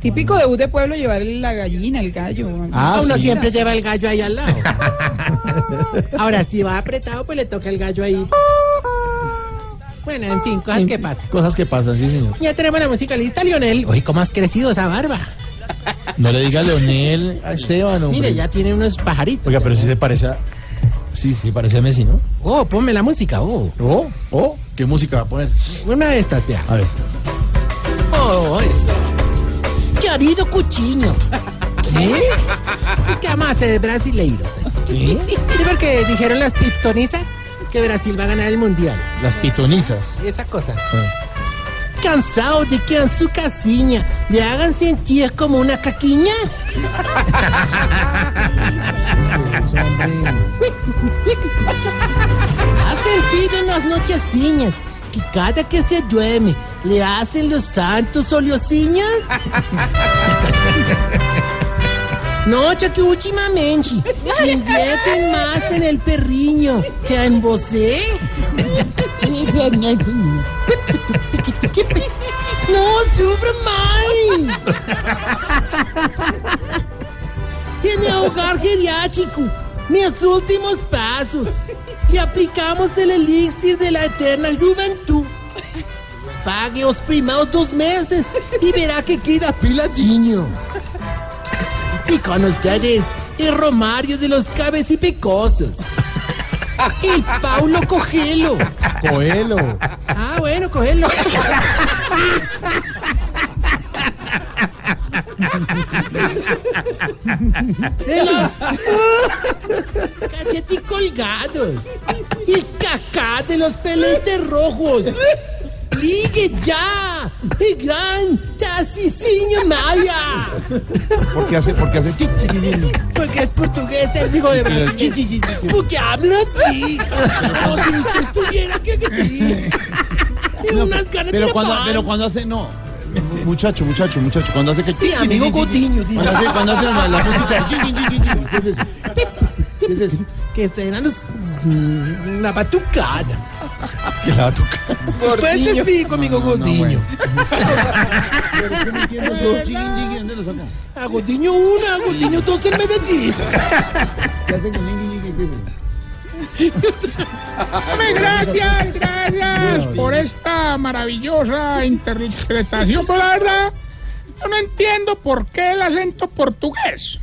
Típico de bus de pueblo llevar la gallina, el gallo. Ah, uno sí. siempre lleva el gallo ahí al lado. Ahora, si va apretado, pues le toca el gallo ahí. Bueno, en fin, cosas que pasan. Cosas que pasan, sí, señor. Ya tenemos la música lista, Lionel. Uy, ¿cómo has crecido esa barba? No le diga Leonel a Esteban, hombre. Mire, ya tiene unos pajaritos. Oiga, pero sí se parece a... Sí, sí, parece a Messi, ¿no? Oh, ponme la música, oh. Oh, oh, ¿qué música va a poner? Una de estas, vea. A ver. Oh, eso. Querido cuchiño. ¿Qué? ¿Qué vamos a hacer brasileiro? ¿Qué? Sí, porque dijeron las piptonizas que Brasil va a ganar el mundial. Las pitonizas. Esa cosa. Sí. Cansado de que en su casiña le hagan sentir como una caquiña. ¿Ha sentido en las nocheciñas que cada que se duerme le hacen los santos oliociñas? No, que últimamente invierten más en el perriño que en você. No, sufra más. Tiene hogar geriátrico. Mis últimos pasos. Le aplicamos el elixir de la eterna juventud. Pague los primeros dos meses y verá que queda piladinho. Y con ustedes, el Romario de los cabecipicosos. El Paulo Cogelo. Coelho. Ah, bueno, cogelo. De los cachetes colgados. El cacá de los peletes rojos. ¡Ligue ya! ¡El gran Tarcisinho Maya! ¿Por qué hace, por qué hace? Porque es portugués, el hijo de Brasil. Porque habla así. Como si usted estuviera que sí. Tiene unas ganas de Pero cuando, tapar. pero cuando hace, no. Muchacho, muchacho, muchacho, cuando hace que... Sí, amigo Gotiño. Cuando hace, cuando hace la, la música... ¿Qué es eso? ¿Qué es eso? Que serán los... Una batucada. Que la te explico, amigo Gotiño. ¿Dónde lo saca? A Gotiño 1, a Gotiño 2 en Medellín. ¿Qué hace con Hombre, gracias, gracias por esta maravillosa interpretación. Pero la verdad, yo no entiendo por qué el acento portugués.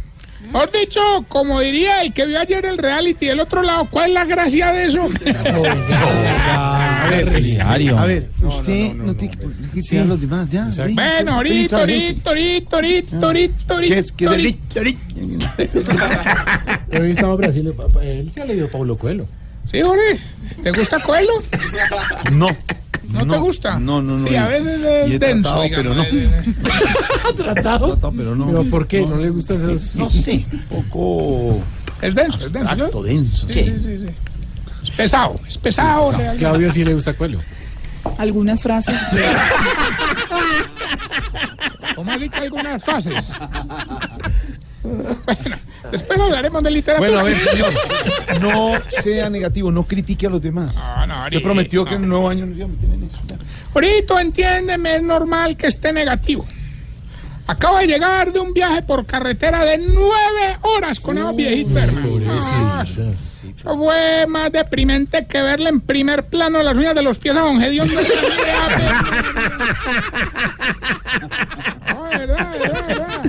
Mejor dicho, como diría el que vio ayer el reality del otro lado, ¿cuál es la gracia de eso? A ver, a ver, usted no tiene que los demás, ya. Bueno, ahorita, ahorita, ahorita, ahorita, ahorita, ¿Qué es? ¿Qué es? ahorita. Hoy estaba Brasil. Él se ha leído Pablo Coelho. Sí, Jorge, ¿te gusta Coelho? No. ¿No, te gusta? No, no, no. Sí, a veces Y he es denso, tratado, digamos, pero no. eh. ¿Tratado? Tratado, pero no. ¿Pero por qué? ¿No le gusta esos...? No sé, un poco Es denso, es denso. denso. Sí, sí, sí, sí. Es pesado, es pesado. realmente. Claudia sí le gusta Coelho. Algunas frases. ¿Cómo así que algunas frases? Bueno, después hablaremos de literatura. Bueno, a ver, señor, no sea negativo, no critique a los demás. No, no, Te ahorita, prometió que en el nuevo año nos íbamos a meter en eso. entiéndeme, es normal que esté negativo. Acabo de llegar de un viaje por carretera de nueve horas con esos viejitos, hermano. Ah, Eso fue más deprimente que verle en primer plano las uñas de los pies a Don. No, verdad, verdad, verdad.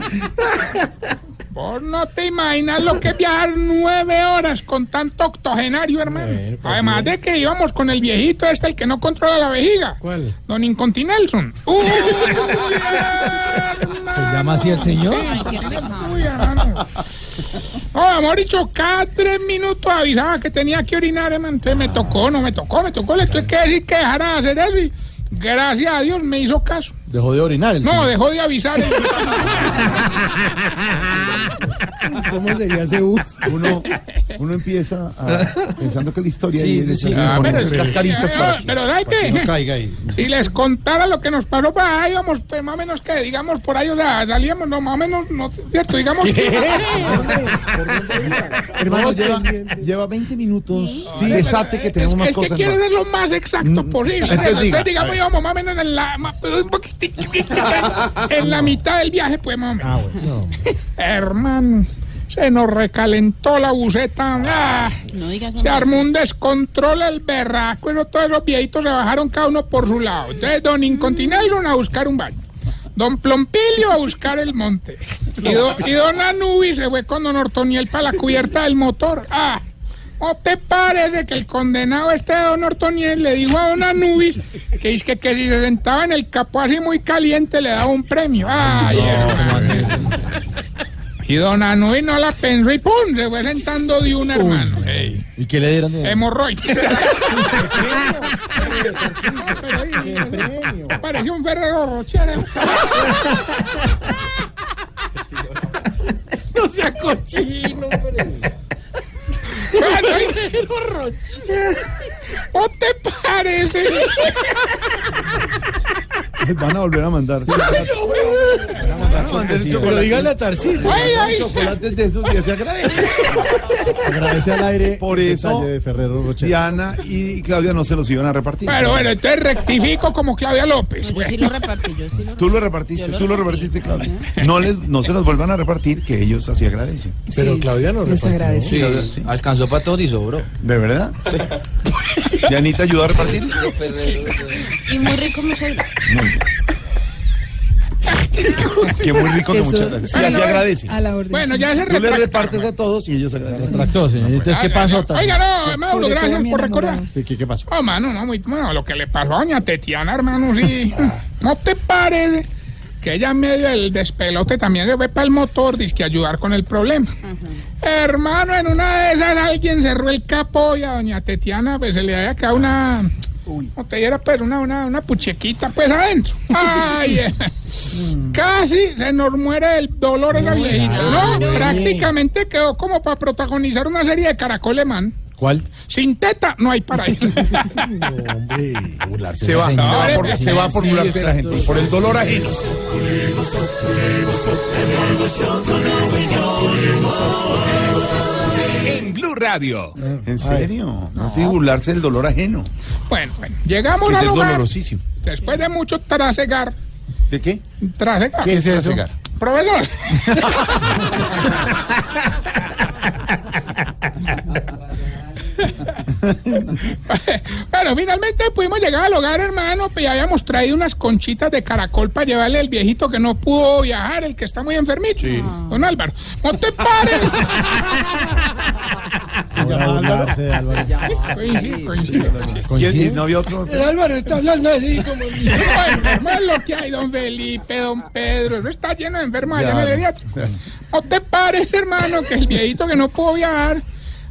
Vos no te imaginas lo que es viajar nueve horas con tanto octogenario, hermano. Bueno, pues Además sí. de que íbamos con el viejito este, el que no controla la vejiga. ¿Cuál? Don Incontinelson. Uy, ¿Se llama así el señor? Uy, hermano. No, amor dicho, cada tres minutos avisaba que tenía que orinar, hermano. Entonces me tocó, no me tocó, me tocó. Le tuve que decir que dejara de hacer eso y gracias a Dios me hizo caso. Dejó de orinar el No, señor. dejó de avisar. ¿Cómo sería ese bus? Uno, uno empieza a- pensando que la historia Sí, sí, Ah, pero, es que- cascaritas para que- pero ¿sabes Que no qué? caiga ahí. Si les contara lo que nos pasó para ahí, íbamos, pues más o menos que, digamos, por ahí, o sea, salíamos, no, más o menos, no, cierto, digamos que... Hermano, lleva, lleva 20 minutos. Sí, desate que Es, tenemos más es que cosas. quiere más. ser lo más exacto posible. entonces Entonces, diga, digamos, íbamos más o menos en la, ma- un poquitico, en la mitad del viaje, pues más o menos. Ah, bueno. Hermano, se nos recalentó la buceta. ah, No digas se armó un descontrol el berraco. Pero todos los viejitos se bajaron cada uno por su lado. Entonces, don Incontinello a buscar un baño. Don Plompilio a buscar el monte. Y, do- y don Anubi se fue con don Ortoniel para la cubierta del motor. Ah, ¿no te parece que el condenado este de don Ortoniel le dijo a don Anubis que es que, que si se sentaba en el capó así muy caliente le daba un premio? Ay, hermano. Y don Anubis no la pensó y ¡pum! se fue sentando de un hermano. Ey, ¿Y qué le dieron? de- hemorroides. Parecía un Ferrero Rocher. ¿eh? No sea cochino, hombre. Ferrero Rocher. ¿O te parece? Van a volver a mandar. Pero dígale a Tarcisio. Ay, ay. Chocolates de esos y se agradece. Agradece al aire Por eso, de Ferrero Rocher. Diana y Claudia no se los iban a repartir. Pero bueno, entonces rectifico como Claudia López. Yo sí lo repartí, yo sí lo Tú lo repartiste, lo tú lo repartí. repartiste, Claudia. No, les, no se los vuelvan a repartir, que ellos así agradecen. Pero Claudia no les repartió. Sí. alcanzó para todos y sobró. ¿De verdad? Sí. ¿Dianita ayudó a repartir? Y muy rico, muchas gracias. Muy bien. Que muy rico Eso, muchas gracias. Y así agradecen. A la orden. Bueno, ya se Tú les retracta. repartes a todos y ellos agradecen. Retractó, señor. Entonces, ¿qué pasó? Oiga, no, Mauro, gracias por recordar. ¿Qué, qué, pasó? Oh, mano, no, muy, bueno, lo que le pasó a doña Tetiana, hermano, sí. ¿No te parece que ella en medio del despelote también se fue para el motor, que ayudar con el problema. Hermano, en una de esas alguien cerró el capó y a doña Tetiana pues se le había quedado una botellera, pero una, una, una puchequita pues adentro. Ay, eh. Casi se nos muere el dolor en la viejita, ¿no? Prácticamente quedó como para protagonizar una serie de caracoles, man. ¿Cuál? Sin teta no hay paraíso. Se va, se va por, se va por burlarse de la gente, por el dolor ajeno. En Blue Radio. ¿En serio? No tiene que burlarse del dolor ajeno. Bueno, bueno, llegamos Que al es lugar. dolorosísimo. Después de mucho trasegar. ¿De qué? Trasegar. ¿Qué es eso? Trasegar. Profesor. bueno, finalmente pudimos llegar al hogar, hermano, pues ya habíamos traído unas conchitas de caracol para llevarle al viejito que no pudo viajar, el que está muy enfermito. Don Álvaro, no te pares. ¿Quién? ¿No había otro? El Álvaro está hablando así como... Bueno, hermano, lo que hay, don Felipe, don Pedro, eso está lleno de enfermos allá en el. No te pares, hermano, que el viejito que no pudo viajar,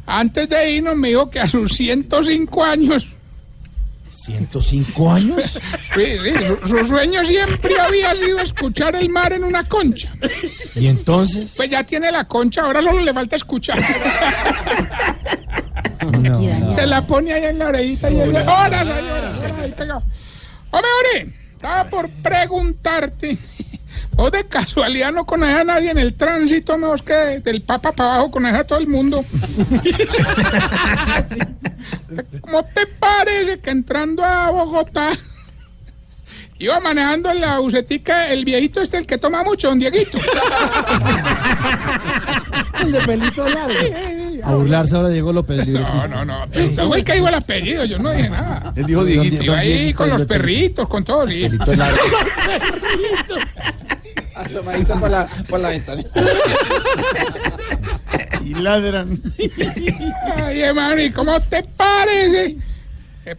antes de irnos me dijo que a sus 105 años, ¿105 años? sí, sí, su, su sueño siempre había sido escuchar el mar en una concha. ¿Y entonces? Pues ya tiene la concha, ahora solo le falta escuchar. Se la pone ahí en la orejita y ella, horas, ahí, pegado. Hombre, estaba por preguntarte. ¿O de casualidad no conoces a nadie en el tránsito, mejor que del Papa para abajo conoces a todo el mundo? ¿Cómo te parece que entrando a Bogotá iba manejando en la bucetica el viejito este, el que toma mucho, don Dieguito? El de pelito largo. A burlarse ahora Diego López, libretista. No, no, no. Pero el que el apellido, yo no dije nada. Él dijo Dieguito. Iba ahí con los perritos, con todo. Sí. Asomadito por la, por la ventana. Y ladran. Ay, hermano, ¿y cómo te parece?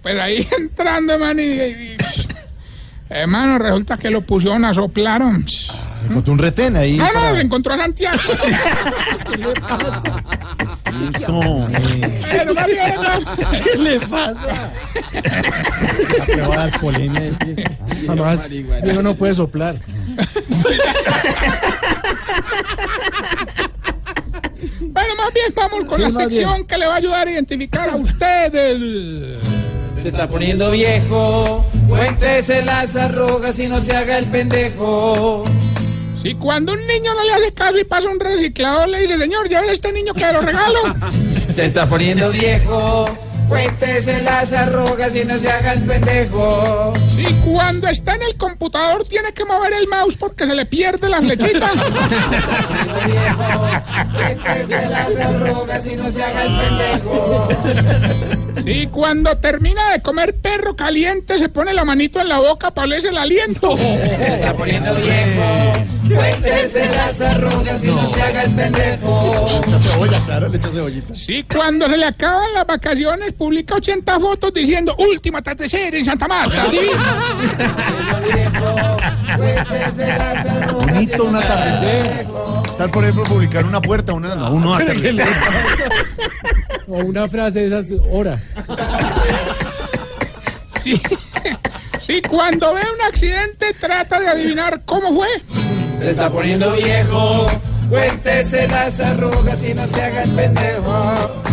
Pues ahí entrando, hermano, y, y- hermano, resulta que lo pusieron a soplaron. Encontró un retén ahí. No, no, para- se encontró a Santiago. ¿Qué le pasa? Eso. Pero. ¿Qué le pasa? Le va a dar polemia. Además, Diego no puede soplar. Bueno, más bien vamos con Sí, la sección bien. que le va a ayudar a identificar a usted el... Se está poniendo viejo. Cuéntese las arrugas y no se haga el pendejo. Si cuando un niño no le hace caso y pasa un reciclador, le dice, señor, ya ver este niño que lo regalo. Se está poniendo viejo. Cuéntese las arrugas y no se haga el pendejo. Si cuando está en el computador tiene que mover el mouse porque se le pierde la flechita. Cuéntese las arrugas y no se haga el pendejo. Si cuando termina de comer perro caliente se pone la manito en la boca para olerse el aliento. Se está poniendo viejo. Cuéntese las arrugas y no se haga el pendejo. Echa cebolla, claro, le echa cebollita. Si cuando se le acaban las vacaciones publica 80 fotos diciendo última atardecer en Santa Marta. divino". Cuéntese las arrugas y Bonito no un atardecer. Tal, por ejemplo, publicar una puerta, una, no, uno atardecer. O una frase de esas, hora. Si, si cuando ve un accidente trata de adivinar cómo fue. Se está poniendo viejo. Cuéntese las arrugas y no se haga el pendejo.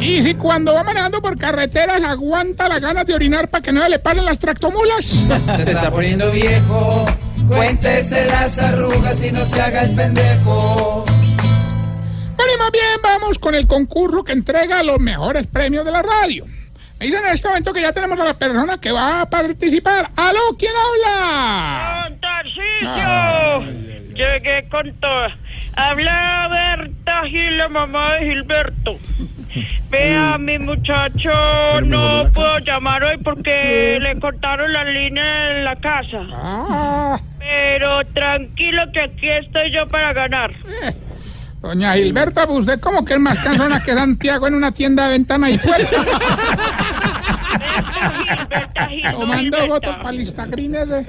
Y si cuando va manejando por carreteras aguanta las ganas de orinar para que no le paren las tractomulas. Se está poniendo viejo. Cuéntese las arrugas y no se haga el pendejo. Bueno, y más bien vamos con el concurso que entrega los mejores premios de la radio. Me dicen en este momento que ya tenemos a la persona que va a participar. ¡Aló! ¿Quién habla? ¡Don Tarcisio! Llegué con todo. Habla Berta Gil, la mamá de Gilberto. Vea, mi muchacho no puedo llamar hoy porque le cortaron la línea en la casa. Ah, Pero tranquilo que aquí estoy yo para ganar. Doña Gilberta, pues usted como que es más cansona que Santiago en una tienda de ventana y puerta. Tomando votos para listagrines. eh.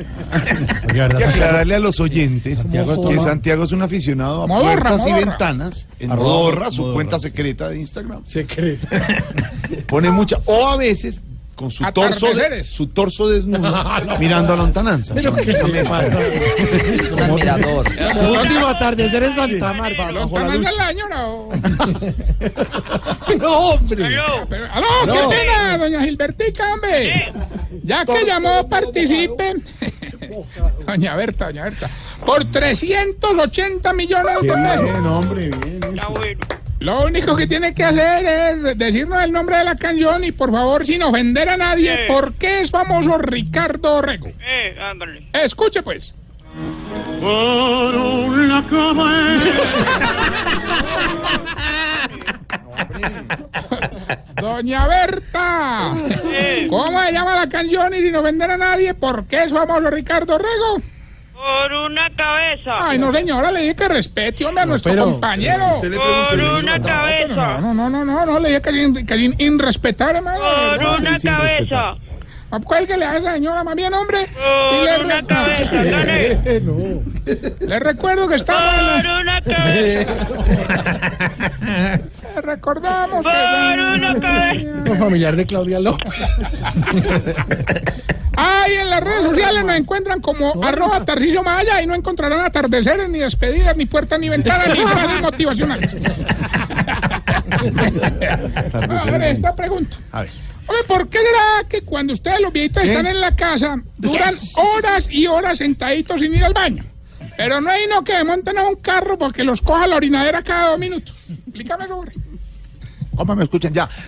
Hay que aclararle a los oyentes Santiago que toma- Santiago es un aficionado a Modorra, puertas y Modorra. ventanas en Modorra, su Modorra, cuenta secreta de Instagram. Secreto. Pone mucha, o a veces con su torso, de- su torso desnudo mirando a la lontananza. Pero ¿qué le pasa? Es un admirador. Último atardecer en Santa Marta. bajo la ¿Lontananza luz. la señora o...? No, hombre. Aló. Pero, ¡Aló! No. ¡Qué pena, doña Gilbertica, hombre! Ya que llamó, participe. doña Berta, doña Berta. Por 380 millones de pesos. Bien, hombre, bien. Está bueno. Lo único que tiene que hacer es decirnos el nombre de la canción y por favor, sin ofender a nadie, Eh. ¿por qué es famoso Ricardo Rego? Eh, ándale. Escuche pues. Por una Doña Berta, Eh, ¿cómo se llama la canción y sin ofender a nadie? ¿Por qué es famoso Ricardo Rego? Por una cabeza. Ay, no señora, le dije que respete, hombre, a nuestro pero- compañero. Pregunta Por una cabeza. No, no, no, no, no, no, le dije que sin, que sin irrespetar, hermano. Por No, una sí, cabeza. Ah, Cuélguele a esa señora, más bien, hombre. Por Y le, una re- cabeza, dale. le recuerdo que la- Por una cabeza. Le recordamos Por que... una cabeza. Un familiar de Claudia López. Ay, en las redes sociales nos encuentran como arroba Tarcillo Maya y no encontrarán atardeceres, ni despedidas, ni puertas, ni ventanas, ni frases motivacionales. A ver, esta pregunta. A ver. Oye, ¿por qué será que cuando ustedes los viejitos están en la casa duran horas y horas sentaditos sin ir al baño? Pero no hay no que monten a un carro porque los coja la orinadera cada dos minutos. Explícame sobre. ¿Cómo me escuchan ya?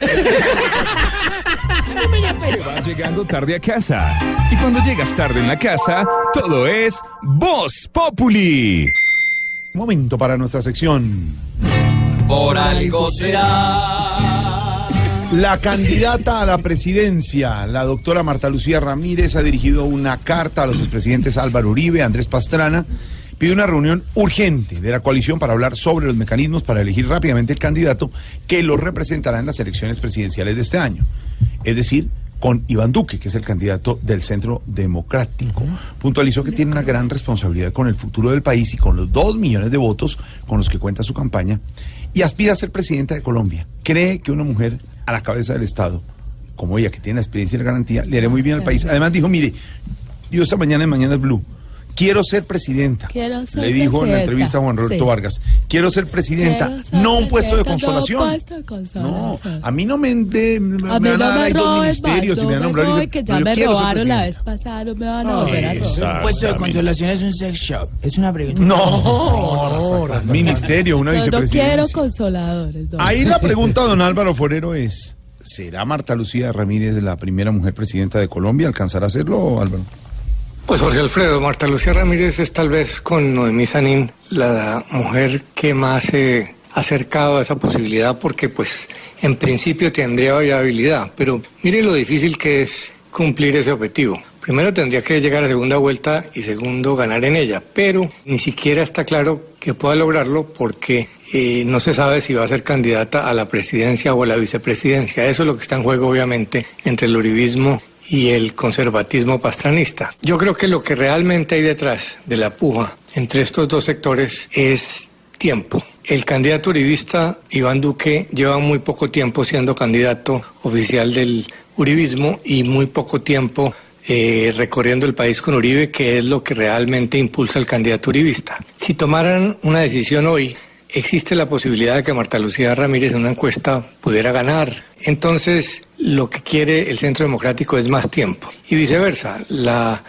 Va llegando tarde a casa. Y cuando llegas tarde en la casa, todo es Voz Populi. Momento para nuestra sección. Por algo será. La candidata a la presidencia, la doctora Marta Lucía Ramírez, ha dirigido una carta a los expresidentes Álvaro Uribe, Andrés Pastrana, pide una reunión urgente de la coalición para hablar sobre los mecanismos para elegir rápidamente el candidato que lo representará en las elecciones presidenciales de este año. Es decir, con Iván Duque, que es el candidato del Centro Democrático. Puntualizó que tiene una gran responsabilidad con el futuro del país y con los dos millones de votos con los que cuenta su campaña y aspira a ser presidenta de Colombia. Cree que una mujer a la cabeza del Estado, como ella, que tiene la experiencia y la garantía, le hará muy bien al país. Además dijo, mire, dijo esta mañana en Mañana Blue, quiero ser presidenta. Quiero ser le dijo en la presidenta. entrevista a Juan Roberto Sí. Vargas, quiero ser presidenta, Quiero ser no un puesto de presidenta, no consolación. puesto de consolación. No, a mí no me, de- me A mí van no a dar me ahí dos ministerios y me van a no me nombrar. que no, ya me robaron la presidenta. vez pasada, no me van a volver a robar. Un puesto de consolación es un sex shop. Es una pregunta. No, ministerio, una Yo no quiero vicepresidencia. consoladores. Ahí la pregunta, don Álvaro Forero, es: ¿será Marta Lucía Ramírez la primera mujer presidenta de Colombia? ¿Alcanzará a hacerlo, Álvaro? Pues Jorge Alfredo, Marta Lucía Ramírez es tal vez con Noemí Sanín la mujer que más se ha acercado a esa posibilidad porque pues en principio tendría viabilidad, pero mire lo difícil que es cumplir ese objetivo. Primero tendría que llegar a segunda vuelta y segundo ganar en ella, pero ni siquiera está claro que pueda lograrlo porque eh, no se sabe si va a ser candidata a la presidencia o a la vicepresidencia. Eso es lo que está en juego obviamente entre el uribismo y el conservatismo pastranista. Yo creo que lo que realmente hay detrás de la puja entre estos dos sectores es tiempo. El candidato uribista Iván Duque lleva muy poco tiempo siendo candidato oficial del uribismo y muy poco tiempo eh, recorriendo el país con Uribe, que es lo que realmente impulsa al candidato uribista. Si tomaran una decisión hoy, existe la posibilidad de que Marta Lucía Ramírez en una encuesta pudiera ganar. Entonces, lo que quiere el Centro Democrático es más tiempo. Y viceversa, la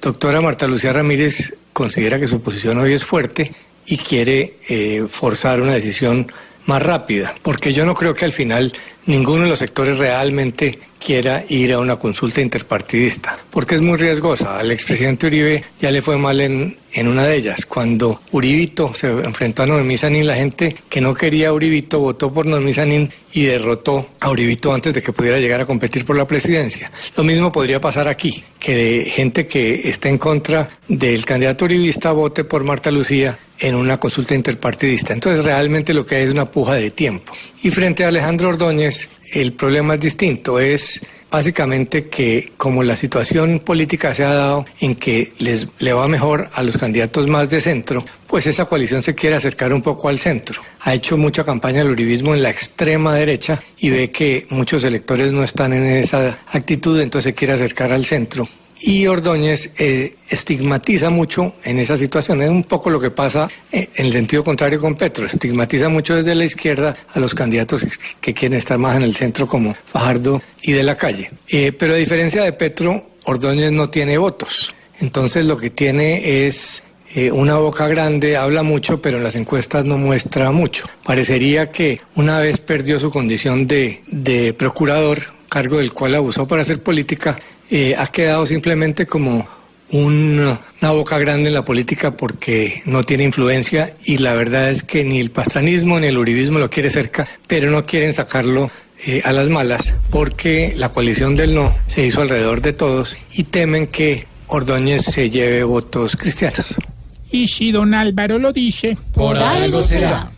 doctora Marta Lucía Ramírez considera que su posición hoy es fuerte y quiere eh, forzar una decisión más rápida, porque yo no creo que al final ninguno de los sectores realmente quiera ir a una consulta interpartidista, porque es muy riesgosa. Al expresidente Uribe ya le fue mal en, en una de ellas. Cuando Uribito se enfrentó a Noemí Sanín, la gente que no quería a Uribito votó por Noemí Sanín y derrotó a Uribito antes de que pudiera llegar a competir por la presidencia. Lo mismo podría pasar aquí, que gente que está en contra del candidato uribista vote por Marta Lucía en una consulta interpartidista. Entonces realmente lo que hay es una puja de tiempo. Y frente a Alejandro Ordóñez, el problema es distinto, es básicamente que como la situación política se ha dado en que les le va mejor a los candidatos más de centro, pues esa coalición se quiere acercar un poco al centro. Ha hecho mucha campaña el uribismo en la extrema derecha y ve que muchos electores no están en esa actitud, entonces se quiere acercar al centro. Y Ordóñez eh, estigmatiza mucho en esa situación. Es un poco lo que pasa eh, en el sentido contrario con Petro. Estigmatiza mucho desde la izquierda a los candidatos que quieren estar más en el centro como Fajardo y de la calle. Eh, pero a diferencia de Petro, Ordóñez no tiene votos. Entonces lo que tiene es eh, una boca grande, habla mucho, pero en las encuestas no muestra mucho. Parecería que una vez perdió su condición de, de procurador, cargo del cual abusó para hacer política, eh, ha quedado simplemente como un- una boca grande en la política porque no tiene influencia y la verdad es que ni el pastranismo ni el uribismo lo quiere cerca, pero no quieren sacarlo eh, a las malas porque la coalición del no se hizo alrededor de todos y temen que Ordóñez se lleve votos cristianos. Y si don Álvaro lo dice, Por algo será.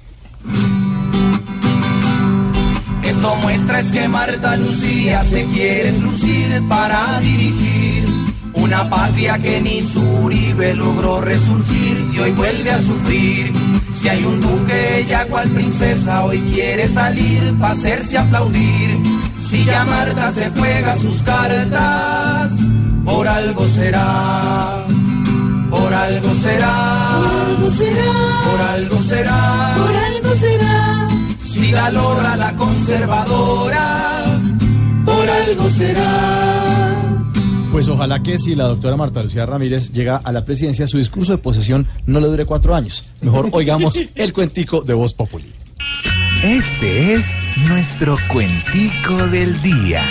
Esto muestra es que Marta Lucía se quiere lucir para dirigir una patria que ni su Uribe logró resurgir y hoy vuelve a sufrir. Si hay un duque, ella cual princesa hoy quiere salir para hacerse aplaudir. Si ya Marta se juega sus cartas, por algo será. Por algo será. Por algo será. Por algo será. Por algo será. Si la logra la conservadora, por algo será. Pues ojalá que si la doctora Marta Lucía Ramírez llega a la presidencia, su discurso de posesión no le dure cuatro años. Mejor oigamos el cuentico de Voz Populi. Este es nuestro cuentico del día.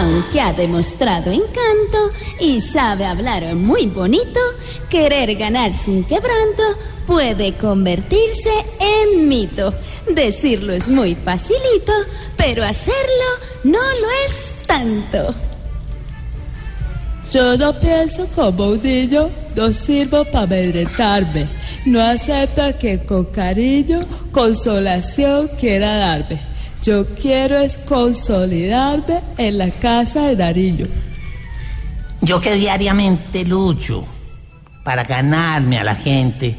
Aunque ha demostrado encanto y sabe hablar muy bonito, querer ganar sin quebranto puede convertirse en mito. Decirlo es muy facilito, pero hacerlo no lo es tanto. Yo no pienso como un niño, no sirvo para amedrentarme. No acepto que con cariño, consolación quiera darme. Yo quiero es consolidarme en la casa de Nariño. Yo que diariamente lucho para ganarme a la gente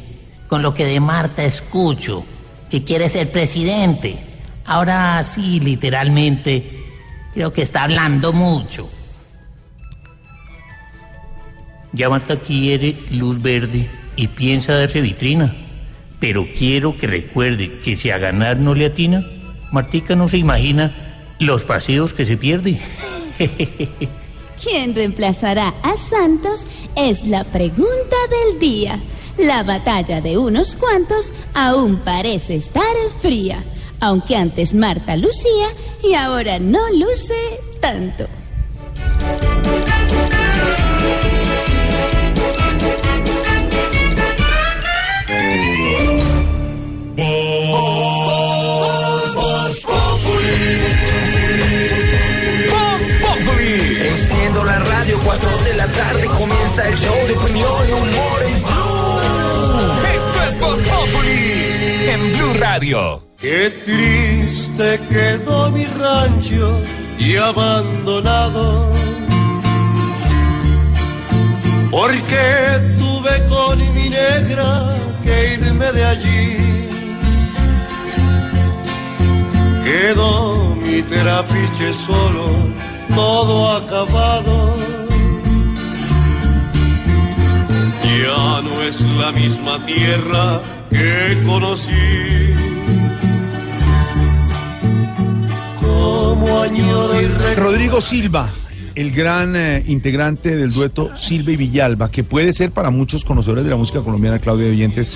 con lo que de Marta escucho, que quiere ser presidente. Ahora sí, literalmente, creo que está hablando mucho. Ya Marta quiere luz verde y piensa darse vitrina. Pero quiero que recuerde que si a ganar no le atina, Martica no se imagina los paseos que se pierde. ¿Quién reemplazará a Santos? Es la pregunta del día. La batalla de unos cuantos aún parece estar fría, aunque antes Marta lucía y ahora no luce tanto. 4 de la tarde comienza el show de opinión y humor en Blue. Esto es Voz Populi en Blue Radio. Qué triste quedó mi rancho y abandonado. Porque tuve con mi negra que irme de allí. Quedó mi terapiche solo, todo acabado. Ya no es la misma tierra que conocí. Como añoro y Rodrigo Silva, el gran eh, integrante del dueto Silva y Villalba, que puede ser para muchos conocedores de la música colombiana, Claudia de Oyentes,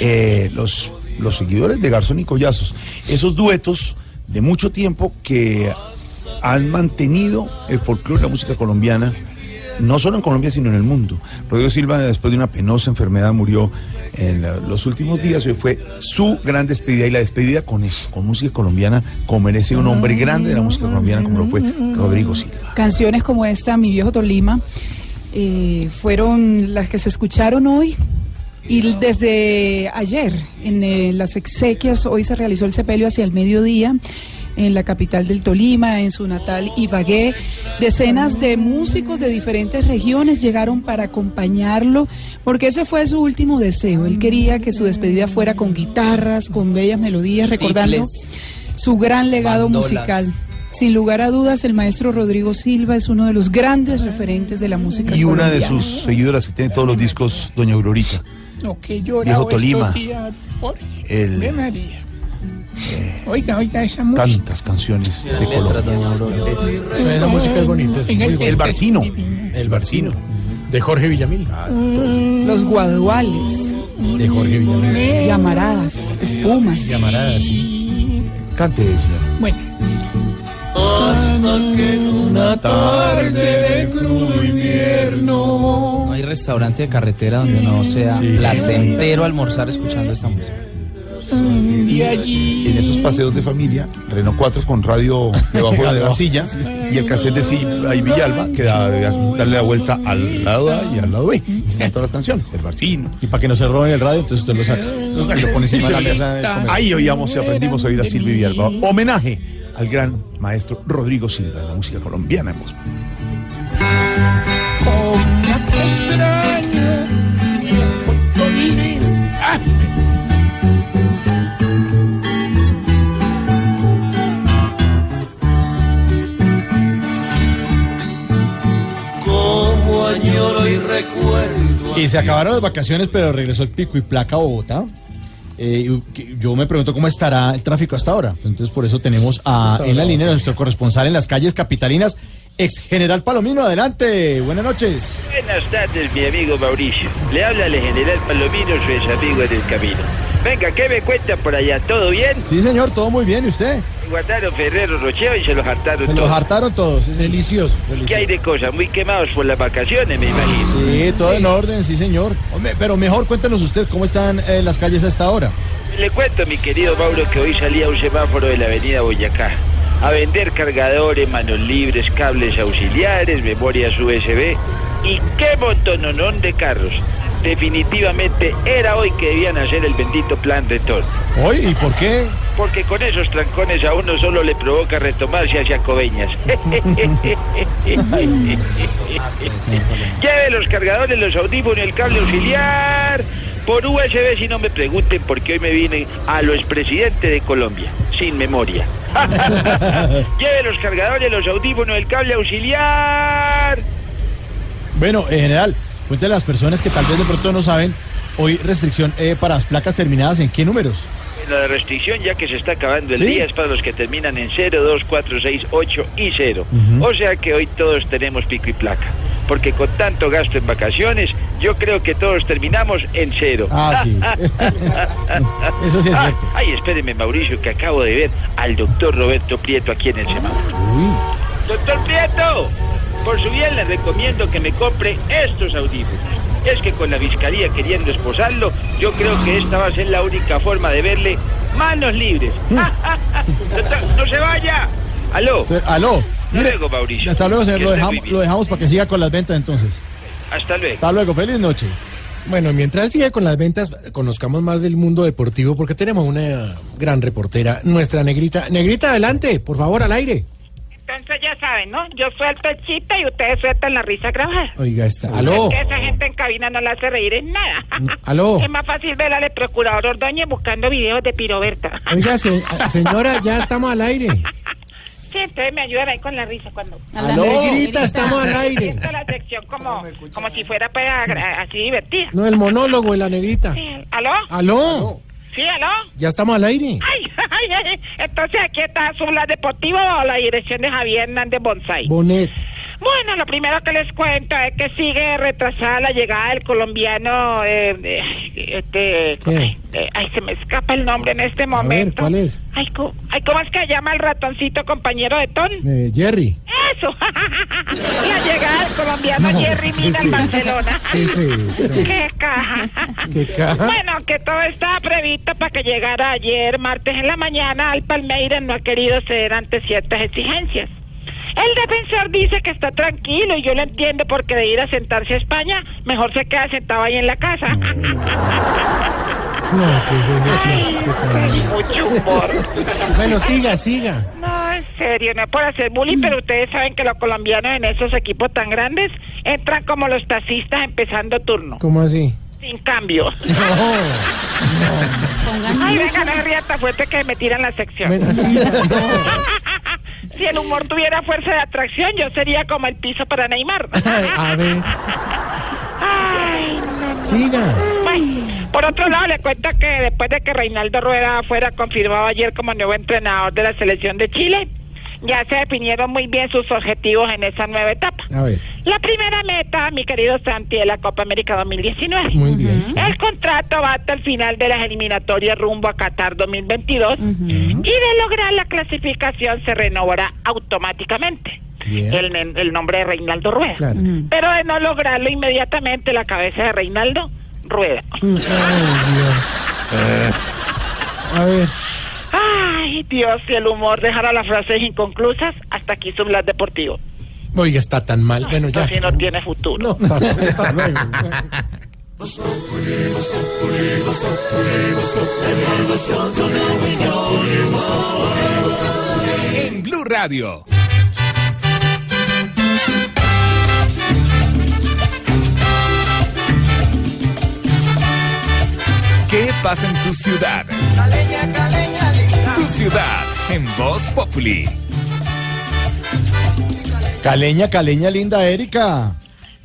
eh, los, los seguidores de Garzón y Collazos. Esos duetos de mucho tiempo que han mantenido el folclore de la música colombiana, no solo en Colombia, sino en el mundo. Rodrigo Silva, después de una penosa enfermedad, murió en los últimos días. Hoy fue su gran despedida y la despedida con eso, con música colombiana, como merece un hombre grande de la música colombiana, como lo fue Rodrigo Silva. Canciones como esta, Mi viejo Tolima. eh, fueron las que se escucharon hoy. Y desde ayer, en eh, las exequias, hoy se realizó el sepelio hacia el mediodía en la capital del Tolima, en su natal Ibagué. Decenas de músicos de diferentes regiones llegaron para acompañarlo, porque ese fue su último deseo. Él quería que su despedida fuera con guitarras, con bellas melodías, recordando su gran legado Bandolas. musical. Sin lugar a dudas, el maestro Rodrigo Silva es uno de los grandes referentes de la música Y una de sus seguidoras que tiene todos los discos, Doña Aurorita. Lo que llora Viejo Tolima. días. El- Ve, María. Oiga, oiga esa música. Tantas canciones de Colombia. Esa música es bonita. es el- Barcino. El Barcino. De Jorge Villamil. Los guaduales, De Jorge Villamil. llamaradas, espumas. Llamaradas, sí. Cante, señor. Bueno. Hasta que en una tarde de crudo invierno. No hay restaurante de carretera donde no sea placentero almorzar escuchando esta música. Y allí. En esos paseos de familia, Renault 4 con radio debajo de la silla y el cassette de sí ahí Villalba que da- darle la vuelta al lado A y al lado B. Y están todas las canciones, el Barcino. Y para que no se roben el radio, entonces usted lo saca. Lo saca. Y lo pone encima de la mesa. Ahí oíamos y aprendimos a oír a Silvia Villalba. Homenaje al gran maestro Rodrigo Silva de la música colombiana en voz. Como recuerdo. Y se acabaron las vacaciones, pero regresó el pico y placa a Bogotá. Eh, yo me pregunto cómo estará el tráfico hasta ahora. Entonces, por eso tenemos a, en la línea a nuestro corresponsal en las calles capitalinas, ex general Palomino. Adelante, buenas noches. Buenas tardes, mi amigo Mauricio. Le habla el general Palomino, su ex amigo en el camino. Venga, ¿qué me cuenta por allá? ¿Todo bien? Sí, señor, todo muy bien. ¿Y usted? Guardaron Ferrero Rocheo y se los hartaron Se los hartaron todos. sí, señor. Delicioso. ¿Qué hay de cosas? Muy quemados por las vacaciones, me imagino. Sí, todo en orden, sí, señor. Hombre, pero mejor cuéntenos usted cómo están eh, las calles a esta hora. Le cuento, mi querido Mauro, que hoy salí a un semáforo de la avenida Boyacá a vender cargadores, manos libres, cables auxiliares, memorias USB y qué montononón de carros. Definitivamente era hoy que debían hacer el bendito plan retorno. ¿Hoy? ¿Y por qué? Porque con esos trancones a uno solo le provoca retomarse hacia Coveñas. Lleve los cargadores, los audífonos y el cable auxiliar por USB si no me pregunten porque hoy me vine a lo expresidente de Colombia, sin memoria. Lleve los cargadores, los audífonos, el cable auxiliar. Bueno, eh, general, cuéntale a las personas que tal vez de pronto no saben, hoy restricción eh, para las placas terminadas en qué números. La restricción ya que se está acabando el Sí. día es para los que terminan en 0, 2, 4, 6, 8 y 0. Ujú. O sea que hoy todos tenemos pico y placa. Porque con tanto gasto en vacaciones, yo creo que todos terminamos en cero. Ah, sí. Eso sí es Ah, cierto. Ay, espéreme, Mauricio, que acabo de ver al doctor Roberto Prieto aquí en el semáforo. Doctor Prieto, por su bien le recomiendo que me compre estos audífonos. Es que con la fiscalía queriendo esposarlo, yo creo que esta va a ser la única forma de verle manos libres. Doctor, no se vaya. Aló. Aló. Hasta luego, Mauricio. Hasta luego, señor. Lo dejamos, bien. lo dejamos para que siga con las ventas entonces. Hasta luego. Hasta luego. Feliz noche. Bueno, mientras él sigue con las ventas, conozcamos más del mundo deportivo porque tenemos una gran reportera, nuestra negrita. Negrita, adelante, por favor, al aire. Entonces ya saben, ¿no? Yo suelto el chiste y ustedes sueltan la risa grabada. Oiga, está. Aló. Es que esa gente en cabina no la hace reír en nada. aló. Es más fácil ver al procurador Ordóñez buscando videos de Piroberta. Oiga, se- señora, ya estamos al aire. Sí, entonces me ayudan ahí con la risa cuando... Aló. Negrita, estamos al aire. Es la sección como, como si fuera pues, agra- así divertida. No, el monólogo de la negrita. Sí, ¿Aló? Aló. Sí, ¿aló? Ya estamos al aire. Ay, ay, ay, entonces aquí está Azul Deportivo o la dirección de Javier Hernández Bonsai. Bonet. Bueno, lo primero que les cuento es que sigue retrasada la llegada del colombiano, eh, eh, este, eh, ay, se me escapa el nombre en este A ver, momento. ¿cuál es? Ay, co- ay, ¿cómo es que llama el ratoncito compañero de Ton? Eh, Jerry. Eso, la llegada del colombiano No, Jerry ¿qué Mina eso? Barcelona. Qué caja. ¿Qué caja? Bueno, que todo estaba previsto para que llegara ayer, martes en la mañana, al Palmeiras no ha querido ceder ante ciertas exigencias. El defensor dice que está tranquilo y yo lo entiendo porque de ir a sentarse a España, mejor se queda sentado ahí en la casa. No, que ese es de chiste, Camila. Mucho humor. Bueno, siga, siga. No, en serio, no es por hacer bullying, pero ustedes saben que los colombianos en esos equipos tan grandes entran como los taxistas empezando turno, ¿Cómo así? sin cambio. Ay, venga, no ría tan fuerte que me tiran la sección. Bueno, siga, Si el humor tuviera fuerza de atracción, yo sería como el piso para Neymar. A ver, Ay, siga. Bueno, por otro lado, le cuento que después de que Reinaldo Rueda fuera confirmado ayer como nuevo entrenador de la selección de Chile, ya se definieron muy bien sus objetivos en esa nueva etapa. A ver, La primera meta, mi querido Santi, es la Copa América 2019. muy bien. El contrato va hasta el final de las eliminatorias rumbo a Qatar 2022 y de lograr la clasificación se renovará automáticamente Bien. el, el nombre de Reinaldo Rueda. Claro. Pero de no lograrlo inmediatamente la cabeza de Reinaldo Rueda. Ay, Dios. A ver, Ay, Dios, si el humor dejara las frases inconclusas, hasta aquí su blog deportivo. oiga, está tan mal. Bueno, ya. Así no tiene futuro. No, hasta luego. En Blue Radio. ¿Qué pasa en tu ciudad? Tu ciudad en Voz Populi. Caleña, caleña, linda Erika.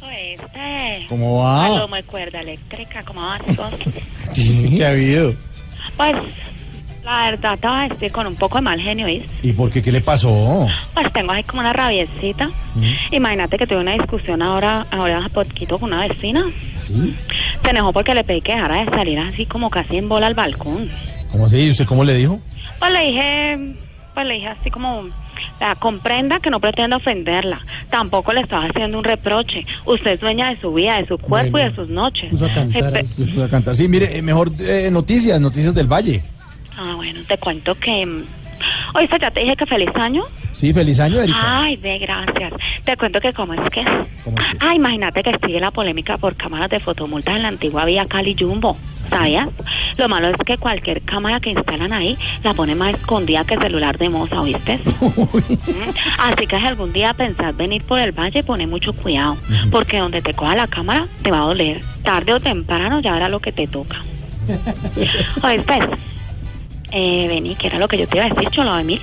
Este, ¿Cómo va? Paloma de cuerda eléctrica, ¿cómo vas vos? ¿Qué ha habido? Pues, la verdad, todavía estoy con un poco de mal genio, ¿viste? ¿Y por qué? ¿Qué le pasó? Pues tengo ahí como una rabiecita. Imagínate que tuve una discusión ahora, ahora hace poquito con una vecina. ¿Sí? Se enojó porque le pedí que dejara de salir así como casi en bola al balcón. ¿Cómo así? ¿Y usted cómo le dijo? Pues le dije, pues le dije así como, la comprenda que no pretendo ofenderla. Tampoco le estaba haciendo un reproche. Usted es dueña de su vida, de su cuerpo Bueno. y de sus noches. Puso a cantar. Eh, puso a cantar. Sí, mire, eh, mejor eh, noticias, noticias del Valle. Ah, bueno, te cuento que... Oíste, ya te dije que feliz año. Sí, feliz año, Erika. Ay, de gracias. Te cuento que cómo es que... ¿Cómo es que? Ah, imagínate que sigue la polémica por cámaras de fotomultas en la antigua vía Cali Jumbo. ¿Sabías? Lo malo es que cualquier cámara que instalan ahí la pone más escondida que el celular de moza, ¿oíste? Mm, Así que si algún día pensás venir por el valle, pone mucho cuidado. Porque donde te coja la cámara, te va a doler. Tarde o temprano ya verás lo que te toca. ¿Oíste? Eh, vení, que era lo que yo te iba a decir, Cholo de mil.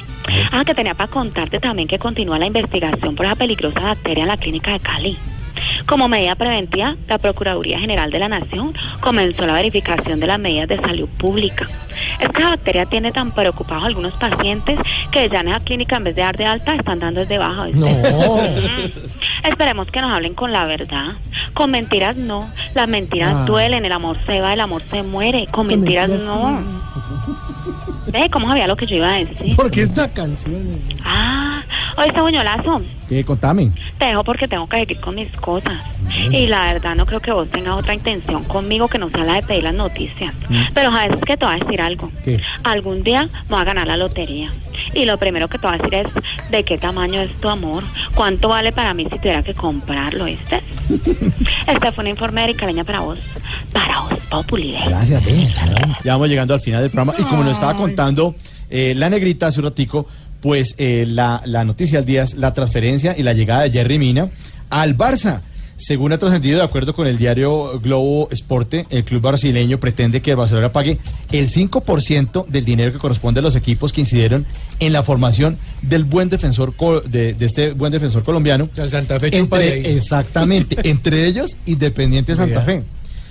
Ah, que tenía para contarte también que continúa la investigación por esa peligrosa bacteria en la clínica de Cali. Como medida preventiva, la Procuraduría General de la Nación comenzó la verificación de las medidas de salud pública. Esta bacteria tiene tan preocupados a algunos pacientes que ya en esa clínica en vez de dar de alta están dando de baja. No. Mm. Esperemos que nos hablen con la verdad. Con mentiras no. Las mentiras Ah. duelen, el amor se va, el amor se muere. Con mentiras no. Ve, ¿cómo sabía lo que yo iba a decir? Porque es una canción. Ah, oye, este buñolazo, ¿Qué? Contame. te dejo porque tengo que seguir con mis cosas. Y la verdad no creo que vos tengas otra intención conmigo que no sea la de pedir las noticias. Pero sabes que te voy a decir algo. ¿Qué? Algún día me voy a ganar la lotería. Y lo primero que te voy a decir es de qué tamaño es tu amor. ¿Cuánto vale para mí si tuviera que comprarlo, ¿viste? este fue un informe de Erika Leña para vos. Para vos, Populi. Gracias, ve, Ya vamos llegando al final del programa. Y como nos estaba contando eh, la negrita hace un ratico, pues eh, la, la noticia del día es la transferencia y la llegada de Jerry Mina al Barça. Según ha trascendido, de acuerdo con el diario Globo Esporte, el club brasileño pretende que el Barcelona pague el 5% del dinero que corresponde a los equipos que incidieron en la formación del buen defensor de, de este buen defensor colombiano. El Santa Fe Entre- exactamente, entre ellos Independiente Santa. Fe.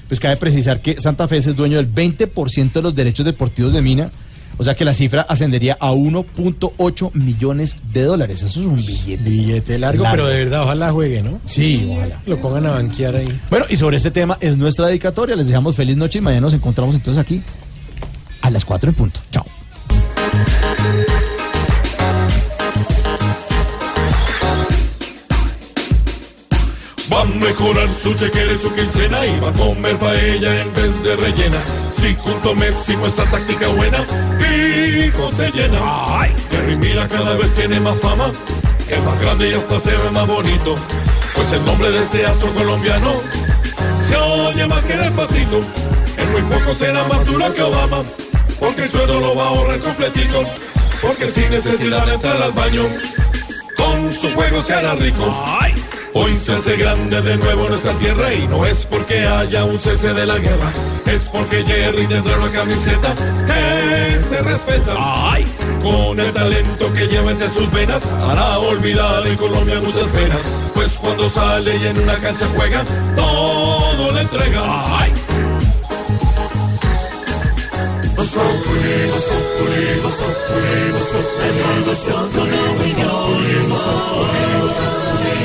Pues cabe precisar que Santa Fe es el dueño del 20% de los derechos deportivos de Mina, o sea que la cifra ascendería a 1.8 millones de dólares. Eso es un billete. Billete largo, pero de verdad, ojalá juegue, ¿no? Sí, ojalá. Lo pongan a banquear ahí. Bueno, y sobre este tema es nuestra dedicatoria. Les dejamos feliz noche y mañana nos encontramos entonces aquí a las 4 en punto. Chao. Va a mejorar su chequera y su quincena y va a comer paella en vez de rellena. Si junto Messi muestra táctica buena, fijo se llena. Jerry Mina cada vez tiene más fama el más grande y hasta se ve más bonito. Pues el nombre de este astro colombiano se oye más que despacito. En muy poco será más duro que Obama, porque el sueldo lo va a ahorrar completito. Porque sin necesidad de entrar al baño, con su juego se hará rico. Hoy se hace grande de nuevo nuestra tierra y no es porque haya un cese de la guerra, es porque Jerry tendrá una camiseta que se respeta. Con el talento que lleva entre sus venas, hará olvidar en Colombia muchas penas. Pues cuando sale y en una cancha juega, todo le entrega.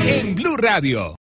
En Blue Radio.